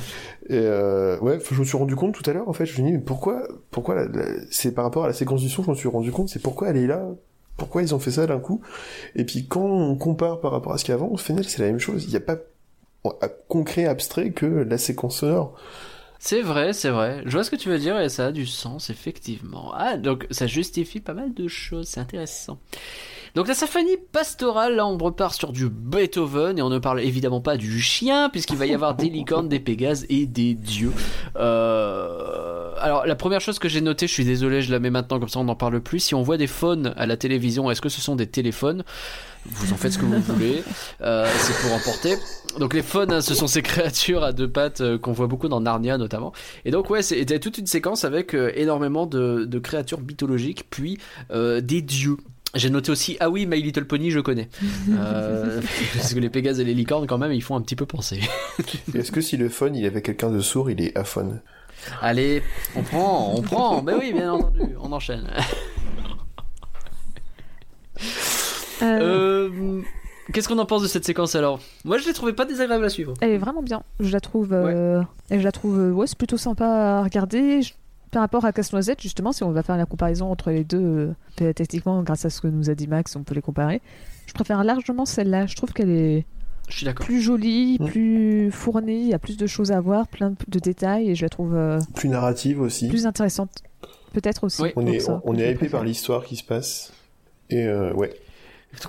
Speaker 3: et euh... ouais, je me suis rendu compte tout à l'heure, en fait, je me dis, mais pourquoi, pourquoi la- la- c'est par rapport à la séquence du son, je me suis rendu compte, c'est pourquoi elle est là, pourquoi ils ont fait ça d'un coup? Et puis quand on compare par rapport à ce qu'il y a avant, au final, c'est la même chose. Il n'y a pas à concret, abstrait que la séquence sonore.
Speaker 1: C'est vrai, c'est vrai. Je vois ce que tu veux dire et ça a du sens, effectivement. Ah, donc ça justifie pas mal de choses, c'est intéressant. Donc la symphonie pastorale, là on repart sur du Beethoven et on ne parle évidemment pas du chien puisqu'il va y avoir des licornes, des pégases et des dieux. Euh, Alors la première chose que j'ai notée, je suis désolé, je la mets maintenant comme ça on n'en parle plus. Si on voit des phones à la télévision, est-ce que ce sont des téléphones? Vous en faites ce que vous voulez, Euh, c'est pour emporter. Donc les faunes, hein, ce sont ces créatures à deux pattes euh, qu'on voit beaucoup dans Narnia notamment. Et donc ouais, c'était toute une séquence avec euh, énormément de, de créatures mythologiques, puis euh, des dieux. J'ai noté aussi, ah oui, My Little Pony, je connais. Euh, parce que les Pégases et les licornes, quand même, ils font un petit peu penser.
Speaker 3: Est-ce que si le phone, il avait quelqu'un de sourd, il est aphone?
Speaker 1: Allez, on prend, on prend. Ben oui, bien entendu, on enchaîne.
Speaker 2: Euh,
Speaker 1: Euh, Qu'est-ce qu'on en pense de cette séquence alors? Moi, je l'ai trouvé pas désagréable à suivre.
Speaker 2: Elle est vraiment bien. Je la trouve, euh, et je la trouve, ouais, c'est plutôt sympa à regarder. Je- Par rapport à Casse-Noisette, justement, si on va faire la comparaison entre les deux, euh, techniquement, grâce à ce que nous a dit Max, on peut les comparer. Je préfère largement celle-là. Je trouve qu'elle est
Speaker 1: Je suis d'accord.
Speaker 2: plus jolie,
Speaker 3: Mm.
Speaker 2: plus fournie, il y a plus de choses à voir, plein de, de détails, et je la trouve euh,
Speaker 3: Plus narrative aussi.
Speaker 2: plus intéressante. Peut-être aussi.
Speaker 1: Oui.
Speaker 3: On est,
Speaker 2: ça
Speaker 3: on est hypé par l'histoire qui se passe. Et euh, ouais.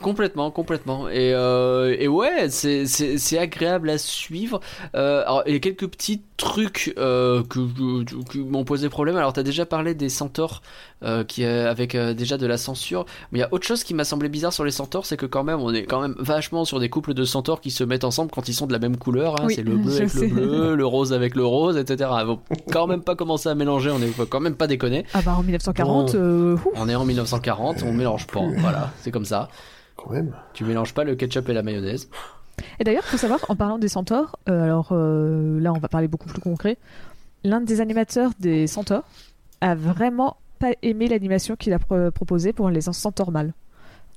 Speaker 1: Complètement, complètement. Et, euh, et ouais, c'est, c'est, c'est agréable à suivre. Euh, alors, il y a quelques petits trucs euh, que, qui m'ont posé problème. Alors, tu as déjà parlé des centaures euh, qui, euh, avec euh, déjà de la censure. Mais il y a autre chose qui m'a semblé bizarre sur les centaures, c'est que quand même, on est quand même vachement sur des couples de centaures qui se mettent ensemble quand ils sont de la même couleur. hein.
Speaker 2: Oui,
Speaker 1: c'est le bleu avec
Speaker 2: sais.
Speaker 1: le bleu, le rose avec le rose, etc. Ils vont quand même pas commencer à mélanger, on est faut quand même pas déconner.
Speaker 2: Ah bah en 1940,
Speaker 1: Bon.
Speaker 2: euh.
Speaker 1: On est en 1940, on mélange pas. Voilà, c'est comme ça.
Speaker 3: Quand même.
Speaker 1: Tu mélanges pas le ketchup et la mayonnaise.
Speaker 2: Et d'ailleurs, faut savoir, en parlant des centaures, euh, alors euh, là on va parler beaucoup plus concret, l'un des animateurs des centaures a vraiment pas aimé l'animation qu'il a pro- proposée pour les centaures mâles.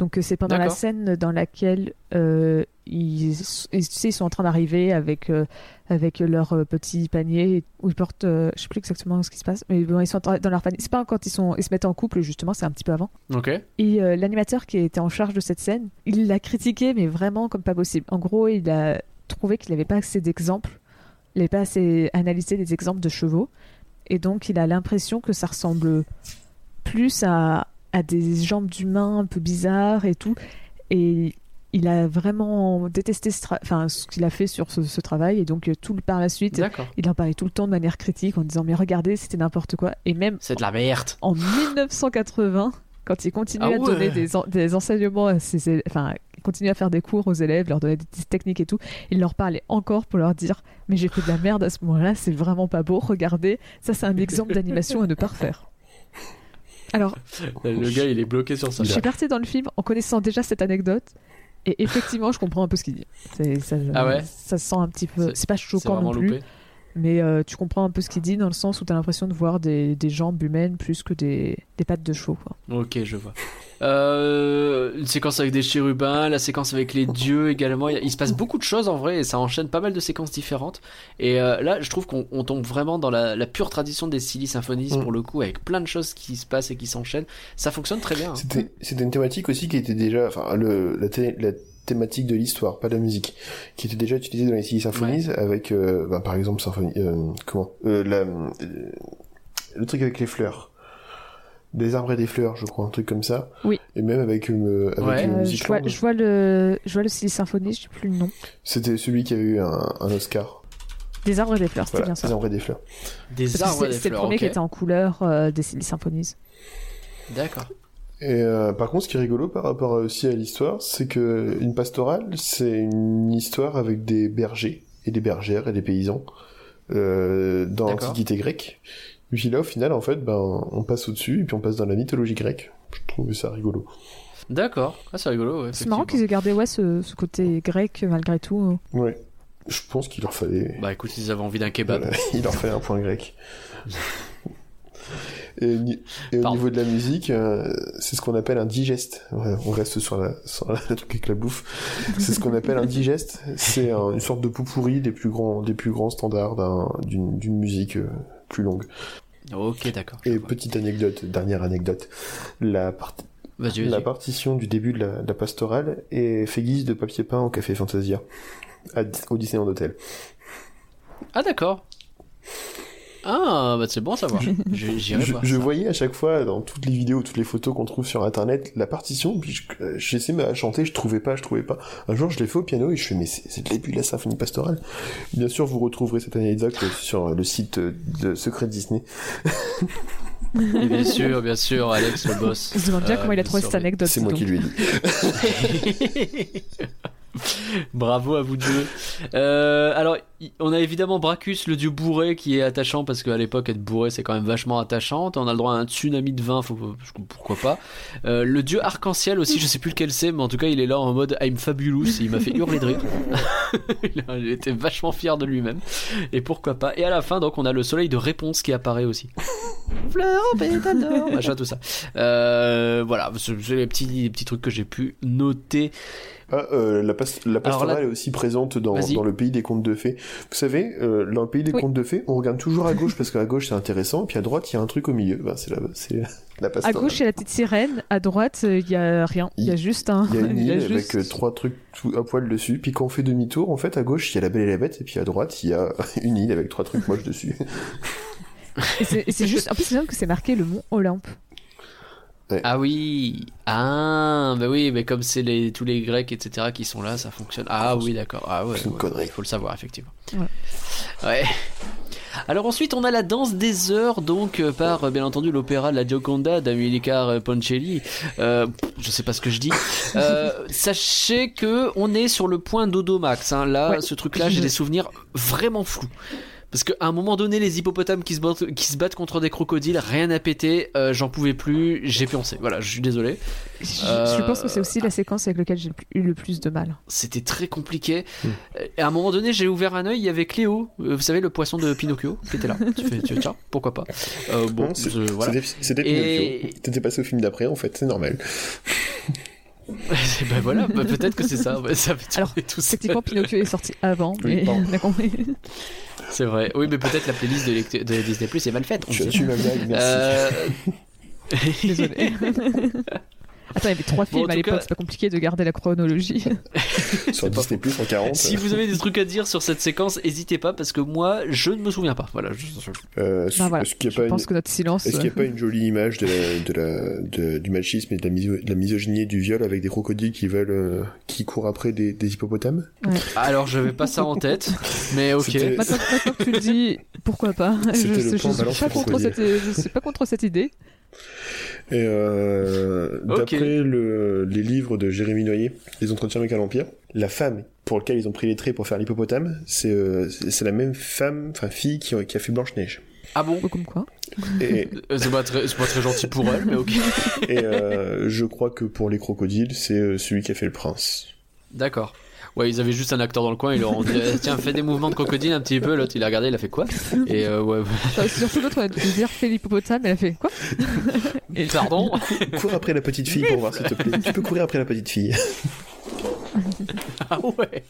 Speaker 2: Donc euh, c'est pendant la scène dans laquelle euh, ils, ils, ils sont en train d'arriver avec, euh, avec leur euh, petit panier où ils portent, euh, je sais plus exactement ce qui se passe, mais bon, ils sont dans leur panier. C'est pas quand ils, sont, ils se mettent en couple justement, c'est un petit peu avant.
Speaker 1: Ok.
Speaker 2: Et l'animateur qui était en charge de cette scène, il l'a critiqué, mais vraiment comme pas possible. En gros, il a trouvé qu'il n'avait pas assez d'exemples, il n'avait pas assez analysé des exemples de chevaux, et donc il a l'impression que ça ressemble plus à, à des jambes d'humains un peu bizarres et tout. Et il a vraiment détesté ce, enfin, ce qu'il a fait sur ce, ce travail, et donc euh, tout par la suite, il en parlait tout le temps de manière critique en disant mais regardez, c'était n'importe quoi. Et même
Speaker 1: C'est de la merde.
Speaker 2: en 1980, quand il continue
Speaker 1: Ah
Speaker 2: à donner des, en- des enseignements à ses élèves, enfin, il continue à faire des cours aux élèves, leur donner des petites techniques et tout, il leur parlait encore pour leur dire Mais j'ai fait de la merde à ce moment-là, c'est vraiment pas beau, regardez, ça c'est un exemple d'animation à ne pas refaire. Alors,
Speaker 1: Le gars, il est bloqué sur ça.
Speaker 2: je suis partie dans le film en connaissant déjà cette anecdote. Et effectivement, je comprends un peu ce qu'il dit. Ça,
Speaker 1: Ah ouais
Speaker 2: ça se sent un petit peu.
Speaker 1: C'est-
Speaker 2: pas choquant non plus.
Speaker 1: loupé.
Speaker 2: Mais euh, tu comprends un peu ce qu'il dit dans le sens où tu as l'impression de voir des, des jambes humaines plus que des, des pattes de chevaux.
Speaker 1: Ok, je vois. Euh, une séquence avec des chérubins, la séquence avec les dieux également. Il, se passe beaucoup de choses en vrai et ça enchaîne pas mal de séquences différentes. Et euh, là, je trouve qu'on on tombe vraiment dans la, la pure tradition des Silly Symphonies
Speaker 3: Mm.
Speaker 1: pour le coup, avec plein de choses qui se passent et qui s'enchaînent. Ça fonctionne très bien. hein.
Speaker 3: C'était c'était une thématique aussi qui était déjà, enfin, le, la, la thématique de l'histoire, pas de la musique, qui était déjà utilisée dans les Silly Symphonies avec, euh, bah, par exemple, symphonie, euh, comment, euh, la, euh, le truc avec les fleurs. Des arbres et des fleurs, je crois, un truc comme ça.
Speaker 2: Oui.
Speaker 3: Et même avec, euh, avec
Speaker 1: Ouais.
Speaker 3: le
Speaker 2: Euh, je, vois,
Speaker 3: Musicland.
Speaker 2: je, vois le, je vois le Silly Symphony, je sais plus le nom.
Speaker 3: C'était celui qui a eu un, un Oscar.
Speaker 2: Des arbres et des fleurs, c'était
Speaker 3: Voilà,
Speaker 2: bien ça.
Speaker 3: des arbres et des fleurs.
Speaker 1: Des arbres et
Speaker 2: c'est
Speaker 1: des
Speaker 2: c'est le
Speaker 1: fleurs.
Speaker 2: premier qui était en couleur euh, des Silly Symphonies.
Speaker 1: D'accord.
Speaker 3: Et euh, par contre, ce qui est rigolo par rapport aussi à l'histoire, c'est que une pastorale, c'est une histoire avec des bergers et des bergères et des paysans euh, dans
Speaker 1: D'accord.
Speaker 3: l'Antiquité grecque. Et puis là, au final, en fait, ben, on passe au-dessus et puis on passe dans la mythologie grecque. Je trouvais ça rigolo.
Speaker 1: D'accord. Ah, c'est rigolo. ouais,
Speaker 2: C'est marrant qu'ils aient gardé ouais, ce, ce côté grec malgré tout.
Speaker 3: Ouais. Je pense qu'il leur fallait.
Speaker 1: Bah écoute, ils avaient envie d'un kebab.
Speaker 3: Voilà, il leur fallait un point grec. Et, au
Speaker 1: Pardon.
Speaker 3: niveau de la musique, euh, c'est ce qu'on appelle un digeste. Ouais, on reste sur la, sur la, le truc avec la bouffe. C'est ce qu'on appelle un digeste. C'est un- une sorte de pourri des plus grands, des plus grands standards d'un- d'une musique euh, plus longue.
Speaker 1: Ok, d'accord.
Speaker 3: Et petite anecdote, dernière anecdote. La, part- partition du début de la, de la pastorale est fait guise de papier peint au café Fantasia. À- au Disneyland Hotel.
Speaker 1: Ah d'accord. Ah bah c'est bon à savoir. Je-
Speaker 3: je, je voyais à chaque fois dans toutes les vidéos, toutes les photos qu'on trouve sur internet, la partition, puis je- euh, j'essayais de chanter, je trouvais pas, je trouvais pas. Un jour, je l'ai fait au piano et je fais, mais c'est c'est le début de la symphonie pastorale. Bien sûr, vous retrouverez cette anecdote sur le site de Secret Disney.
Speaker 1: Et bien sûr, bien sûr, Alex le boss.
Speaker 2: On se demande bien
Speaker 1: Euh,
Speaker 2: comment il a
Speaker 1: bien
Speaker 2: trouvé
Speaker 1: sûr,
Speaker 2: cette anecdote.
Speaker 3: C'est moi qui lui ai dit.
Speaker 1: Bravo à vous deux. Euh, alors, on a évidemment Bracus, le dieu bourré, qui est attachant parce qu'à l'époque, être bourré, c'est quand même vachement attachant. On a le droit à un tsunami de vin, faut, pourquoi pas. Euh, le dieu arc-en-ciel aussi, je sais plus lequel c'est, mais en tout cas, il est là en mode I'm fabulous. et il m'a fait hurler de rire. il était vachement fier de lui-même. Et pourquoi pas. Et à la fin, donc, on a le soleil de réponse qui apparaît aussi. Fleurs au pétale machin, tout ça. Euh, voilà, c'est c'est les petits, les petits trucs que j'ai pu noter.
Speaker 3: Ah, euh, la, pas- la pastorale
Speaker 1: là-
Speaker 3: est aussi présente dans, le pays des contes de fées. Vous savez, euh, dans le pays des
Speaker 2: Oui.
Speaker 3: contes de fées, on regarde toujours à gauche parce qu'à gauche c'est intéressant, puis à droite il y a un truc au milieu. Ben, c'est la, c'est la
Speaker 2: À
Speaker 3: pastorale.
Speaker 2: gauche, il y a la petite sirène. À droite, euh, il y a rien. Il y a juste un.
Speaker 3: Il y a une
Speaker 2: a
Speaker 3: île
Speaker 2: juste-
Speaker 3: avec euh, trois trucs à poil dessus, puis quand on fait demi-tour, en fait, à gauche, il y a la belle et la bête, et puis à droite, il y a une île avec trois trucs moches dessus.
Speaker 2: C'est juste. En plus, c'est même que c'est marqué le mont Olympe.
Speaker 1: Ah oui, ah, bah oui, mais comme c'est les, tous les Grecs, etc., qui sont là, ça fonctionne. Ah oui, d'accord. Ah ouais,
Speaker 3: C'est une
Speaker 1: ouais,
Speaker 3: connerie.
Speaker 1: il faut le savoir, effectivement.
Speaker 2: Ouais.
Speaker 1: Ouais. Alors ensuite, on a la danse des heures, donc euh, par euh, bien entendu l'opéra La Gioconda d'Amilcar euh, Ponchielli. Euh, je sais pas ce que je dis. Euh, sachez que on est sur le point d'Odomax. Hein. Là,
Speaker 2: Ouais.
Speaker 1: ce truc-là, j'ai des souvenirs vraiment flous. Parce qu'à un moment donné, les hippopotames qui se battent, qui se battent contre des crocodiles, rien à péter, euh, j'en pouvais plus, j'ai pioncé. Voilà, je suis désolé.
Speaker 2: Je,
Speaker 1: Euh,
Speaker 2: je pense que c'est aussi la séquence avec laquelle j'ai eu le plus de mal.
Speaker 1: C'était très compliqué.
Speaker 3: Hmm.
Speaker 1: Euh, Et à un moment donné, j'ai ouvert un œil, il y avait Cléo, euh, vous savez, le poisson de Pinocchio, qui était là. tu fais, tu fais, tiens, pourquoi pas. Euh, bon, voilà.
Speaker 3: C'était
Speaker 1: Et-
Speaker 3: Pinocchio. T'étais passé au film d'après, en fait, c'est normal.
Speaker 1: ben voilà, bah, peut-être que c'est ça. ça fait
Speaker 2: Alors,
Speaker 1: tout
Speaker 2: Pinocchio est sorti avant,
Speaker 3: Oui,
Speaker 2: mais
Speaker 3: pardon.
Speaker 2: on a compris.
Speaker 1: C'est vrai. Oui, mais peut-être la playlist de, de Disney Plus est mal faite. sait
Speaker 3: tué ma blague, merci.
Speaker 1: Euh,
Speaker 2: Désolé. Attends, il y avait trois
Speaker 1: Bon,
Speaker 2: films à l'époque,
Speaker 1: cas-
Speaker 2: c'est pas compliqué de garder la chronologie.
Speaker 3: Sur Disney Plus en 40.
Speaker 1: Si vous avez des trucs à dire sur cette séquence, n'hésitez pas parce que moi, je ne me souviens pas. Voilà.
Speaker 3: euh,
Speaker 2: Bah voilà,
Speaker 3: Est-ce qu'il n'y a
Speaker 2: je
Speaker 3: pas
Speaker 2: pense
Speaker 3: une-
Speaker 2: que notre silence.
Speaker 3: Est-ce qu'il n'y a pas une jolie image de la, de la, de- du machisme et de la, miso- de la misogynie et du viol avec des crocodiles qui veulent, euh, qui courent après des, des hippopotames?
Speaker 1: Alors, je vais pas ça en tête, mais ok.
Speaker 2: Maintenant, maintenant que tu le dis, pourquoi pas? Je je suis pas contre cette idée.
Speaker 3: Et euh, d'après le, les livres de Jérémy Noyer, Les Entretiens avec un Empire, la femme pour laquelle ils ont pris les traits pour faire l'hippopotame, c'est euh, la même femme, enfin fille qui, qui a fait Blanche-Neige.
Speaker 1: Ah bon?
Speaker 2: Comme quoi?
Speaker 3: Et,
Speaker 1: Euh, C'est pas, très- c'est pas très gentil pour elle, mais ok.
Speaker 3: et euh, je crois que pour les crocodiles, c'est celui qui a fait le prince.
Speaker 1: D'accord. Ouais, ils avaient juste un acteur dans le coin, ils leur ont dit eh, Tiens, fais des mouvements de crocodile un petit peu. L'autre, il a regardé, il a fait quoi Et euh, ouais.
Speaker 2: Enfin, surtout l'autre, on a dû dire fais l'hippopotame, elle a fait quoi
Speaker 1: Et pardon
Speaker 3: Cours après la petite fille pour voir s'il te plaît. Tu peux courir après la petite fille.
Speaker 1: Ah ouais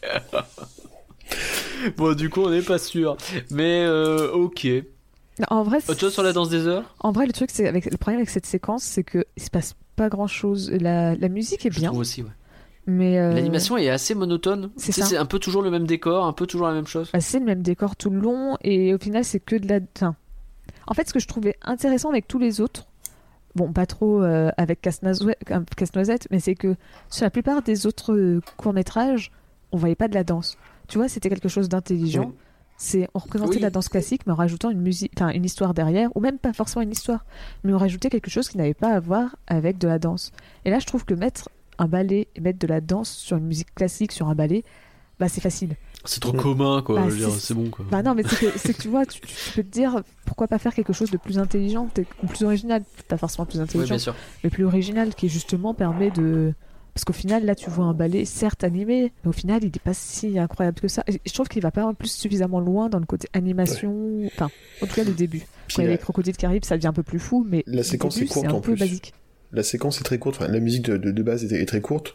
Speaker 1: Bon, du coup, on n'est pas sûr. Mais euh, ok.
Speaker 2: Non, En vrai,
Speaker 1: Autre chose sur la danse des heures?
Speaker 2: en vrai, le truc, c'est avec le problème avec cette séquence, c'est que il se passe pas grand chose. La, la musique est
Speaker 1: Je
Speaker 2: bien,
Speaker 1: trouve aussi, ouais.
Speaker 2: Mais euh,
Speaker 1: L'animation est assez monotone.
Speaker 2: c'est
Speaker 1: Tu sais, un peu toujours le même décor, un peu toujours la même chose.
Speaker 2: bah, c'est le même décor tout le long, et au final, c'est que de la. Enfin, en fait, ce que je trouvais intéressant avec tous les autres, bon, pas trop euh, avec Casse-Noisette, euh, Casse-Noisette, mais c'est que sur la plupart des autres euh, courts-métrages, on voyait pas de la danse. Tu vois, c'était quelque chose d'intelligent.
Speaker 3: Oui.
Speaker 2: C'est on représentait
Speaker 1: Oui.
Speaker 2: la danse classique, mais en rajoutant une musique, enfin une histoire derrière, ou même pas forcément une histoire, mais on rajoutait quelque chose qui n'avait pas à voir avec de la danse. Et là, je trouve que mettre un ballet et mettre de la danse sur une musique classique, sur un ballet, bah c'est facile.
Speaker 1: C'est trop commun, quoi.
Speaker 2: Bah,
Speaker 1: je veux dire,
Speaker 2: c'est-
Speaker 1: bon, quoi.
Speaker 2: Bah non, mais c'est que, tu vois, tu, tu peux te dire pourquoi pas faire quelque chose de plus intelligent, ou plus original, pas forcément plus
Speaker 1: Oui,
Speaker 2: intelligent,
Speaker 1: bien sûr.
Speaker 2: mais plus original, qui justement permet de. Parce qu'au final, là, tu vois un ballet, certes animé, mais au final, il n'est pas si incroyable que ça. Et je trouve qu'il va pas en plus suffisamment loin dans le côté animation, enfin, en tout cas, le début. Quand il y a les crocodiles qui arrivent, ça devient un peu plus fou, mais
Speaker 3: La séquence
Speaker 2: début,
Speaker 3: est courte
Speaker 2: c'est un
Speaker 3: en
Speaker 2: peu
Speaker 3: plus.
Speaker 2: basique.
Speaker 3: La séquence est très courte. Enfin, la musique de, de, de base est, est très courte.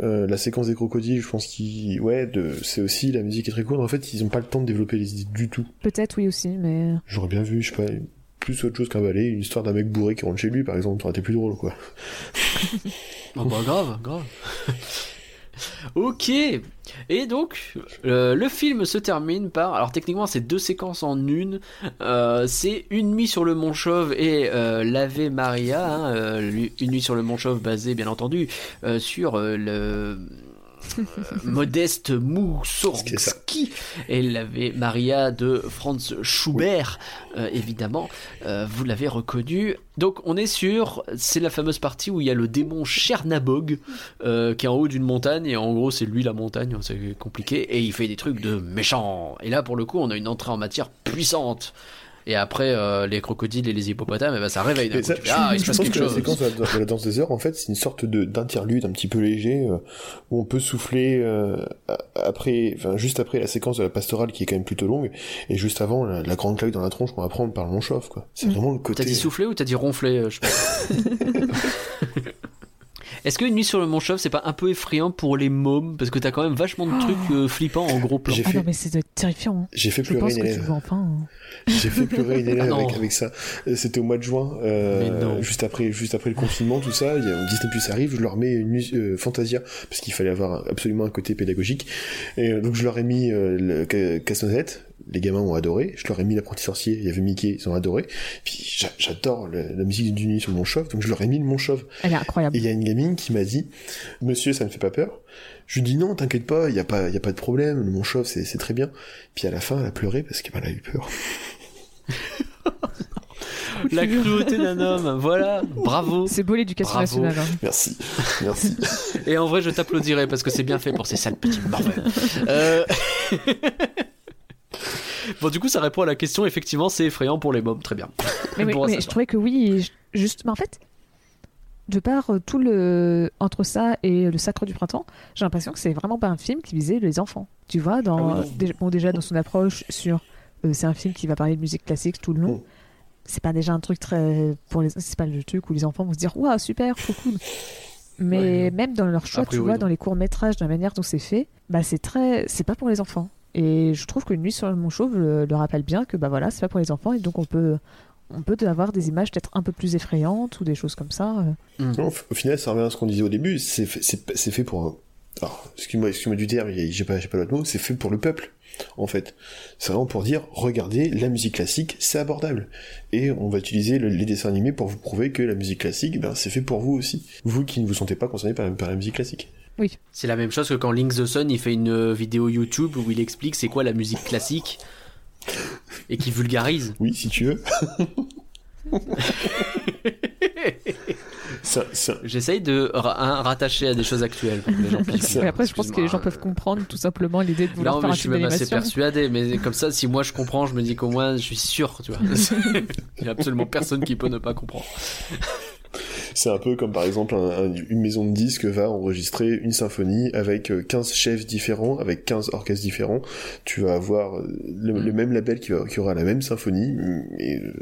Speaker 3: Euh, la séquence des crocodiles, je pense qu'il, ouais, de, c'est aussi la musique est très courte. En fait, ils ont pas le temps de développer les idées du tout.
Speaker 2: Peut-être, oui, aussi, mais.
Speaker 3: J'aurais bien vu, je sais pas, plus autre chose qu'un ballet, une histoire d'un mec bourré qui rentre chez lui, par exemple, ça aurait été plus drôle, quoi.
Speaker 1: Ah bah grave, grave. ok. Et donc, euh, le film se termine par... Alors techniquement, c'est deux séquences en une. Euh, c'est Une nuit sur le Mont Chauve et euh, l'Ave Maria. hein, euh, une nuit sur le Mont Chauve basé, bien entendu, sur le... euh, Modeste Moussorgsky. Et l'Ave Maria de Franz Schubert, euh, évidemment, euh, vous l'avez reconnu. Donc on est sur, c'est la fameuse partie où il y a le démon Chernabog euh, qui est en haut d'une montagne. Et en gros c'est lui la montagne, c'est compliqué. Et il fait des trucs de méchant. Et là pour le coup on a une entrée en matière puissante. Et après euh, les crocodiles et les hippopotames, eh ben, ça réveille d'un
Speaker 3: Et
Speaker 1: coup.
Speaker 3: ça,
Speaker 1: Tu fais, ah il se
Speaker 3: je
Speaker 1: passe
Speaker 3: pense
Speaker 1: quelque
Speaker 3: que la
Speaker 1: chose.
Speaker 3: séquence de la, de la danse des heures, en fait, c'est une sorte de d'interlude un petit peu léger euh, où on peut souffler euh, après, enfin juste après la séquence de la pastorale qui est quand même plutôt longue et juste avant la, la grande claque dans la tronche qu'on va prendre par le long chauffe quoi. C'est
Speaker 2: Mm.
Speaker 3: vraiment le
Speaker 1: T'as
Speaker 3: côté.
Speaker 1: dit souffler ou t'as dit ronfler euh, je. Est-ce qu'une nuit sur le Mont Chauve c'est pas un peu effrayant pour les mômes? Parce que t'as quand même vachement de trucs euh, flippants en gros plan.
Speaker 3: J'ai
Speaker 2: Ah
Speaker 3: fait,
Speaker 2: non, mais c'est terrifiant. hein.
Speaker 3: j'ai fait
Speaker 2: Je
Speaker 3: pleurer
Speaker 2: pense
Speaker 3: une
Speaker 2: que tu veux enfin. hein.
Speaker 3: J'ai fait pleurer une élève
Speaker 1: Ah
Speaker 3: avec, avec ça. C'était au mois de juin, euh, juste après, juste après le confinement, tout ça. Il y a Disney Plus arrive, je leur mets une mus- euh, Fantasia parce qu'il fallait avoir absolument un côté pédagogique. Et euh, donc je leur ai mis euh, le ca- Casse-Noisette. les gamins ont adoré. Je leur ai mis l'apprenti sorcier, il y avait Mickey, ils ont adoré. Puis j'a- j'adore la musique d'une nuit sur mon chauve, donc je leur ai mis le mon chauve.
Speaker 2: Elle est incroyable.
Speaker 3: Et il y a une gamine qui m'a dit, monsieur, ça ne fait pas peur. Je lui dis non, t'inquiète pas, il y a pas, il y a pas de problème, le mon chauve, c'est, c'est très bien. Puis à la fin, elle a pleuré parce qu'elle a eu peur.
Speaker 1: La cruauté d'un homme, voilà, bravo.
Speaker 2: C'est beau l'éducation
Speaker 1: Bravo.
Speaker 2: nationale. hein.
Speaker 3: Merci, merci.
Speaker 1: Et en vrai, je t'applaudirai parce que c'est bien fait pour ces sales petits morveux. Euh... bon, du coup, ça répond à la question. Effectivement, c'est effrayant pour les mômes. Très bien.
Speaker 2: Mais, oui,
Speaker 1: Bon à
Speaker 2: mais
Speaker 1: savoir.
Speaker 2: je trouvais que oui, et je- juste, mais en fait, de par euh, tout le entre ça et le Sacre du printemps, j'ai l'impression que c'est vraiment pas un film qui visait les enfants. Tu vois, dans
Speaker 3: Ah oui, non.
Speaker 2: déjà, bon, déjà dans son approche sur, euh, c'est un film qui va parler de musique classique tout le long.
Speaker 3: Mm.
Speaker 2: C'est pas déjà un truc très pour les, c'est pas le truc où les enfants vont se dire waouh super trop cool. Mais
Speaker 1: Ouais,
Speaker 2: même dans leur choix,
Speaker 1: priori,
Speaker 2: tu vois,
Speaker 1: non.
Speaker 2: dans les courts métrages, de la manière dont c'est fait, bah c'est très, c'est pas pour les enfants. Et je trouve que Nuit sur le Mont Chauve le, le rappelle bien que bah voilà, c'est pas pour les enfants et donc on peut on peut avoir des images peut-être un peu plus effrayantes ou des choses comme ça. euh.
Speaker 3: Non, au final, ça revient à ce qu'on disait au début. C'est fait, c'est, c'est fait pour. Alors, excuse-moi, excuse-moi du terme, j'ai pas, j'ai pas l'autre mot. C'est fait pour le peuple, en fait. C'est vraiment pour dire, regardez, la musique classique, c'est abordable. Et on va utiliser le- les dessins animés pour vous prouver que la musique classique, ben, c'est fait pour vous aussi. Vous qui ne vous sentez pas concernés par, par la musique classique.
Speaker 1: C'est la même chose que quand Link the Sun il fait une euh, vidéo YouTube où il explique c'est quoi la musique classique et qui vulgarise.
Speaker 3: Oui, si tu veux.
Speaker 1: J'essaye de ra- hein, rattacher à des choses actuelles. pour que les gens puissent
Speaker 3: Ça-
Speaker 2: Et après, je pense que les gens peuvent comprendre tout simplement l'idée de vouloir
Speaker 1: Non,
Speaker 2: faire
Speaker 1: mais
Speaker 2: un
Speaker 1: je suis même assez persuadé, mais comme ça, si moi je comprends, je me dis qu'au moins je suis sûr, tu vois. Il y a absolument personne qui peut ne pas comprendre.
Speaker 3: C'est un peu comme par exemple un- un- une maison de disques va enregistrer une symphonie avec euh, 15 chefs différents, avec 15 orchestres différents. Tu vas avoir euh, le, le même label qui, va- qui aura la même symphonie, et euh,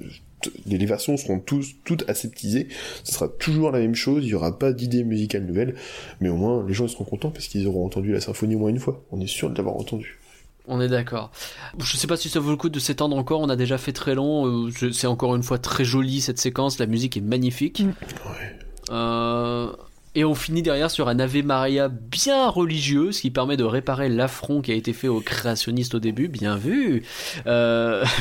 Speaker 3: les les versions seront tous, toutes aseptisées. Ce sera toujours la même chose, il y aura pas d'idée musicale nouvelle, mais au moins les gens ils seront contents parce qu'ils auront entendu la symphonie au moins une fois. On est sûr de l'avoir entendu.
Speaker 1: On est d'accord. Je sais pas si ça vaut le coup de s'étendre encore, on a déjà fait très long. euh, je- C'est encore une fois très joli cette séquence, la musique est magnifique.
Speaker 2: Mm.
Speaker 3: Ouais.
Speaker 1: Euh, et on finit derrière sur un Ave Maria bien religieux, ce qui permet de réparer l'affront qui a été fait aux créationnistes au début. Bien vu. Euh,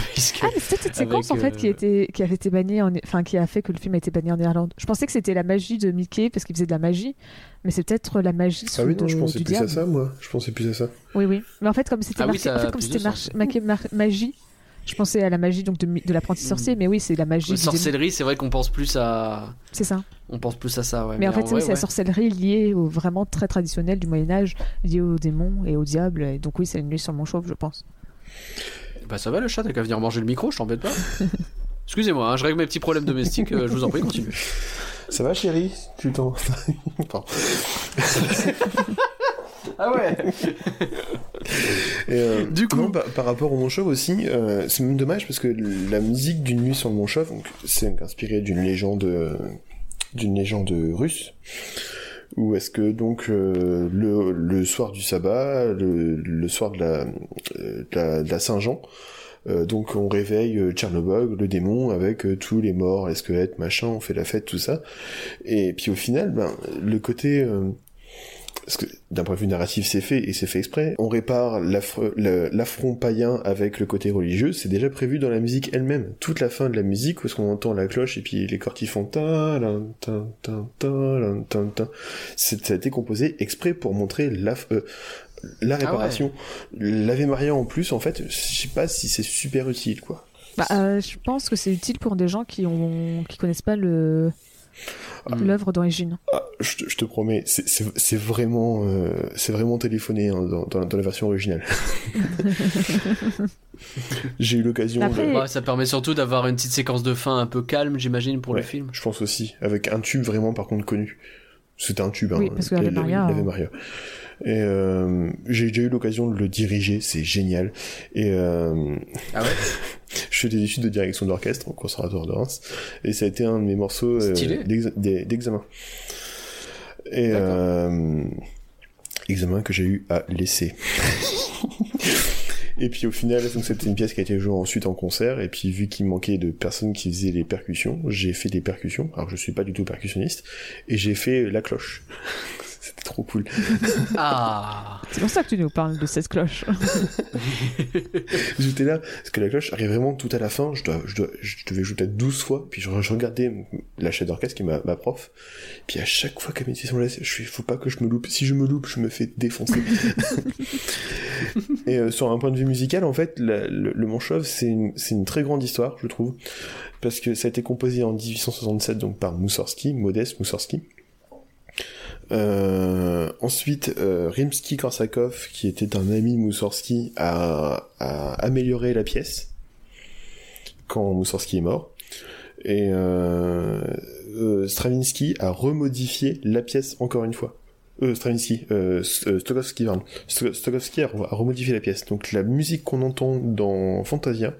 Speaker 2: Ah, mais c'est peut-être cette séquence en fait qui,
Speaker 1: euh,
Speaker 2: était, qui avait été bannie, en... enfin qui a fait que le film a été banni en Irlande. Je pensais que c'était la magie de Mickey parce qu'il faisait de la magie, mais c'est peut-être la magie
Speaker 3: Ah oui, non, je pensais
Speaker 2: du
Speaker 3: plus
Speaker 2: diable.
Speaker 3: à ça, moi. Je pensais plus à ça.
Speaker 2: Oui, oui. Mais en fait, comme c'était
Speaker 1: Ah
Speaker 2: marqué, en fait, comme c'était mar- magie, je pensais à la magie donc de, l'apprenti sorcier, mais oui, c'est la magie.
Speaker 1: La sorcellerie, c'est vrai qu'on pense plus à,
Speaker 2: C'est ça.
Speaker 1: on pense plus à ça. Ouais.
Speaker 2: Mais, en fait, c'est la
Speaker 1: ouais.
Speaker 2: sorcellerie liée au vraiment très traditionnel du Moyen Âge, liée aux démons et au diable. Et donc oui, c'est une nuit sur mon chauve, je pense.
Speaker 1: Bah ça va le chat, t'as qu'à venir manger le micro, je t'embête pas. Excusez-moi, hein, je règle mes petits problèmes domestiques, euh, je vous en prie, continue.
Speaker 3: Ça va, chérie? Tu t'en.
Speaker 1: Ah ouais
Speaker 3: Et, euh,
Speaker 1: Du coup-
Speaker 3: non, par, par rapport au Mont Chauve aussi, euh, c'est même dommage parce que la musique d'une nuit sur le donc, c'est inspiré d'une légende, euh, d'une légende russe. Où est-ce que donc le, le soir du sabbat, le, le soir de la, de la, de la Saint-Jean, donc on réveille Tchernobog, le démon, avec tous les morts, les squelettes, machin, on fait la fête, tout ça. Et puis au final, ben, le côté... parce que d'un point de vue narratif c'est fait et c'est fait exprès, on répare l'affront païen avec le côté religieux, c'est déjà prévu dans la musique elle-même. Toute la fin de la musique où est-ce qu'on entend la cloche et puis les cordes qui font ta ta ta ta ta ta, ça a été composé exprès pour montrer la, euh, la réparation. L'Ave Maria en plus, en fait, je sais pas si c'est super utile quoi.
Speaker 2: Bah, euh, je pense que c'est utile pour des gens qui ont qui connaissent pas le. l'œuvre d'origine.
Speaker 3: Ah, je, te, je te promets, c'est- vraiment, euh, c'est vraiment téléphoné hein, dans, dans la- dans la version originale. J'ai eu l'occasion.
Speaker 2: Après-
Speaker 3: de-
Speaker 1: Ça permet surtout d'avoir une petite séquence de fin un peu calme, j'imagine, pour le film.
Speaker 3: Je pense aussi, avec un tube vraiment par contre connu. C'était un tube, hein,
Speaker 2: Oui, parce que
Speaker 3: la- la-
Speaker 2: Maria, hein.
Speaker 3: Maria. Et euh, j'ai déjà eu l'occasion de le diriger, c'est génial. Et euh,
Speaker 1: Ah ouais?
Speaker 3: je fais des études de direction d'orchestre au conservatoire de Reims, et ça a été un de mes morceaux euh, d'examen. Et euh, examen que j'ai eu à laisser. Et puis au final, donc c'était une pièce qui a été jouée ensuite en concert, et puis vu qu'il manquait de personnes qui faisaient les percussions, j'ai fait des percussions, alors je suis pas du tout percussionniste, et j'ai fait la cloche. C'était trop cool.
Speaker 1: Ah
Speaker 2: C'est pour ça que tu nous parles de cette cloche.
Speaker 3: J'étais là, parce que la cloche arrive vraiment tout à la fin, je, dois, je, dois, je devais jouer peut-être 12 fois, puis je, je regardais la chef d'orchestre qui est ma, ma prof, puis à chaque fois qu'elle mettait son là, je suis, faut pas que je me loupe, si je me loupe, je me fais défoncer. Et euh, sur un point de vue musical, en fait, la- le, le Manchov, c'est une, c'est une très grande histoire, je trouve, parce que ça a été composé en 1867 donc par Moussorski, Modeste Moussorski. Euh, ensuite, euh, Rimsky-Korsakov, qui était un ami de Moussorski, a, a amélioré la pièce quand Moussorski est mort. Et euh, euh, Stravinsky a remodifié la pièce encore une fois. Euh, Stravinsky, Stokowski, pardon. Sto- Stokowski a, a remodifié la pièce. Donc la musique qu'on entend dans Fantasia,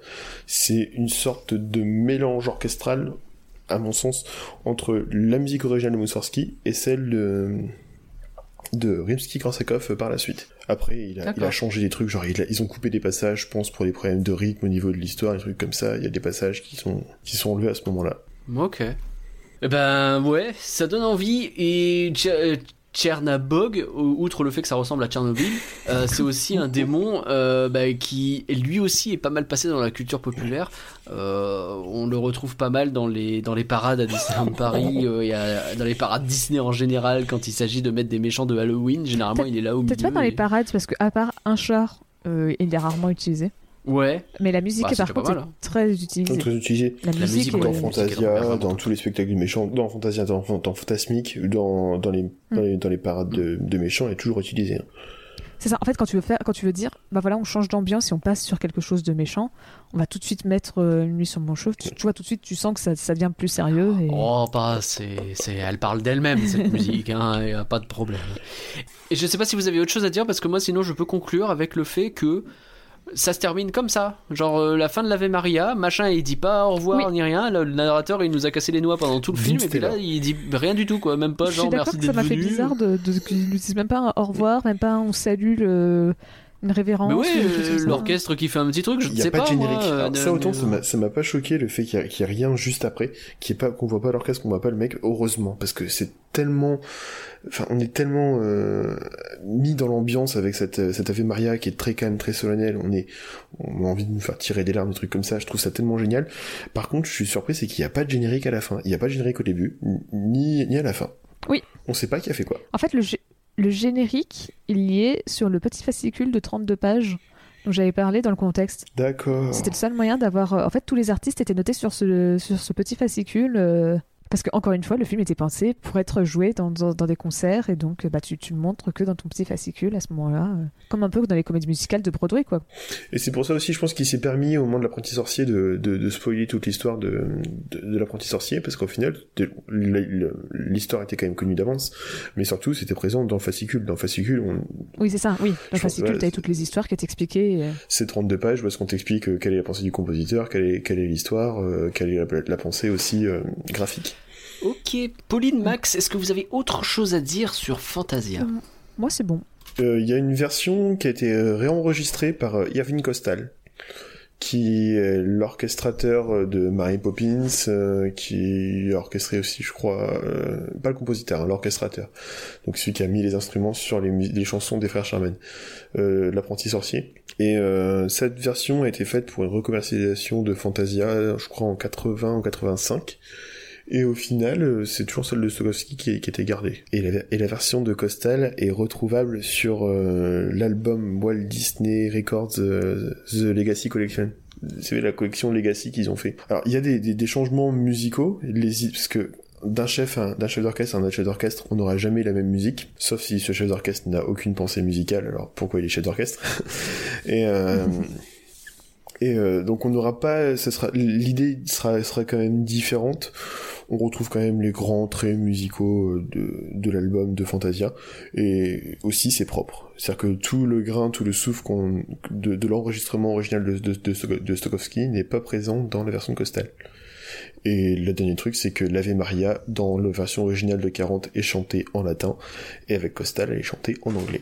Speaker 3: c'est une sorte de mélange orchestral, à mon sens, entre la musique originale de Moussorski et celle de, de Rimsky-Korsakov par la suite. Après, il a, il a
Speaker 1: D'accord.
Speaker 3: changé des trucs, genre il a- ils ont coupé des passages, je pense, pour des problèmes de rythme au niveau de l'histoire, des trucs comme ça. Il y a des passages qui sont, qui sont enlevés à ce moment-là.
Speaker 1: Ok. Eh ben ouais, ça donne envie et Ou- outre le fait que ça ressemble à Tchernobyl, euh, c'est aussi un démon euh, bah, qui lui aussi est pas mal passé dans la culture populaire. Euh, on le retrouve pas mal dans les dans les parades à Disneyland Paris, et à- dans les parades Disney en général quand il s'agit de mettre des méchants de Halloween. Généralement, il est là au milieu.
Speaker 2: Peut-être pas dans les parades, parce que à part un char, il est rarement utilisé.
Speaker 1: Ouais.
Speaker 2: Mais la musique,
Speaker 1: Bah, c'est
Speaker 2: par contre,
Speaker 1: mal, hein.
Speaker 2: est très utilisée.
Speaker 3: Très utilisé.
Speaker 2: La,
Speaker 1: La
Speaker 2: musique,
Speaker 1: musique,
Speaker 2: est...
Speaker 3: dans. Fantasia, dans tous les spectacles du méchant, dans Fantasia, dans, dans Fantasmique, dans, dans, les, dans, les, dans les parades de, de méchants, elle est toujours utilisée. hein.
Speaker 2: C'est ça. En fait, quand tu veux faire, quand tu veux dire, bah voilà, on change d'ambiance et on passe sur quelque chose de méchant, on va tout de suite mettre euh, une nuit sur mon chauve. Tu, tu vois tout de suite, tu sens que ça, ça devient plus sérieux. Et...
Speaker 1: Oh, pas, c'est, c'est, elle parle d'elle-même, cette musique, hein, y a pas de problème. Et je sais pas si vous avez autre chose à dire, parce que moi, sinon, je peux conclure avec le fait que ça se termine comme ça. Genre, euh, la fin de l'Ave Maria, machin, il dit pas au revoir
Speaker 2: Oui.
Speaker 1: ni rien. Le, le narrateur, il nous a cassé les noix pendant tout le film, et puis là, il dit rien du tout, quoi. Même pas
Speaker 2: je suis
Speaker 1: genre,
Speaker 2: d'accord
Speaker 1: merci
Speaker 2: que ça
Speaker 1: d'être
Speaker 2: m'a fait
Speaker 1: venu.
Speaker 2: bizarre de, de, qu'ils n'utilisent même pas un au revoir, même pas un on salue le- une révérence.
Speaker 1: Mais
Speaker 2: ou
Speaker 1: ouais,
Speaker 2: des choses comme
Speaker 1: euh,
Speaker 2: ça.
Speaker 1: l'orchestre qui fait un petit truc, je
Speaker 3: Il
Speaker 1: ne
Speaker 3: n'y a
Speaker 1: sais
Speaker 3: pas de
Speaker 1: pas.
Speaker 3: générique.
Speaker 1: moi, euh,
Speaker 3: Alors, ça
Speaker 1: de-
Speaker 3: autant ça m'a- ça m'a pas choqué le fait qu'il y, a- a rien juste après, ait pas qu'on voit pas l'orchestre, qu'on voit pas le mec. Heureusement, parce que c'est tellement, enfin, on est tellement euh, mis dans l'ambiance avec cette cette Ave Maria qui est très calme, très solennelle. On est, on a envie de nous faire tirer des larmes, des trucs comme ça. Je trouve ça tellement génial. Par contre, je suis surpris, c'est qu'il n'y a pas de générique à la fin. Il n'y a pas de générique au début, ni ni à la fin.
Speaker 2: Oui.
Speaker 3: On sait pas qui a fait quoi.
Speaker 2: En fait, le, le générique, il y est sur le petit fascicule de 32 pages dont j'avais parlé dans le contexte.
Speaker 3: D'accord.
Speaker 2: C'était le seul moyen d'avoir. euh, En fait, tous les artistes étaient notés sur ce, sur ce petit fascicule. Parce que, encore une fois, le film était pensé pour être joué dans, dans, dans des concerts. Et donc, bah, tu, tu le montres que dans ton petit fascicule à ce moment-là. euh, comme un peu dans les comédies musicales de Broadway, quoi.
Speaker 3: Et c'est pour ça aussi, je pense qu'il s'est permis au moment de l'apprenti sorcier de, de, de spoiler toute l'histoire de, l'apprenti sorcier, parce qu'au final, l'histoire était quand même connue d'avance, mais surtout, c'était présent dans le fascicule. Dans le fascicule, on,
Speaker 2: Oui, c'est ça, oui. Dans le fascicule, t'avais
Speaker 3: c'est-
Speaker 2: toutes les histoires qui étaient expliquées. euh.
Speaker 3: c'est 32 pages parce qu'on t'explique euh, quelle est la pensée du compositeur, quelle est, quelle est l'histoire, quelle est la, la pensée aussi euh, graphique.
Speaker 1: Ok, Pauline, Max, est-ce que vous avez autre chose à dire sur Fantasia?
Speaker 2: Moi, c'est bon.
Speaker 3: Euh, Il y a une version qui a été euh, réenregistrée par euh, Irving Costal, qui est l'orchestrateur euh, de Mary Poppins, euh, qui a orchestré aussi, je crois, euh, pas le compositeur, hein, l'orchestrateur. Donc celui qui a mis les instruments sur les, chansons des frères Sherman, euh, l'apprenti sorcier. Et euh, cette version a été faite pour une recommercialisation de Fantasia, je crois en 80 ou 85. Et au final, euh, c'est toujours celle de Stokowski qui, était gardée. Et la, version de Costal est retrouvable sur euh, l'album Walt Disney Records euh, The Legacy Collection. C'est la collection Legacy qu'ils ont fait. Alors, il y a des, changements musicaux, parce que d'un chef d'un chef d'orchestre à un autre chef d'orchestre, on n'aura jamais la même musique, sauf si ce chef d'orchestre n'a aucune pensée musicale, alors pourquoi il est chef d'orchestre? Et euh, et euh, donc on n'aura pas, ce sera l'idée sera sera quand même différente. On retrouve quand même les grands traits musicaux euh, de, de l'album de Fantasia et aussi c'est propre. C'est-à-dire que tout le grain, tout le souffle qu'on de, de l'enregistrement original de, de, de, de Stokowski n'est pas présent dans la version Costal. Et le dernier truc, c'est que l'Ave Maria, dans la version originale de 40, est chantée en latin, et avec Costal, elle est chantée en anglais.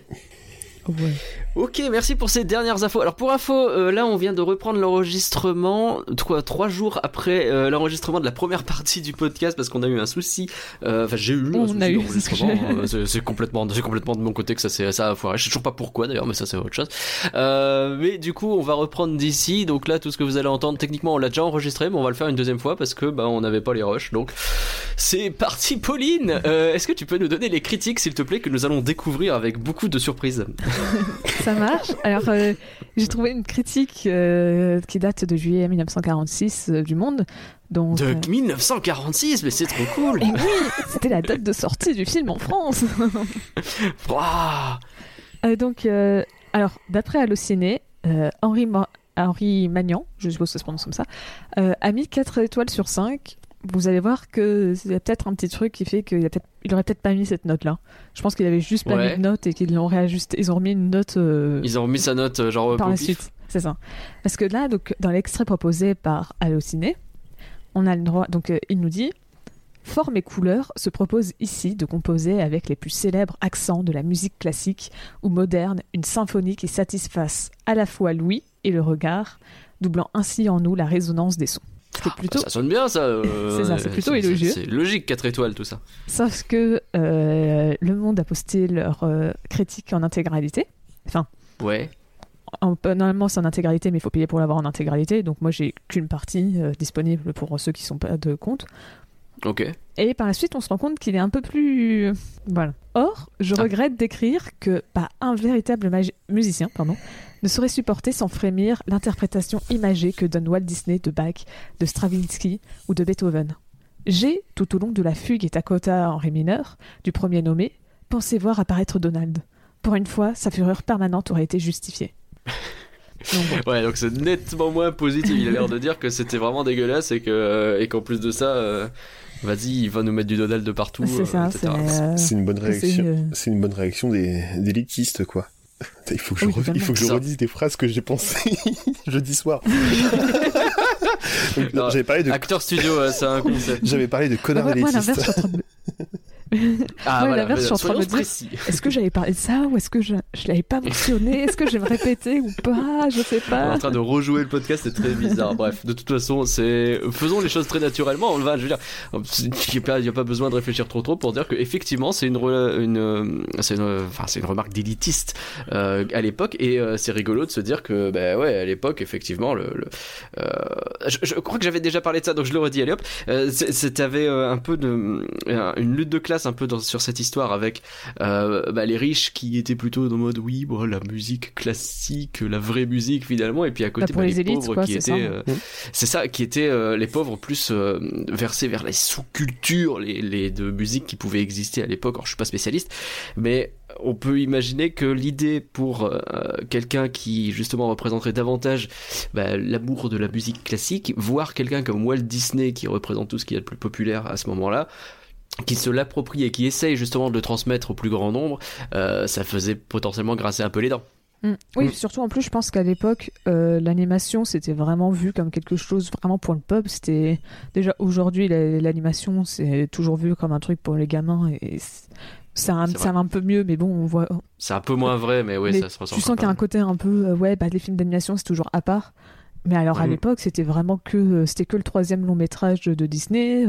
Speaker 2: Ouais.
Speaker 1: Ok, merci pour ces dernières infos. Alors pour info, euh, là on vient de reprendre l'enregistrement trois, trois jours après euh, l'enregistrement de la première partie du podcast parce qu'on a eu un souci. Euh, Enfin j'ai eu
Speaker 2: On a eu,
Speaker 1: d'enregistrement.
Speaker 2: c'est ce
Speaker 1: complètement, c'est complètement de mon côté que ça ça a foiré. Je sais toujours pas pourquoi d'ailleurs, mais ça c'est autre chose. Mais du coup on va reprendre d'ici. Donc là tout ce que vous allez entendre, techniquement on l'a déjà enregistré, mais on va le faire une deuxième fois parce que bah on n'avait pas les rushs. Donc c'est parti, Pauline. Est-ce que tu peux nous donner les critiques s'il te plaît que nous allons découvrir avec beaucoup de surprises?
Speaker 2: Ça marche. Alors, euh, j'ai trouvé une critique euh, qui date de juillet 1946 euh, du Monde. Donc,
Speaker 1: De
Speaker 2: euh,
Speaker 1: 1946, mais c'est trop cool.
Speaker 2: et oui, c'était la date de sortie du film en France. Euh, donc, alors, d'après Allociné, Henri, Ma- Henri Magnan, je suppose que ça se prononce comme ça, a mis 4 étoiles sur 5. Vous allez voir que il y a peut-être un petit truc qui fait qu'il il aurait peut-être pas mis cette note-là. Je pense qu'il avait juste pas
Speaker 1: Ouais.
Speaker 2: mis de note et qu'ils l'ont réajusté. Ils ont remis une note euh,
Speaker 1: Ils ont remis sa note euh, genre
Speaker 2: par
Speaker 1: au
Speaker 2: la
Speaker 1: pif.
Speaker 2: suite. C'est ça. Parce que là, donc, dans l'extrait proposé par Allociné, on a le droit. Donc, euh, il nous dit Forme et couleur se propose ici de composer avec les plus célèbres accents de la musique classique ou moderne une symphonie qui satisfasse à la fois l'ouïe et le regard, doublant ainsi en nous la résonance des sons. C'est plutôt.
Speaker 1: Ça sonne bien ça. euh,
Speaker 2: C'est ça, c'est plutôt élogieux.
Speaker 1: C'est logique 4 étoiles tout ça.
Speaker 2: Sauf que euh, Le Monde a posté leur euh, critique en intégralité. Enfin,
Speaker 1: Ouais.
Speaker 2: En- normalement, c'est en intégralité, mais il faut payer pour l'avoir en intégralité. Donc, moi, j'ai qu'une partie euh, disponible pour ceux qui sont pas de compte.
Speaker 1: Ok.
Speaker 2: Et par la suite, on se rend compte qu'il est un peu plus. Voilà. Or, je
Speaker 1: Ah.
Speaker 2: regrette d'écrire que pas un véritable musicien pardon, ne saurait supporter sans frémir l'interprétation imagée que donne Walt Disney de Bach, de Stravinsky ou de Beethoven. J'ai, tout au long de la fugue et Takota en ré mineur, du premier nommé, pensé voir apparaître Donald. Pour une fois, sa fureur permanente aurait été justifiée. Donc, bon.
Speaker 1: Ouais, donc c'est nettement moins positif. Il a l'air de dire que c'était vraiment dégueulasse et que euh, et qu'en plus de ça, euh, vas-y, il va nous mettre du Donald de partout.
Speaker 2: C'est
Speaker 1: euh,
Speaker 2: ça, c'est. euh,
Speaker 3: C'est une bonne réaction. C'est une bonne réaction des d'élitistes, quoi. Il faut que je,
Speaker 2: Oui,
Speaker 3: re- il
Speaker 2: totalement.
Speaker 3: faut que je
Speaker 1: Ça.
Speaker 3: redise des phrases que j'ai pensées jeudi soir. Donc,
Speaker 1: Non,
Speaker 3: J'avais parlé de
Speaker 1: Acteur studio, c'est un concept.
Speaker 3: j'avais parlé de connard élitiste.
Speaker 1: Ah
Speaker 2: Ouais,
Speaker 1: voilà,
Speaker 2: l'inverse, je suis en train de me dire-. Est-ce que j'avais parlé de ça ou est-ce que je, je l'avais pas mentionné? Est-ce que je vais me répéter ou pas? Je sais
Speaker 1: On est
Speaker 2: pas.
Speaker 1: en train de rejouer le podcast, c'est très bizarre. Bref, de toute façon, c'est faisons les choses très naturellement. On va, je veux dire, il n'y a, pas- a pas besoin de réfléchir trop trop pour dire que effectivement, c'est une, re- une, c'est une, enfin, c'est une remarque d'élitiste euh, à l'époque, et euh, c'est rigolo de se dire que, ben ouais, à l'époque, effectivement, le, le- euh, je, je crois que j'avais déjà parlé de ça, donc je le redis. Allez hop, euh, c'était avait euh, un peu de euh, une lutte de classe un peu dans, sur cette histoire avec euh, bah, les riches qui étaient plutôt dans le mode oui, bon, la musique classique, la vraie musique finalement, et puis à côté
Speaker 2: Bah,
Speaker 1: bah,
Speaker 2: les élites,
Speaker 1: pauvres
Speaker 2: quoi,
Speaker 1: qui étaient, euh, c'est ça, qui étaient euh, les pauvres plus versés vers les sous-cultures, les, les de musique qui pouvaient exister à l'époque. Alors je suis pas spécialiste, mais on peut imaginer que l'idée pour euh, quelqu'un qui justement représenterait davantage bah, l'amour de la musique classique, voir quelqu'un comme Walt Disney qui représente tout ce qui est le plus populaire à ce moment-là, qui se l'approprie et qui essaye justement de le transmettre au plus grand nombre, euh, ça faisait potentiellement grincer un peu les dents.
Speaker 2: Mm. Oui,
Speaker 3: Mm.
Speaker 2: surtout en plus, je pense qu'à l'époque, euh, l'animation c'était vraiment vu comme quelque chose vraiment pour le pub. C'était déjà aujourd'hui la- l'animation c'est toujours vu comme un truc pour les gamins et ça, va-
Speaker 1: C'est
Speaker 2: ça va un peu mieux, mais bon, on voit.
Speaker 1: C'est un peu moins vrai, mais oui,
Speaker 2: mais
Speaker 1: ça se ressent.
Speaker 2: tu sens qu'il y a un côté un peu euh, ouais, bah les films d'animation c'est toujours à part. Mais alors à
Speaker 1: Mhm.
Speaker 2: l'époque, c'était vraiment que euh, c'était que le troisième long métrage de, de Disney.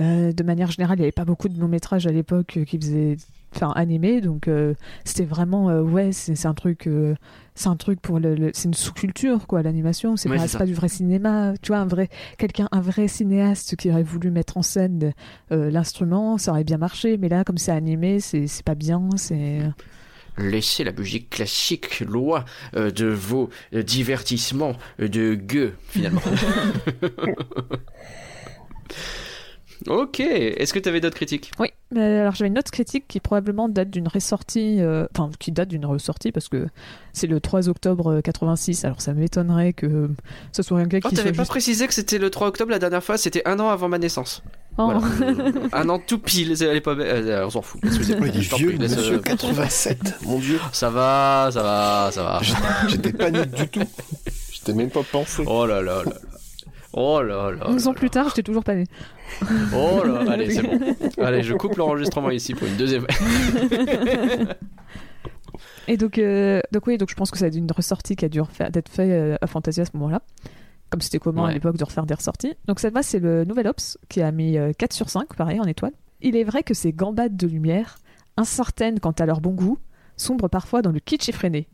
Speaker 2: Euh, de manière générale, il n'y avait pas beaucoup de longs métrages à l'époque euh, qui faisaient enfin animés, donc euh, c'était vraiment euh, ouais, c'est c'est un truc, euh, c'est un truc pour le, le- c'est une sous-culture quoi, l'animation. C'est
Speaker 1: Ouais,
Speaker 2: pas, du vrai cinéma. Tu vois, un vrai quelqu'un, un vrai cinéaste qui aurait voulu mettre en scène euh, l'instrument, ça aurait bien marché. Mais là, comme c'est animé, c'est c'est pas bien. C'est
Speaker 1: Laissez la musique classique loin euh, de vos divertissements de gueux, finalement. ok, est-ce que tu avais d'autres critiques?
Speaker 2: Oui, mais alors j'avais une autre critique qui probablement date d'une ressortie, euh, enfin qui date d'une ressortie parce que c'est le 3 octobre euh, 86, alors ça m'étonnerait que ce soit un gars
Speaker 1: Oh,
Speaker 2: qui
Speaker 1: t'avais pas
Speaker 2: juste...
Speaker 1: précisé que c'était le 3 octobre la dernière fois, c'était un an avant ma naissance.
Speaker 2: Oh.
Speaker 1: Voilà. Euh, un an tout pile, elle est pas belle. euh, on s'en fout. excusez-moi.
Speaker 3: Oh, il est vieux, monsieur
Speaker 1: euh,
Speaker 3: 87, mon dieu.
Speaker 1: Ça va, ça va, ça va.
Speaker 3: J'étais pas né du tout. J'étais même pas pensé.
Speaker 1: Oh là là là là. Oh là là.
Speaker 2: 11 ans plus tard, j'étais toujours pas né.
Speaker 1: Oh là, allez, c'est bon. Allez, je coupe l'enregistrement ici pour une deuxième.
Speaker 2: Et donc, euh, donc oui, donc je pense que c'est une ressortie qui a dû refaire- d'être fait euh, à Fantasia à ce moment-là. Comme c'était commun à l'époque de refaire des ressorties. Donc cette fois, c'est le Nouvel Ops qui a mis euh, 4 sur 5, pareil, en étoile. Il est vrai que ces gambades de lumière, incertaines quant à leur bon goût, sombrent parfois dans le kitsch effréné.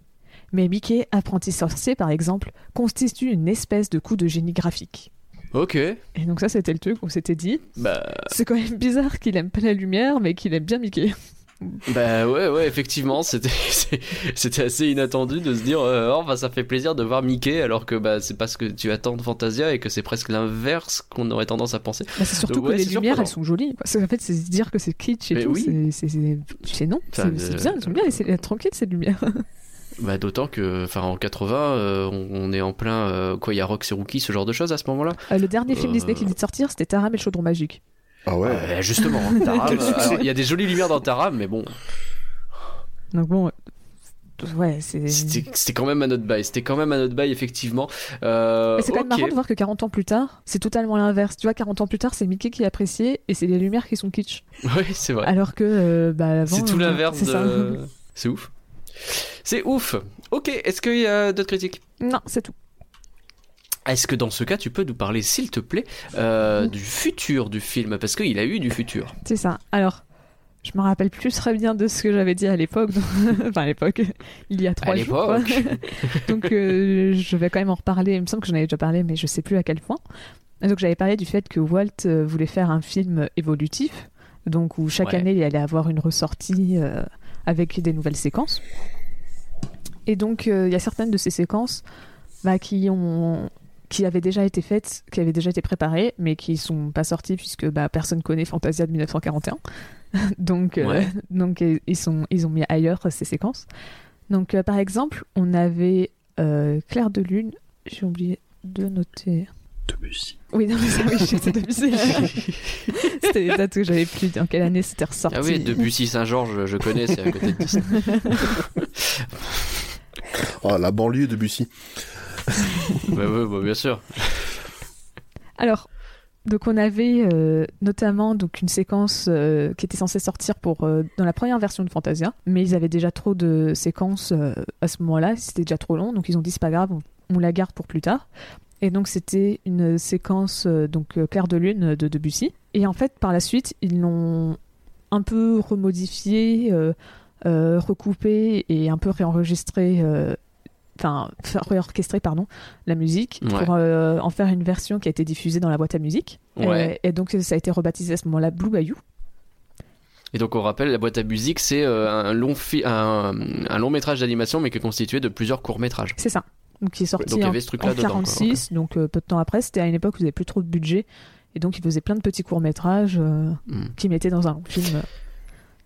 Speaker 2: Mais Mickey, apprenti sorcier par exemple, constitue une espèce de coup de génie graphique.
Speaker 1: Ok.
Speaker 2: Et donc ça, c'était le truc où on s'était dit,
Speaker 1: Bah,
Speaker 2: c'est quand même bizarre qu'il aime pas la lumière, mais qu'il aime bien Mickey.
Speaker 1: bah ouais, ouais, effectivement, c'était assez inattendu de se dire, euh, oh, bah, ça fait plaisir de voir Mickey, alors que bah, c'est pas ce que tu attends de Fantasia et que c'est presque l'inverse qu'on aurait tendance à penser.
Speaker 2: Bah, c'est surtout
Speaker 1: Donc,
Speaker 2: que
Speaker 1: ouais,
Speaker 2: les lumières,
Speaker 1: surprenant.
Speaker 2: elles sont jolies. quoi. C'est- En fait, c'est se dire que c'est kitsch et
Speaker 1: Mais
Speaker 2: tout.
Speaker 1: oui.
Speaker 2: c'est- non.
Speaker 1: Enfin,
Speaker 2: C'est
Speaker 1: euh,
Speaker 2: bien, elles sont bien. Laissez elles tranquilles, ces lumières.
Speaker 1: Bah, d'autant que, enfin, en 80, euh, on, on est en plein, euh, quoi, il y a Rox et Rookie, ce genre de choses à ce moment-là?
Speaker 2: Euh, le dernier film. Disney qui vient de sortir, c'était Taram et le chaudron magique.
Speaker 3: Ah ouais.
Speaker 1: Euh, justement, hein, Taram, il y a des jolies lumières dans Taram, mais bon,
Speaker 2: Donc bon, ouais, c'est.
Speaker 1: c'était c'était quand même un autre bail. C'était quand même un autre bail, effectivement. Euh,
Speaker 2: Mais c'est quand même marrant de voir que 40 ans plus tard, c'est totalement l'inverse. Tu vois, 40 ans plus tard, c'est Mickey qui est apprécié et c'est les lumières qui sont kitsch.
Speaker 1: Oui, c'est vrai.
Speaker 2: Alors que, euh, bah, avant.
Speaker 1: C'est tout l'inverse
Speaker 2: c'est ça.
Speaker 1: de. C'est ouf. C'est ouf. Ok, est-ce qu'il y a d'autres critiques?
Speaker 2: Non, c'est tout.
Speaker 1: Est-ce que dans ce cas, tu peux nous parler, s'il te plaît, euh, du futur du film? Parce qu'il a eu du futur.
Speaker 2: C'est ça. Alors, je me rappelle plus très bien de ce que j'avais dit à l'époque. enfin, à l'époque, il y a trois
Speaker 1: À
Speaker 2: jours. Donc, euh, je vais quand même en reparler. Il me semble que j'en avais déjà parlé, mais je sais plus à quel point. Donc, j'avais parlé du fait que Walt euh, voulait faire un film évolutif, donc où chaque
Speaker 1: Ouais.
Speaker 2: année il allait avoir une ressortie euh, avec des nouvelles séquences. Et donc, euh, il y a certaines de ces séquences bah, qui ont qui avaient déjà été faites, qui avaient déjà été préparées, mais qui sont pas sorties puisque bah, personne connaît Fantasia de 1941. donc, euh,
Speaker 1: Ouais.
Speaker 2: donc euh, ils sont ils ont mis ailleurs ces séquences. Donc, euh, par exemple, on avait euh, Claire de Lune. J'ai oublié de noter.
Speaker 3: Debussy.
Speaker 2: Oui, non, mais ça, oui, j'étais de C'était les dates que j'avais plus. Dans quelle année c'était ressorti
Speaker 1: Ah oui, Debussy Saint-Georges, je connais, c'est à côté de Disney.
Speaker 3: Oh, la banlieue de Bussy.
Speaker 1: bah, ouais, bah, bien sûr.
Speaker 2: Alors, donc on avait euh, notamment donc une séquence euh, qui était censée sortir pour euh, dans la première version de Fantasia, mais ils avaient déjà trop de séquences euh, à ce moment-là, c'était déjà trop long, donc ils ont dit c'est pas grave, on, on la garde pour plus tard. Et donc c'était une séquence euh, donc euh, Clair de lune de Debussy. Et en fait par la suite ils l'ont un peu remodifié, euh, euh, recoupé et un peu réenregistré. euh, Enfin, réorchestré, pardon, la musique
Speaker 1: Ouais.
Speaker 2: pour euh, en faire une version qui a été diffusée dans la boîte à musique.
Speaker 1: Ouais.
Speaker 2: Et, et donc ça a été rebaptisé à ce moment-là Blue Bayou.
Speaker 1: Et donc on rappelle, la boîte à musique, c'est euh, un long fi- un, un long métrage d'animation, mais qui est constitué de plusieurs courts métrages.
Speaker 2: C'est ça. Donc qui est sorti
Speaker 1: Donc, il y
Speaker 2: en,
Speaker 1: avait ce truc-là
Speaker 2: en
Speaker 1: dedans, quoi,
Speaker 2: 46, donc euh, peu de temps après. C'était à une époque où ils n'avaient plus trop de budget. Et donc ils faisaient plein de petits courts-métrages euh,
Speaker 1: Hmm.
Speaker 2: qui mettaient dans un long film. euh,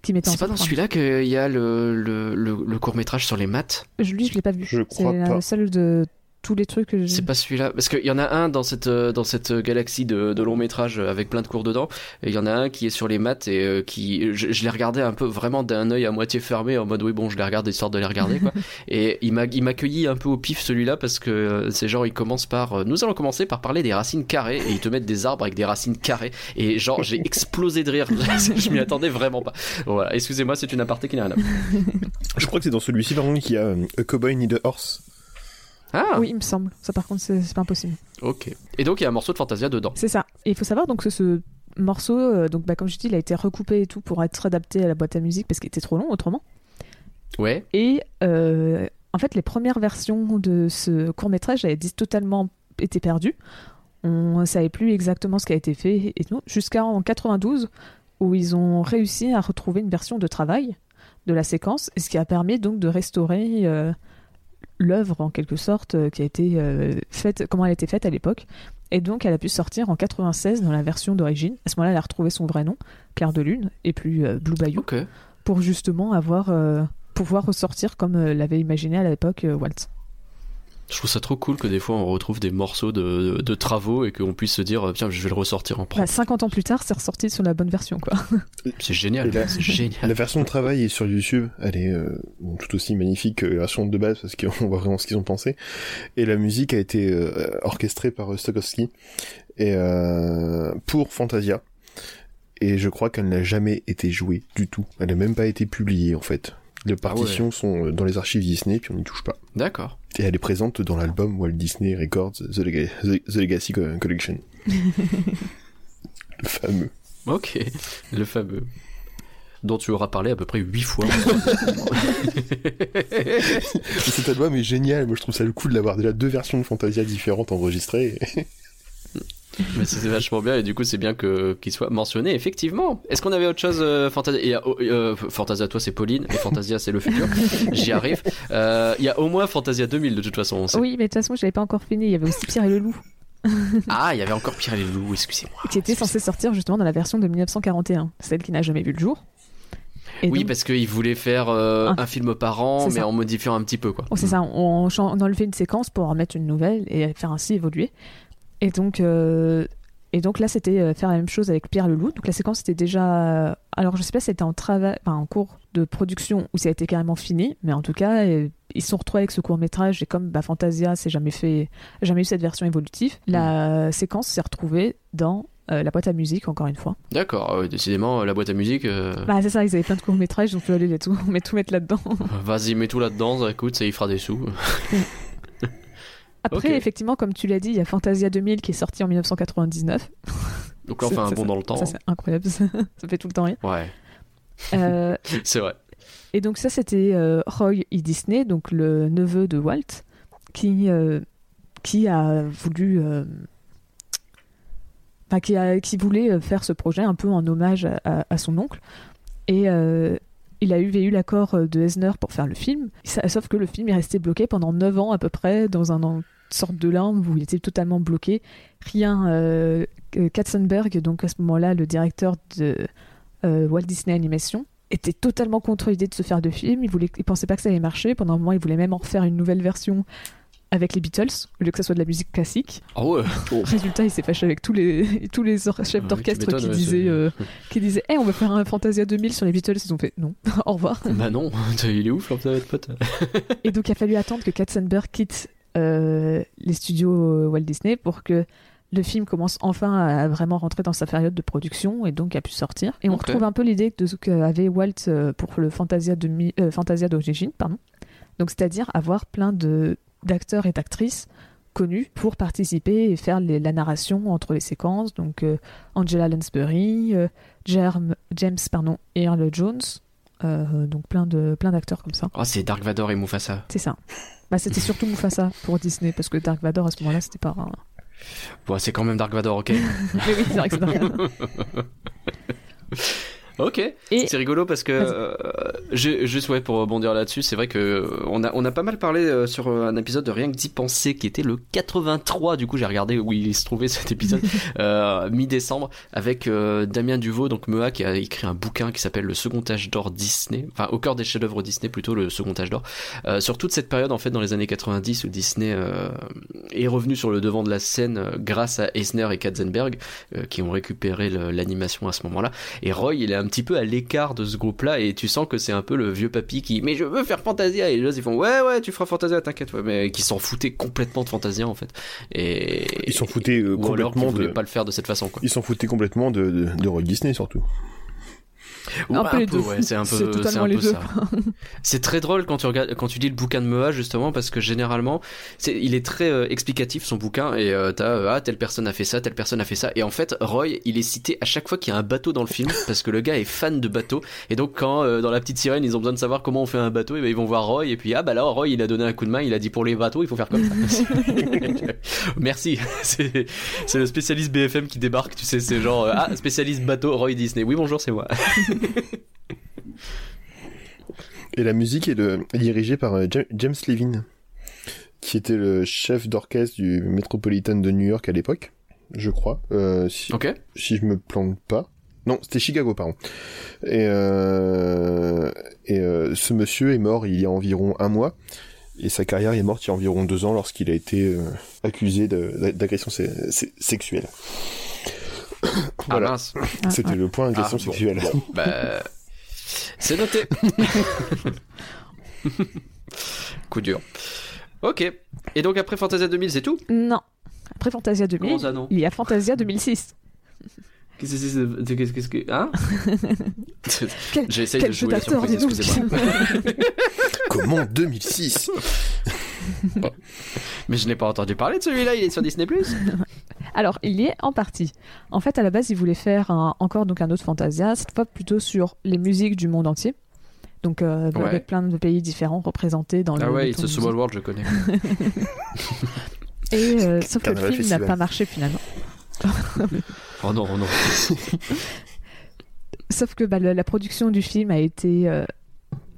Speaker 2: qui
Speaker 1: C'est pas dans celui-là qu'il y a le, le, le, court métrage sur les maths?
Speaker 2: Je- Lui, je l'ai pas vu.
Speaker 3: Je
Speaker 2: C'est
Speaker 3: crois pas.
Speaker 2: seule de tous les trucs que j'ai.
Speaker 1: C'est pas celui-là. Parce qu'il y en a un dans cette, euh, dans cette galaxie de, de longs métrages avec plein de cours dedans. Et il y en a un qui est sur les maths et euh, qui. Je, je l'ai regardé un peu vraiment d'un œil à moitié fermé en mode oui, bon, je les regarde histoire de les regarder quoi. et il m'a il m'a accueilli un peu au pif celui-là parce que euh, c'est genre, il commence par. euh, nous allons commencer par parler des racines carrées et ils te mettent des arbres avec des racines carrées. Et genre, j'ai explosé de rire. je m'y attendais vraiment pas. Voilà, excusez-moi, c'est une aparté qui n'a rien à voir.
Speaker 3: Je crois que c'est dans celui-ci, par contre, qu'il y a euh, A Cowboy Need a Horse.
Speaker 1: Ah,
Speaker 2: Oui, il me semble. Ça, par contre, c'est pas impossible.
Speaker 1: ok. Et donc, il y a un morceau de Fantasia dedans.
Speaker 2: C'est ça. Et il faut savoir donc que ce morceau, euh, donc bah, comme je dis, il a été recoupé et tout pour être adapté à la boîte à musique parce qu'il était trop long autrement.
Speaker 1: Ouais.
Speaker 2: Et euh, en fait, les premières versions de ce court métrage avaient totalement été perdues. On ne savait plus exactement ce qui a été fait et tout, jusqu'en 92 où ils ont réussi à retrouver une version de travail de la séquence, et ce qui a permis donc de restaurer euh, l'œuvre en quelque sorte euh, qui a été euh, faite, comment elle a été faite à l'époque. Et donc elle a pu sortir en 96 dans la version d'origine. À ce moment-là, elle a retrouvé son vrai nom, Claire de Lune, et plus euh, Blue Bayou pour justement avoir euh, pouvoir ressortir comme l'avait imaginé à l'époque Walt.
Speaker 1: Je trouve ça trop cool que des fois on retrouve des morceaux de, de, de travaux et qu'on puisse se dire tiens je vais le ressortir en propre.
Speaker 2: Bah, 50 ans plus tard, c'est ressorti sur la bonne version quoi.
Speaker 1: C'est génial, c'est génial.
Speaker 3: La version de travail est sur YouTube, elle est euh, bon, tout aussi magnifique que la version de base parce qu'on voit vraiment ce qu'ils ont pensé. Et la musique a été euh, orchestrée par euh, Stokowski et euh, pour Fantasia. Et je crois qu'elle n'a jamais été jouée du tout. Elle n'a même pas été publiée en fait. Les partitions sont dans les archives Disney, puis on n'y touche pas.
Speaker 1: D'accord.
Speaker 3: Et elle est présente dans l'album Walt Disney Records The, Lega- The- The Legacy Co- Collection. le fameux.
Speaker 1: Ok, le fameux. Dont tu auras parlé à peu près 8 fois.
Speaker 3: Cet album est génial, moi je trouve ça le coup de l'avoir déjà deux versions de Fantasia différentes enregistrées.
Speaker 1: Mais c'est vachement bien et du coup c'est bien que qu'il soit mentionné effectivement. Est-ce qu'on avait autre chose euh, Fantasia a, euh, Fantasia toi c'est Pauline et Fantasia c'est le futur. J'y arrive. Euh, Il y a au moins Fantasia 2000 de toute façon. on sait.
Speaker 2: Oui, mais de toute façon, je l'avais pas encore fini. Il y avait aussi Pierre et le Loup,
Speaker 1: Ah il y avait encore Pierre et les loups. Excusez-moi.
Speaker 2: qui était censé sortir justement dans la version de 1941, celle qui n'a jamais vu le jour. Et
Speaker 1: Oui
Speaker 2: donc-
Speaker 1: parce qu'il voulait faire euh,
Speaker 2: Ah.
Speaker 1: un film par an mais
Speaker 2: ça.
Speaker 1: en modifiant un petit peu quoi.
Speaker 2: Oh, c'est ça, on, on enlevait une séquence pour en mettre une nouvelle et faire ainsi évoluer. Et donc, euh, et donc là, c'était euh, faire la même chose avec Pierre le Loup. Donc la séquence était déjà. Alors je sais pas si c'était en travail, enfin, en cours de production ou si ça a été carrément fini, mais en tout cas, euh, ils se sont retrouvés avec ce court métrage et comme bah, Fantasia, c'est jamais fait, jamais eu cette version évolutive. La séquence s'est retrouvée dans euh, la boîte à musique encore une fois.
Speaker 1: D'accord. euh, décidément la boîte à musique. euh,
Speaker 2: Bah c'est ça, ils avaient plein de courts métrages, donc allez les tout, mais tout mettre là-dedans.
Speaker 1: Vas-y mets tout là-dedans. Écoute ça y fera des sous.
Speaker 2: Après, effectivement, comme tu l'as dit, il y a Fantasia 2000 qui est sorti en 1999.
Speaker 1: Donc là on fait un bond dans le temps.
Speaker 2: Ça, c'est incroyable. ça fait tout le temps rire.
Speaker 1: Ouais
Speaker 2: Euh,
Speaker 1: c'est vrai.
Speaker 2: et donc, ça, c'était euh, Roy E. Disney, donc le neveu de Walt, qui, euh, qui a voulu. Enfin, qui, a, qui voulait faire ce projet un peu en hommage à, à- à son oncle. Et il a eu, l'accord euh, de Eisner pour faire le film. Sauf que le film est resté bloqué pendant 9 ans à peu près, dans un en- sorte de limbe où il était totalement bloqué. Rien. Euh, Katzenberg, donc à ce moment-là, le directeur de euh, Walt Disney Animation, était totalement contre l'idée de se faire de film. Il, voulait, il pensait pas que ça allait marcher. Pendant un moment, il voulait même en refaire une nouvelle version avec les Beatles, au lieu que ça soit de la musique classique.
Speaker 1: Ah ouais.
Speaker 2: Résultat, il s'est fâché avec tous les, tous les chefs
Speaker 1: Ah
Speaker 2: d'orchestre qui disaient, euh, qui disaient hey, on va faire un Fantasia 2000 sur les Beatles. Ils ont fait non, au revoir.
Speaker 1: Bah non, il est ouf de pote.
Speaker 2: Et donc, il a fallu attendre que Katzenberg quitte euh, les studios euh, Walt Disney pour que le film commence enfin à vraiment rentrer dans sa période de production et donc a pu sortir. Et on retrouve un peu l'idée de ce qu'avait Walt euh, pour le Fantasia de euh, Fantasia d'origine, pardon. Donc, c'est-à-dire avoir plein de d'acteurs et d'actrices connus pour participer et faire les- la narration entre les séquences. Donc, euh, Angela Lansbury, euh, James pardon, Earl Jones, euh, donc plein de plein d'acteurs comme ça.
Speaker 1: Oh, c'est Dark Vador et Mufasa.
Speaker 2: C'est ça. Bah, c'était surtout Mufasa pour Disney, parce que Dark Vador à ce moment-là, c'était pas.
Speaker 1: Bon, c'est quand même Dark Vador, ok.
Speaker 2: Oui, c'est vrai que c'est Dark
Speaker 1: Ok,
Speaker 2: Et-
Speaker 1: c'est rigolo parce que euh, juste ouais pour rebondir là-dessus, c'est vrai que euh, on a on a pas mal parlé euh, sur un épisode de rien que d'y penser qui était le 83 du coup j'ai regardé où il se trouvait cet épisode euh, mi-décembre avec euh, Damien Duvaux donc Mea qui a écrit un bouquin qui s'appelle Le Second Âge d'or Disney, enfin au cœur des chefs-d'œuvre Disney plutôt le Second Âge d'or. Euh, sur toute cette période en fait dans les années 90 où Disney euh, est revenu sur le devant de la scène grâce à Eisner et Katzenberg euh, qui ont récupéré l'animation à ce moment-là. Et Roy, il est un petit peu à l'écart de ce groupe-là, et tu sens que c'est un peu le vieux papy qui, mais je veux faire Fantasia, et les autres ils font, ouais, ouais, tu feras Fantasia, t'inquiète, ouais, mais qui s'en foutaient complètement de Fantasia en fait. Et
Speaker 3: Ils s'en foutaient euh,
Speaker 1: ou alors qu'ils
Speaker 3: complètement de.
Speaker 1: pas le faire de cette façon, quoi.
Speaker 3: Ils s'en foutaient complètement de, de, de Walt Disney surtout.
Speaker 1: Ou
Speaker 2: Un peu les deux.
Speaker 1: ouais, c'est un peu,
Speaker 2: C'est totalement
Speaker 1: un
Speaker 2: les
Speaker 1: peu
Speaker 2: deux.
Speaker 1: ça. C'est très drôle quand tu regardes, quand tu lis le bouquin de Mea justement parce que généralement, c'est, il est très euh, explicatif son bouquin et euh, t'as euh, ah telle personne a fait ça, telle personne a fait ça et en fait Roy il est cité à chaque fois qu'il y a un bateau dans le film parce que le gars est fan de bateaux et donc quand dans la petite sirène ils ont besoin de savoir comment on fait un bateau et ben ils vont voir Roy et puis ah bah là Roy il a donné un coup de main, il a dit pour les bateaux il faut faire comme ça. Merci, c'est, c'est le spécialiste BFM qui débarque, tu sais c'est genre ah spécialiste bateau Roy Disney. Oui bonjour c'est moi.
Speaker 3: Et la musique est, de- est dirigée par euh, Ja- James Levine, qui était le chef d'orchestre du Metropolitan de New York à l'époque, je crois, euh, si,
Speaker 1: Ok.
Speaker 3: si je me plante pas. Non, c'était Chicago, pardon. Et, euh, et euh, ce monsieur est mort il y a environ un mois, et sa carrière est morte il y a environ deux ans lorsqu'il a été accusé d'agression sexuelle.
Speaker 1: Ah
Speaker 3: Voilà,
Speaker 1: mince.
Speaker 2: Ah,
Speaker 3: c'était
Speaker 2: ah.
Speaker 3: le point agression
Speaker 1: Ah, bon.
Speaker 3: sexuelle.
Speaker 1: Bah, c'est noté. Coup dur. Ok. Et donc après Fantasia 2000, c'est tout?
Speaker 2: Non. Après Fantasia 2000,
Speaker 1: Comment ça, non?
Speaker 2: il y a Fantasia 2006.
Speaker 1: Qu'est-ce que c'est. Hein?
Speaker 2: Quel-
Speaker 1: J'essaye de
Speaker 2: jeu
Speaker 1: jouer la surprise, excusez-moi.
Speaker 3: Comment 2006
Speaker 1: Mais je n'ai pas entendu parler de celui-là, il est sur Disney.
Speaker 2: Alors, il y est en partie. En fait, à la base, il voulait faire un- encore donc un autre Fantasia, cette fois plutôt sur les musiques du monde entier. Donc, euh,
Speaker 1: Ouais.
Speaker 2: avec plein de pays différents représentés dans le.
Speaker 1: Ah ouais, It's a Small World, je connais.
Speaker 2: Et euh, sauf que le film n'a pas marché finalement.
Speaker 1: Oh non, oh non.
Speaker 2: Sauf que bah, la, la production du film a été euh,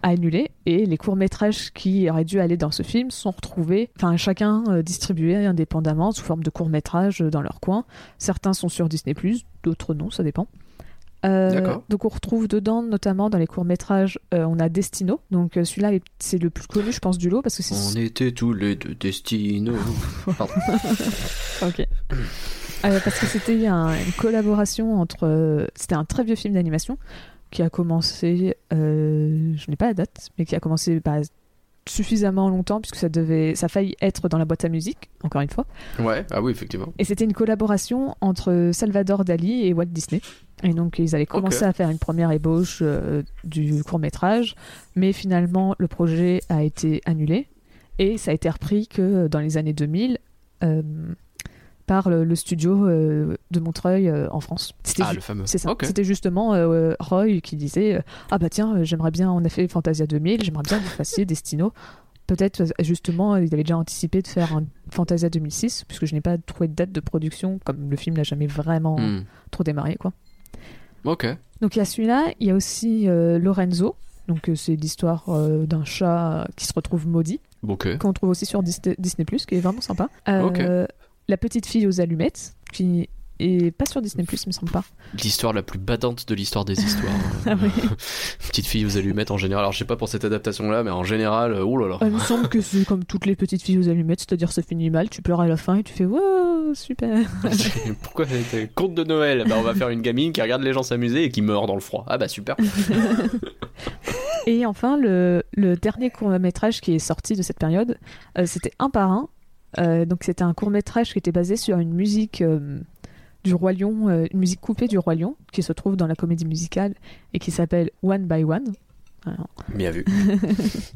Speaker 2: annulée et les courts-métrages qui auraient dû aller dans ce film sont retrouvés, enfin chacun euh, distribué indépendamment sous forme de courts-métrages euh, dans leur coin. Certains sont sur Disney+, d'autres non, ça dépend. Euh, donc on retrouve dedans, notamment dans les courts-métrages, euh, on a Destino. Donc euh, celui-là, est- c'est le plus connu, je pense, du lot parce que c'est
Speaker 1: On était tous les deux destinés. Pardon.
Speaker 2: Ok. Parce que c'était un- une collaboration entre. C'était un très vieux film d'animation qui a commencé. euh, je n'ai pas la date, mais qui a commencé bah, suffisamment longtemps puisque ça devait, ça a failli être dans la boîte à musique, encore une fois.
Speaker 1: Ouais, ah oui, effectivement.
Speaker 2: Et c'était une collaboration entre Salvador Dali et Walt Disney. Et donc ils avaient commencé à faire une première ébauche euh, du court métrage, mais finalement le projet a été annulé et ça a été repris que dans les années 2000 euh, par le, le studio euh, de Montreuil euh, en France. C'était
Speaker 1: Ah, le fameux.
Speaker 2: c'est ça.
Speaker 1: Ok.
Speaker 2: C'était justement euh, Roy qui disait Ah bah tiens, j'aimerais bien, on a fait Fantasia 2000, j'aimerais bien que vous fassiez Destino. Peut-être justement, il avait déjà anticipé de faire un Fantasia 2006, puisque je n'ai pas trouvé de date de production, comme le film n'a jamais vraiment
Speaker 1: Hmm.
Speaker 2: trop démarré. quoi.
Speaker 1: Ok.
Speaker 2: Donc il y a celui-là, il y a aussi Lorenzo. Donc c'est l'histoire d'un chat qui se retrouve maudit,
Speaker 1: Ok.
Speaker 2: qu'on trouve aussi sur Disney, Disney+, qui est vraiment sympa. Euh, La petite fille aux allumettes, qui est pas sur Disney+, il me semble pas.
Speaker 1: L'histoire la plus battante de l'histoire des histoires.
Speaker 2: Ah oui.
Speaker 1: Petite fille aux allumettes en général. Alors je sais pas pour cette adaptation-là, mais en général, oh là là.
Speaker 2: Il me semble que c'est comme toutes les petites filles aux allumettes, c'est-à-dire ça finit mal, tu pleures à la fin et tu fais wow, super.
Speaker 1: Pourquoi c'était conte de Noël? Bah on va faire une gamine qui regarde les gens s'amuser et qui meurt dans le froid. Ah bah super.
Speaker 2: Et enfin, le, le dernier court-métrage qui est sorti de cette période, euh, c'était Un par un. Euh, donc c'était un court-métrage qui était basé sur une musique euh, du Roi Lion, euh, une musique coupée du Roi Lion, qui se trouve dans la comédie musicale et qui s'appelle One by One. Alors,
Speaker 1: Bien vu.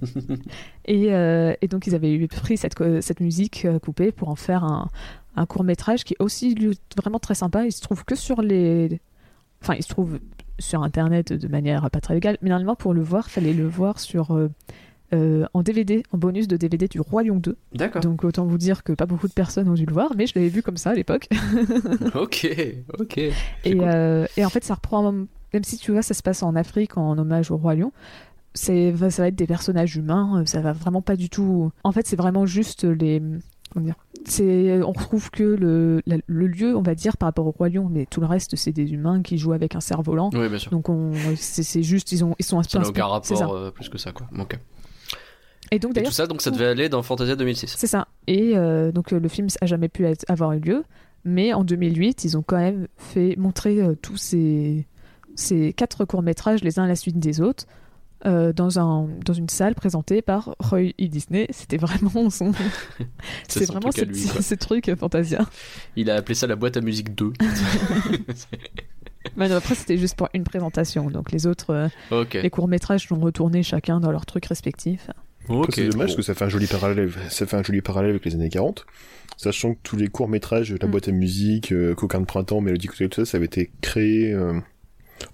Speaker 2: Et, euh, et donc ils avaient pris cette, musique coupée pour en faire un, un court métrage qui est aussi lui, vraiment très sympa. Il se trouve que sur les... Enfin, il se trouve sur Internet de manière pas très légale, mais normalement pour le voir, fallait le voir sur... euh, euh, en DVD, en bonus de DVD du Roi Lion 2.
Speaker 1: D'accord.
Speaker 2: Donc autant vous dire que pas beaucoup de personnes ont dû le voir, mais je l'avais vu comme ça à l'époque.
Speaker 1: Ok, ok.
Speaker 2: Et,
Speaker 1: cool.
Speaker 2: euh, et en fait, ça reprend, même si tu vois, ça se passe en Afrique en hommage au roi lion. Ça va être des personnages humains. euh, Ça va vraiment pas du tout. En fait, c'est vraiment juste les. C'est, on retrouve que le, la- le lieu, on va dire, par rapport au roi lion, mais tout le reste, c'est des humains qui jouent avec un cerf-volant.
Speaker 1: Oui, bien sûr.
Speaker 2: Donc, on, c'est, c'est juste, ils ont, ils sont peu
Speaker 1: Ça n'a aucun
Speaker 2: inspirés-
Speaker 1: rapport euh, plus que ça, quoi. Ok.
Speaker 2: Et donc
Speaker 1: Et tout ça, donc ça devait aller dans Fantasia 2006.
Speaker 2: C'est ça. Et euh, donc euh, le film a jamais pu être- avoir eu lieu, mais en 2008, ils ont quand même fait montrer euh, tous ces, ces quatre courts métrages les uns à la suite des autres. euh, dans, un, dans une salle présentée par Roy E. Disney, c'était vraiment son,
Speaker 1: son
Speaker 2: vraiment
Speaker 1: truc
Speaker 2: ce,
Speaker 1: lui,
Speaker 2: truc Fantasia.
Speaker 1: Il a appelé ça la boîte à musique 2.
Speaker 2: Mais non, après c'était juste pour une présentation, donc les autres, les courts métrages sont retournés chacun dans leur truc respectif.
Speaker 3: C'est dommage
Speaker 1: bon.
Speaker 3: parce que ça fait un joli parallèle, ça fait un joli parallèle avec les années 40. Sachant que tous les courts métrages, la
Speaker 2: Mm.
Speaker 3: boîte à musique, euh, Coquin de printemps, Mélodie Cocktail, tout ça, ça avait été créé euh,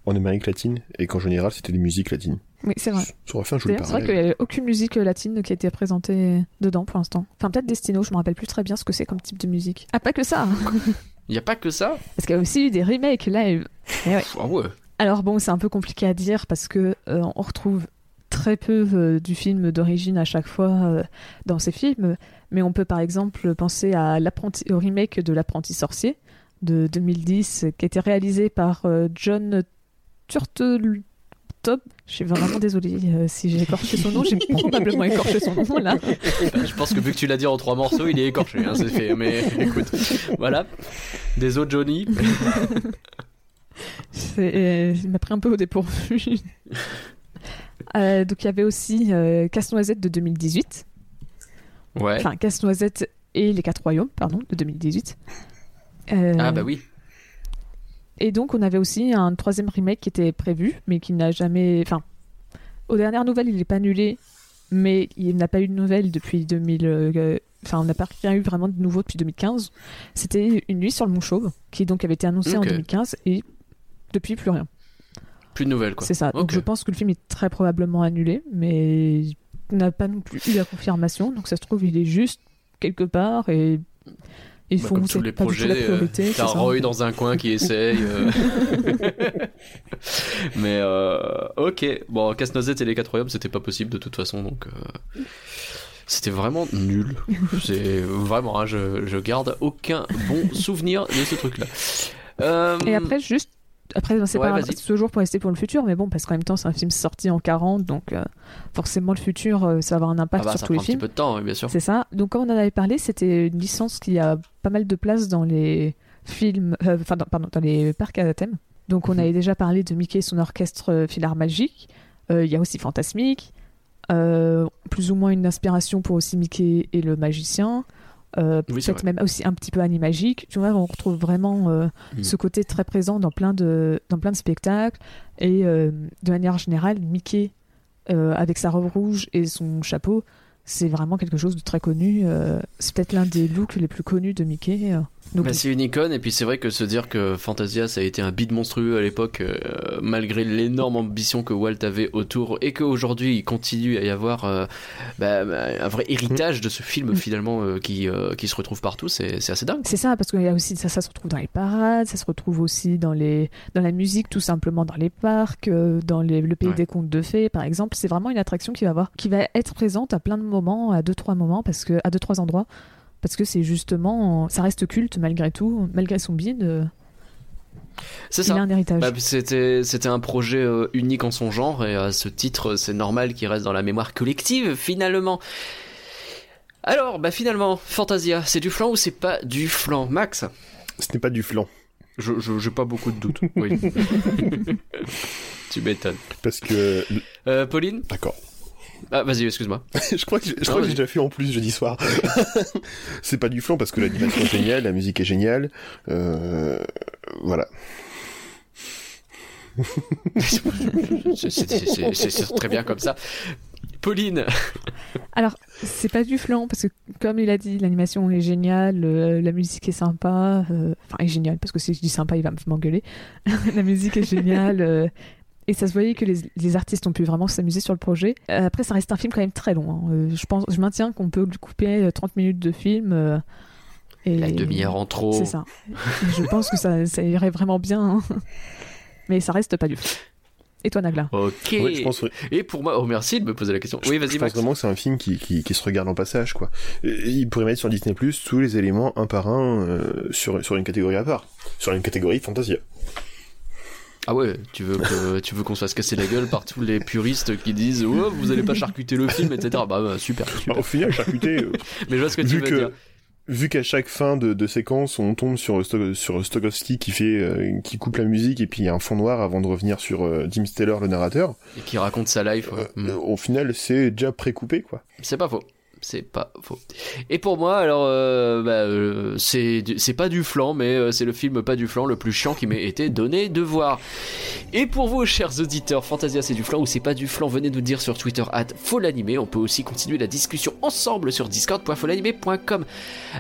Speaker 3: en Amérique latine et qu'en général c'était des musiques latines.
Speaker 2: Oui, c'est vrai.
Speaker 3: Ça aurait fait un joli
Speaker 2: D'ailleurs, c'est vrai qu'il
Speaker 3: parallèle.
Speaker 2: n'y avait aucune musique latine qui a été présentée dedans pour l'instant. Enfin, peut-être Destino, je me rappelle plus très bien ce que c'est comme type de musique. Ah, pas que ça hein.
Speaker 1: Il n'y a pas que ça?
Speaker 2: Parce qu'il y a aussi eu des remakes et- Eh ouais.
Speaker 1: Ah ouais.
Speaker 2: Alors bon, c'est un peu compliqué à dire parce que euh, on retrouve très peu euh, du film d'origine à chaque fois euh, dans ces films, mais on peut par exemple penser à l'apprenti, au remake de L'apprenti sorcier de 2010 qui a été réalisé par euh, John Turteltaub. Je suis vraiment désolée euh, si j'ai écorché son nom, j'ai probablement écorché son nom là.
Speaker 1: Je pense que vu que tu l'as dit en trois morceaux, il est écorché, hein, c'est fait. Mais écoute, voilà. Des autres Johnny.
Speaker 2: C'est- il m'a pris un peu au dépourvu. Euh, donc il y avait aussi euh, Casse-Noisette de 2018.
Speaker 1: Ouais.
Speaker 2: Enfin, Casse-Noisette et les Quatre Royaumes, pardon, de 2018. Euh,
Speaker 1: Ah bah oui.
Speaker 2: Et donc, on avait aussi un troisième remake qui était prévu, mais qui n'a jamais. Enfin, aux dernières nouvelles, il n'est pas annulé, mais il n'a pas eu de nouvelles depuis 2000. euh, Enfin, on n'a pas rien eu vraiment de nouveau depuis 2015. C'était Une nuit sur le Mont Chauve, qui donc avait été annoncé en
Speaker 1: Ok.
Speaker 2: 2015 et depuis plus rien.
Speaker 1: Plus de nouvelles, quoi.
Speaker 2: C'est ça. Donc je pense que le film est très probablement annulé, mais on n'a pas non plus eu la confirmation. Donc ça se trouve, il est juste quelque part et ils
Speaker 1: Bah,
Speaker 2: font
Speaker 1: comme tous les
Speaker 2: pas du tout la
Speaker 1: projets, euh, t'as. Roy dans un coin qui essaye. euh. Mais euh, ok, bon, Casse-Noisette et les Quatre Royaumes, c'était pas possible de toute façon, donc c'était vraiment nul. C'est vraiment, hein, je, je garde aucun bon souvenir de ce truc-là.
Speaker 2: Et après, juste. Après, c'est
Speaker 1: Ouais,
Speaker 2: pas
Speaker 1: vas-y.
Speaker 2: toujours pour rester pour le futur, mais bon, parce qu'en même temps, c'est un film sorti en 40, donc euh, forcément, le futur, euh, ça va avoir un
Speaker 1: ah
Speaker 2: impact
Speaker 1: bah,
Speaker 2: sur
Speaker 1: ça
Speaker 2: tous
Speaker 1: prend
Speaker 2: les
Speaker 1: un petit
Speaker 2: films.
Speaker 1: peu de temps, oui, bien sûr.
Speaker 2: C'est ça. Donc, comme on en avait parlé, c'était une licence qui a pas mal de place dans les films, euh, enfin, dans- pardon, dans les parcs à thème. Donc, on
Speaker 1: Mhm.
Speaker 2: avait déjà parlé de Mickey et son orchestre Filar Magique. Il y a aussi Fantasmique. Plus ou moins une inspiration pour aussi Mickey et le magicien. Euh,
Speaker 1: Oui,
Speaker 2: Peut-être même aussi un petit peu Animagique. Tu vois, on retrouve vraiment euh,
Speaker 1: Mhm.
Speaker 2: ce côté très présent dans plein de, dans plein de spectacles. Et euh, de manière générale, Mickey, avec sa robe rouge et son chapeau, c'est vraiment quelque chose de très connu. c'est peut-être l'un des looks les plus connus de Mickey. Donc,
Speaker 1: Bah, c'est une icône, et puis c'est vrai que se dire que Fantasia ça a été un bide monstrueux à l'époque, euh, malgré l'énorme ambition que Walt avait autour, et qu'aujourd'hui il continue à y avoir euh, bah, bah, un vrai héritage de ce film
Speaker 2: Mm.
Speaker 1: finalement euh, qui, qui se retrouve partout, c'est c'est assez dingue.
Speaker 2: c'est ça, parce qu'il y a aussi ça, ça se retrouve dans les parades, ça se retrouve aussi dans les dans la musique, tout simplement dans les parcs, dans les- le pays
Speaker 1: Ouais.
Speaker 2: des contes de fées, par exemple. C'est vraiment une attraction qui va avoir, qui va être présente à plein de moments, à deux trois moments, parce que à deux trois endroits, parce que c'est justement, ça reste culte malgré tout, malgré son bide. euh,
Speaker 1: C'est
Speaker 2: il a
Speaker 1: ça.
Speaker 2: un héritage.
Speaker 1: Bah, c'était c'était un projet euh, unique en son genre, et à ce titre, c'est normal qu'il reste dans la mémoire collective finalement. Alors, bah finalement, Fantasia, c'est du flan ou c'est pas du flan, Max?
Speaker 3: Ce n'est pas du flan.
Speaker 1: Je je- j'ai pas beaucoup de doutes. Oui. tu m'étonnes.
Speaker 3: Parce que.
Speaker 1: Euh, Pauline?
Speaker 3: D'accord.
Speaker 1: Ah, vas-y, excuse-moi.
Speaker 3: je crois que, je
Speaker 1: Non,
Speaker 3: crois que
Speaker 1: vas-y.
Speaker 3: j'ai déjà fait en plus jeudi soir. c'est pas du flan parce que l'animation est géniale, la musique est géniale. Euh, voilà.
Speaker 1: C'est- très bien comme ça. Pauline,
Speaker 2: Alors, c'est pas du flan, parce que comme il a dit, l'animation est géniale, euh, la musique est sympa, euh, enfin, est géniale, parce que si je dis sympa, il va m'engueuler. la musique est géniale, euh, et ça se voyait que les, les artistes ont pu vraiment s'amuser sur le projet. Euh, après, ça reste un film quand même très long. hein. Euh, je, pense, je maintiens qu'on peut lui couper euh, 30 minutes de film. euh, et...
Speaker 1: la demi-heure en trop.
Speaker 2: C'est ça. Je pense que ça, ça irait vraiment bien, hein. mais ça reste pas du flan. Et toi, Nagla?
Speaker 1: Ok.
Speaker 3: Ouais, je pense,
Speaker 1: Et pour moi, oh merci de me poser la question.
Speaker 3: je-
Speaker 1: Oui,
Speaker 3: je
Speaker 1: vas-y,
Speaker 3: pense vraiment que c'est un film qui, qui, qui se regarde en passage, quoi. Il pourrait mettre sur Disney Plus tous les éléments un par un euh, sur, sur une catégorie à part. Sur une catégorie Fantasia.
Speaker 1: Ah ouais, tu veux que tu veux qu'on se fasse casser la gueule par tous les puristes qui disent oh, vous allez pas charcuter le film, etc. Bah, bah, super,
Speaker 3: Bah,
Speaker 1: super.
Speaker 3: au final, charcuté, euh,
Speaker 1: Mais je vois ce que tu
Speaker 3: vu
Speaker 1: veux
Speaker 3: que
Speaker 1: dire.
Speaker 3: vu qu'à chaque fin de, de séquence, on tombe sur sur Stokowski qui fait euh, qui coupe la musique et puis il y a un fond noir avant de revenir sur euh, Jim Steller le narrateur.
Speaker 1: Et qui raconte sa life. ouais.
Speaker 3: au final, c'est déjà précoupé quoi.
Speaker 1: C'est pas faux. C'est pas faux. Et pour moi, alors, euh, bah, euh, c'est pas du flan, mais euh, c'est le film pas du flan le plus chiant qui m'ait été donné de voir. Et pour vous, chers auditeurs, Fantasia, c'est du flan ou c'est pas du flan? Venez nous dire sur Twitter at Folanimé. On peut aussi continuer la discussion ensemble sur discord.folanimé.com.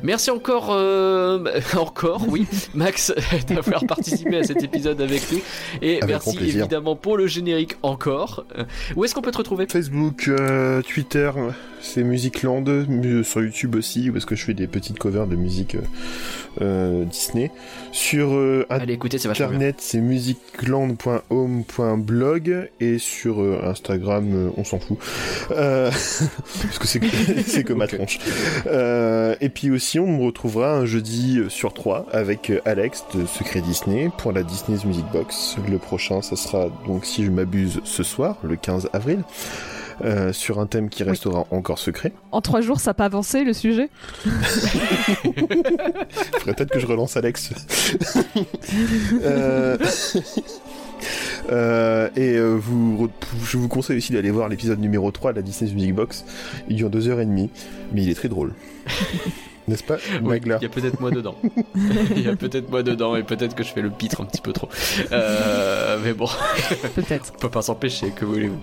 Speaker 1: Merci encore, euh, encore, oui, Max, d'avoir participé à cet épisode avec nous. Et
Speaker 3: Avec
Speaker 1: merci évidemment pour le générique encore. Où est-ce qu'on peut te retrouver?
Speaker 3: Facebook, euh, Twitter, c'est Sur YouTube aussi, parce que je fais des petites covers de musique euh, euh, Disney. Sur euh,
Speaker 1: Allez, écoutez.
Speaker 3: Internet, c'est musicland.home.blog et sur euh, Instagram, on s'en fout, parce que c'est que, que ma tronche. Et puis aussi, on me retrouvera un jeudi sur 3 avec Alex de Secret Disney pour la Disney's Music Box. Le prochain, ça sera donc, si je m'abuse, ce soir, le 15 avril. Euh, sur un thème qui restera encore secret.
Speaker 2: En trois jours, ça n'a pas avancé le sujet
Speaker 3: Faudrait peut-être que je relance Alex. Euh, euh, et euh, vous, je vous conseille aussi d'aller voir l'épisode numéro 3 de la Disney Music Box. Il dure deux heures et demie, mais il est très drôle. N'est-ce pas,
Speaker 1: Oui, il y a peut-être moi dedans. Il y a peut-être moi dedans et peut-être que je fais le pitre un petit peu trop. Euh, mais bon,
Speaker 2: Peut-être.
Speaker 1: on peut pas s'empêcher, que voulez-vous.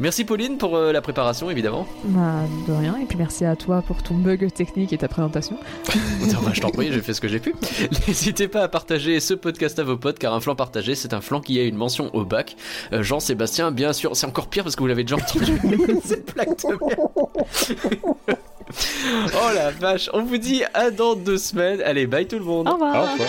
Speaker 1: Merci Pauline pour euh, la préparation, évidemment.
Speaker 2: Bah, de rien. Et puis merci à toi pour ton bug technique et ta présentation.
Speaker 1: Attends, bah, je t'en prie, j'ai fait ce que j'ai pu. N'hésitez pas à partager ce podcast à vos potes, car un flanc partagé, c'est un flanc qui a une mention au bac. Euh, Jean-Sébastien, bien sûr, c'est encore pire parce que vous l'avez déjà entendu. Cette plaque de merde. Oh la vache, on vous dit à dans deux semaines. Allez, bye tout le monde.
Speaker 2: Au revoir.
Speaker 3: Au revoir.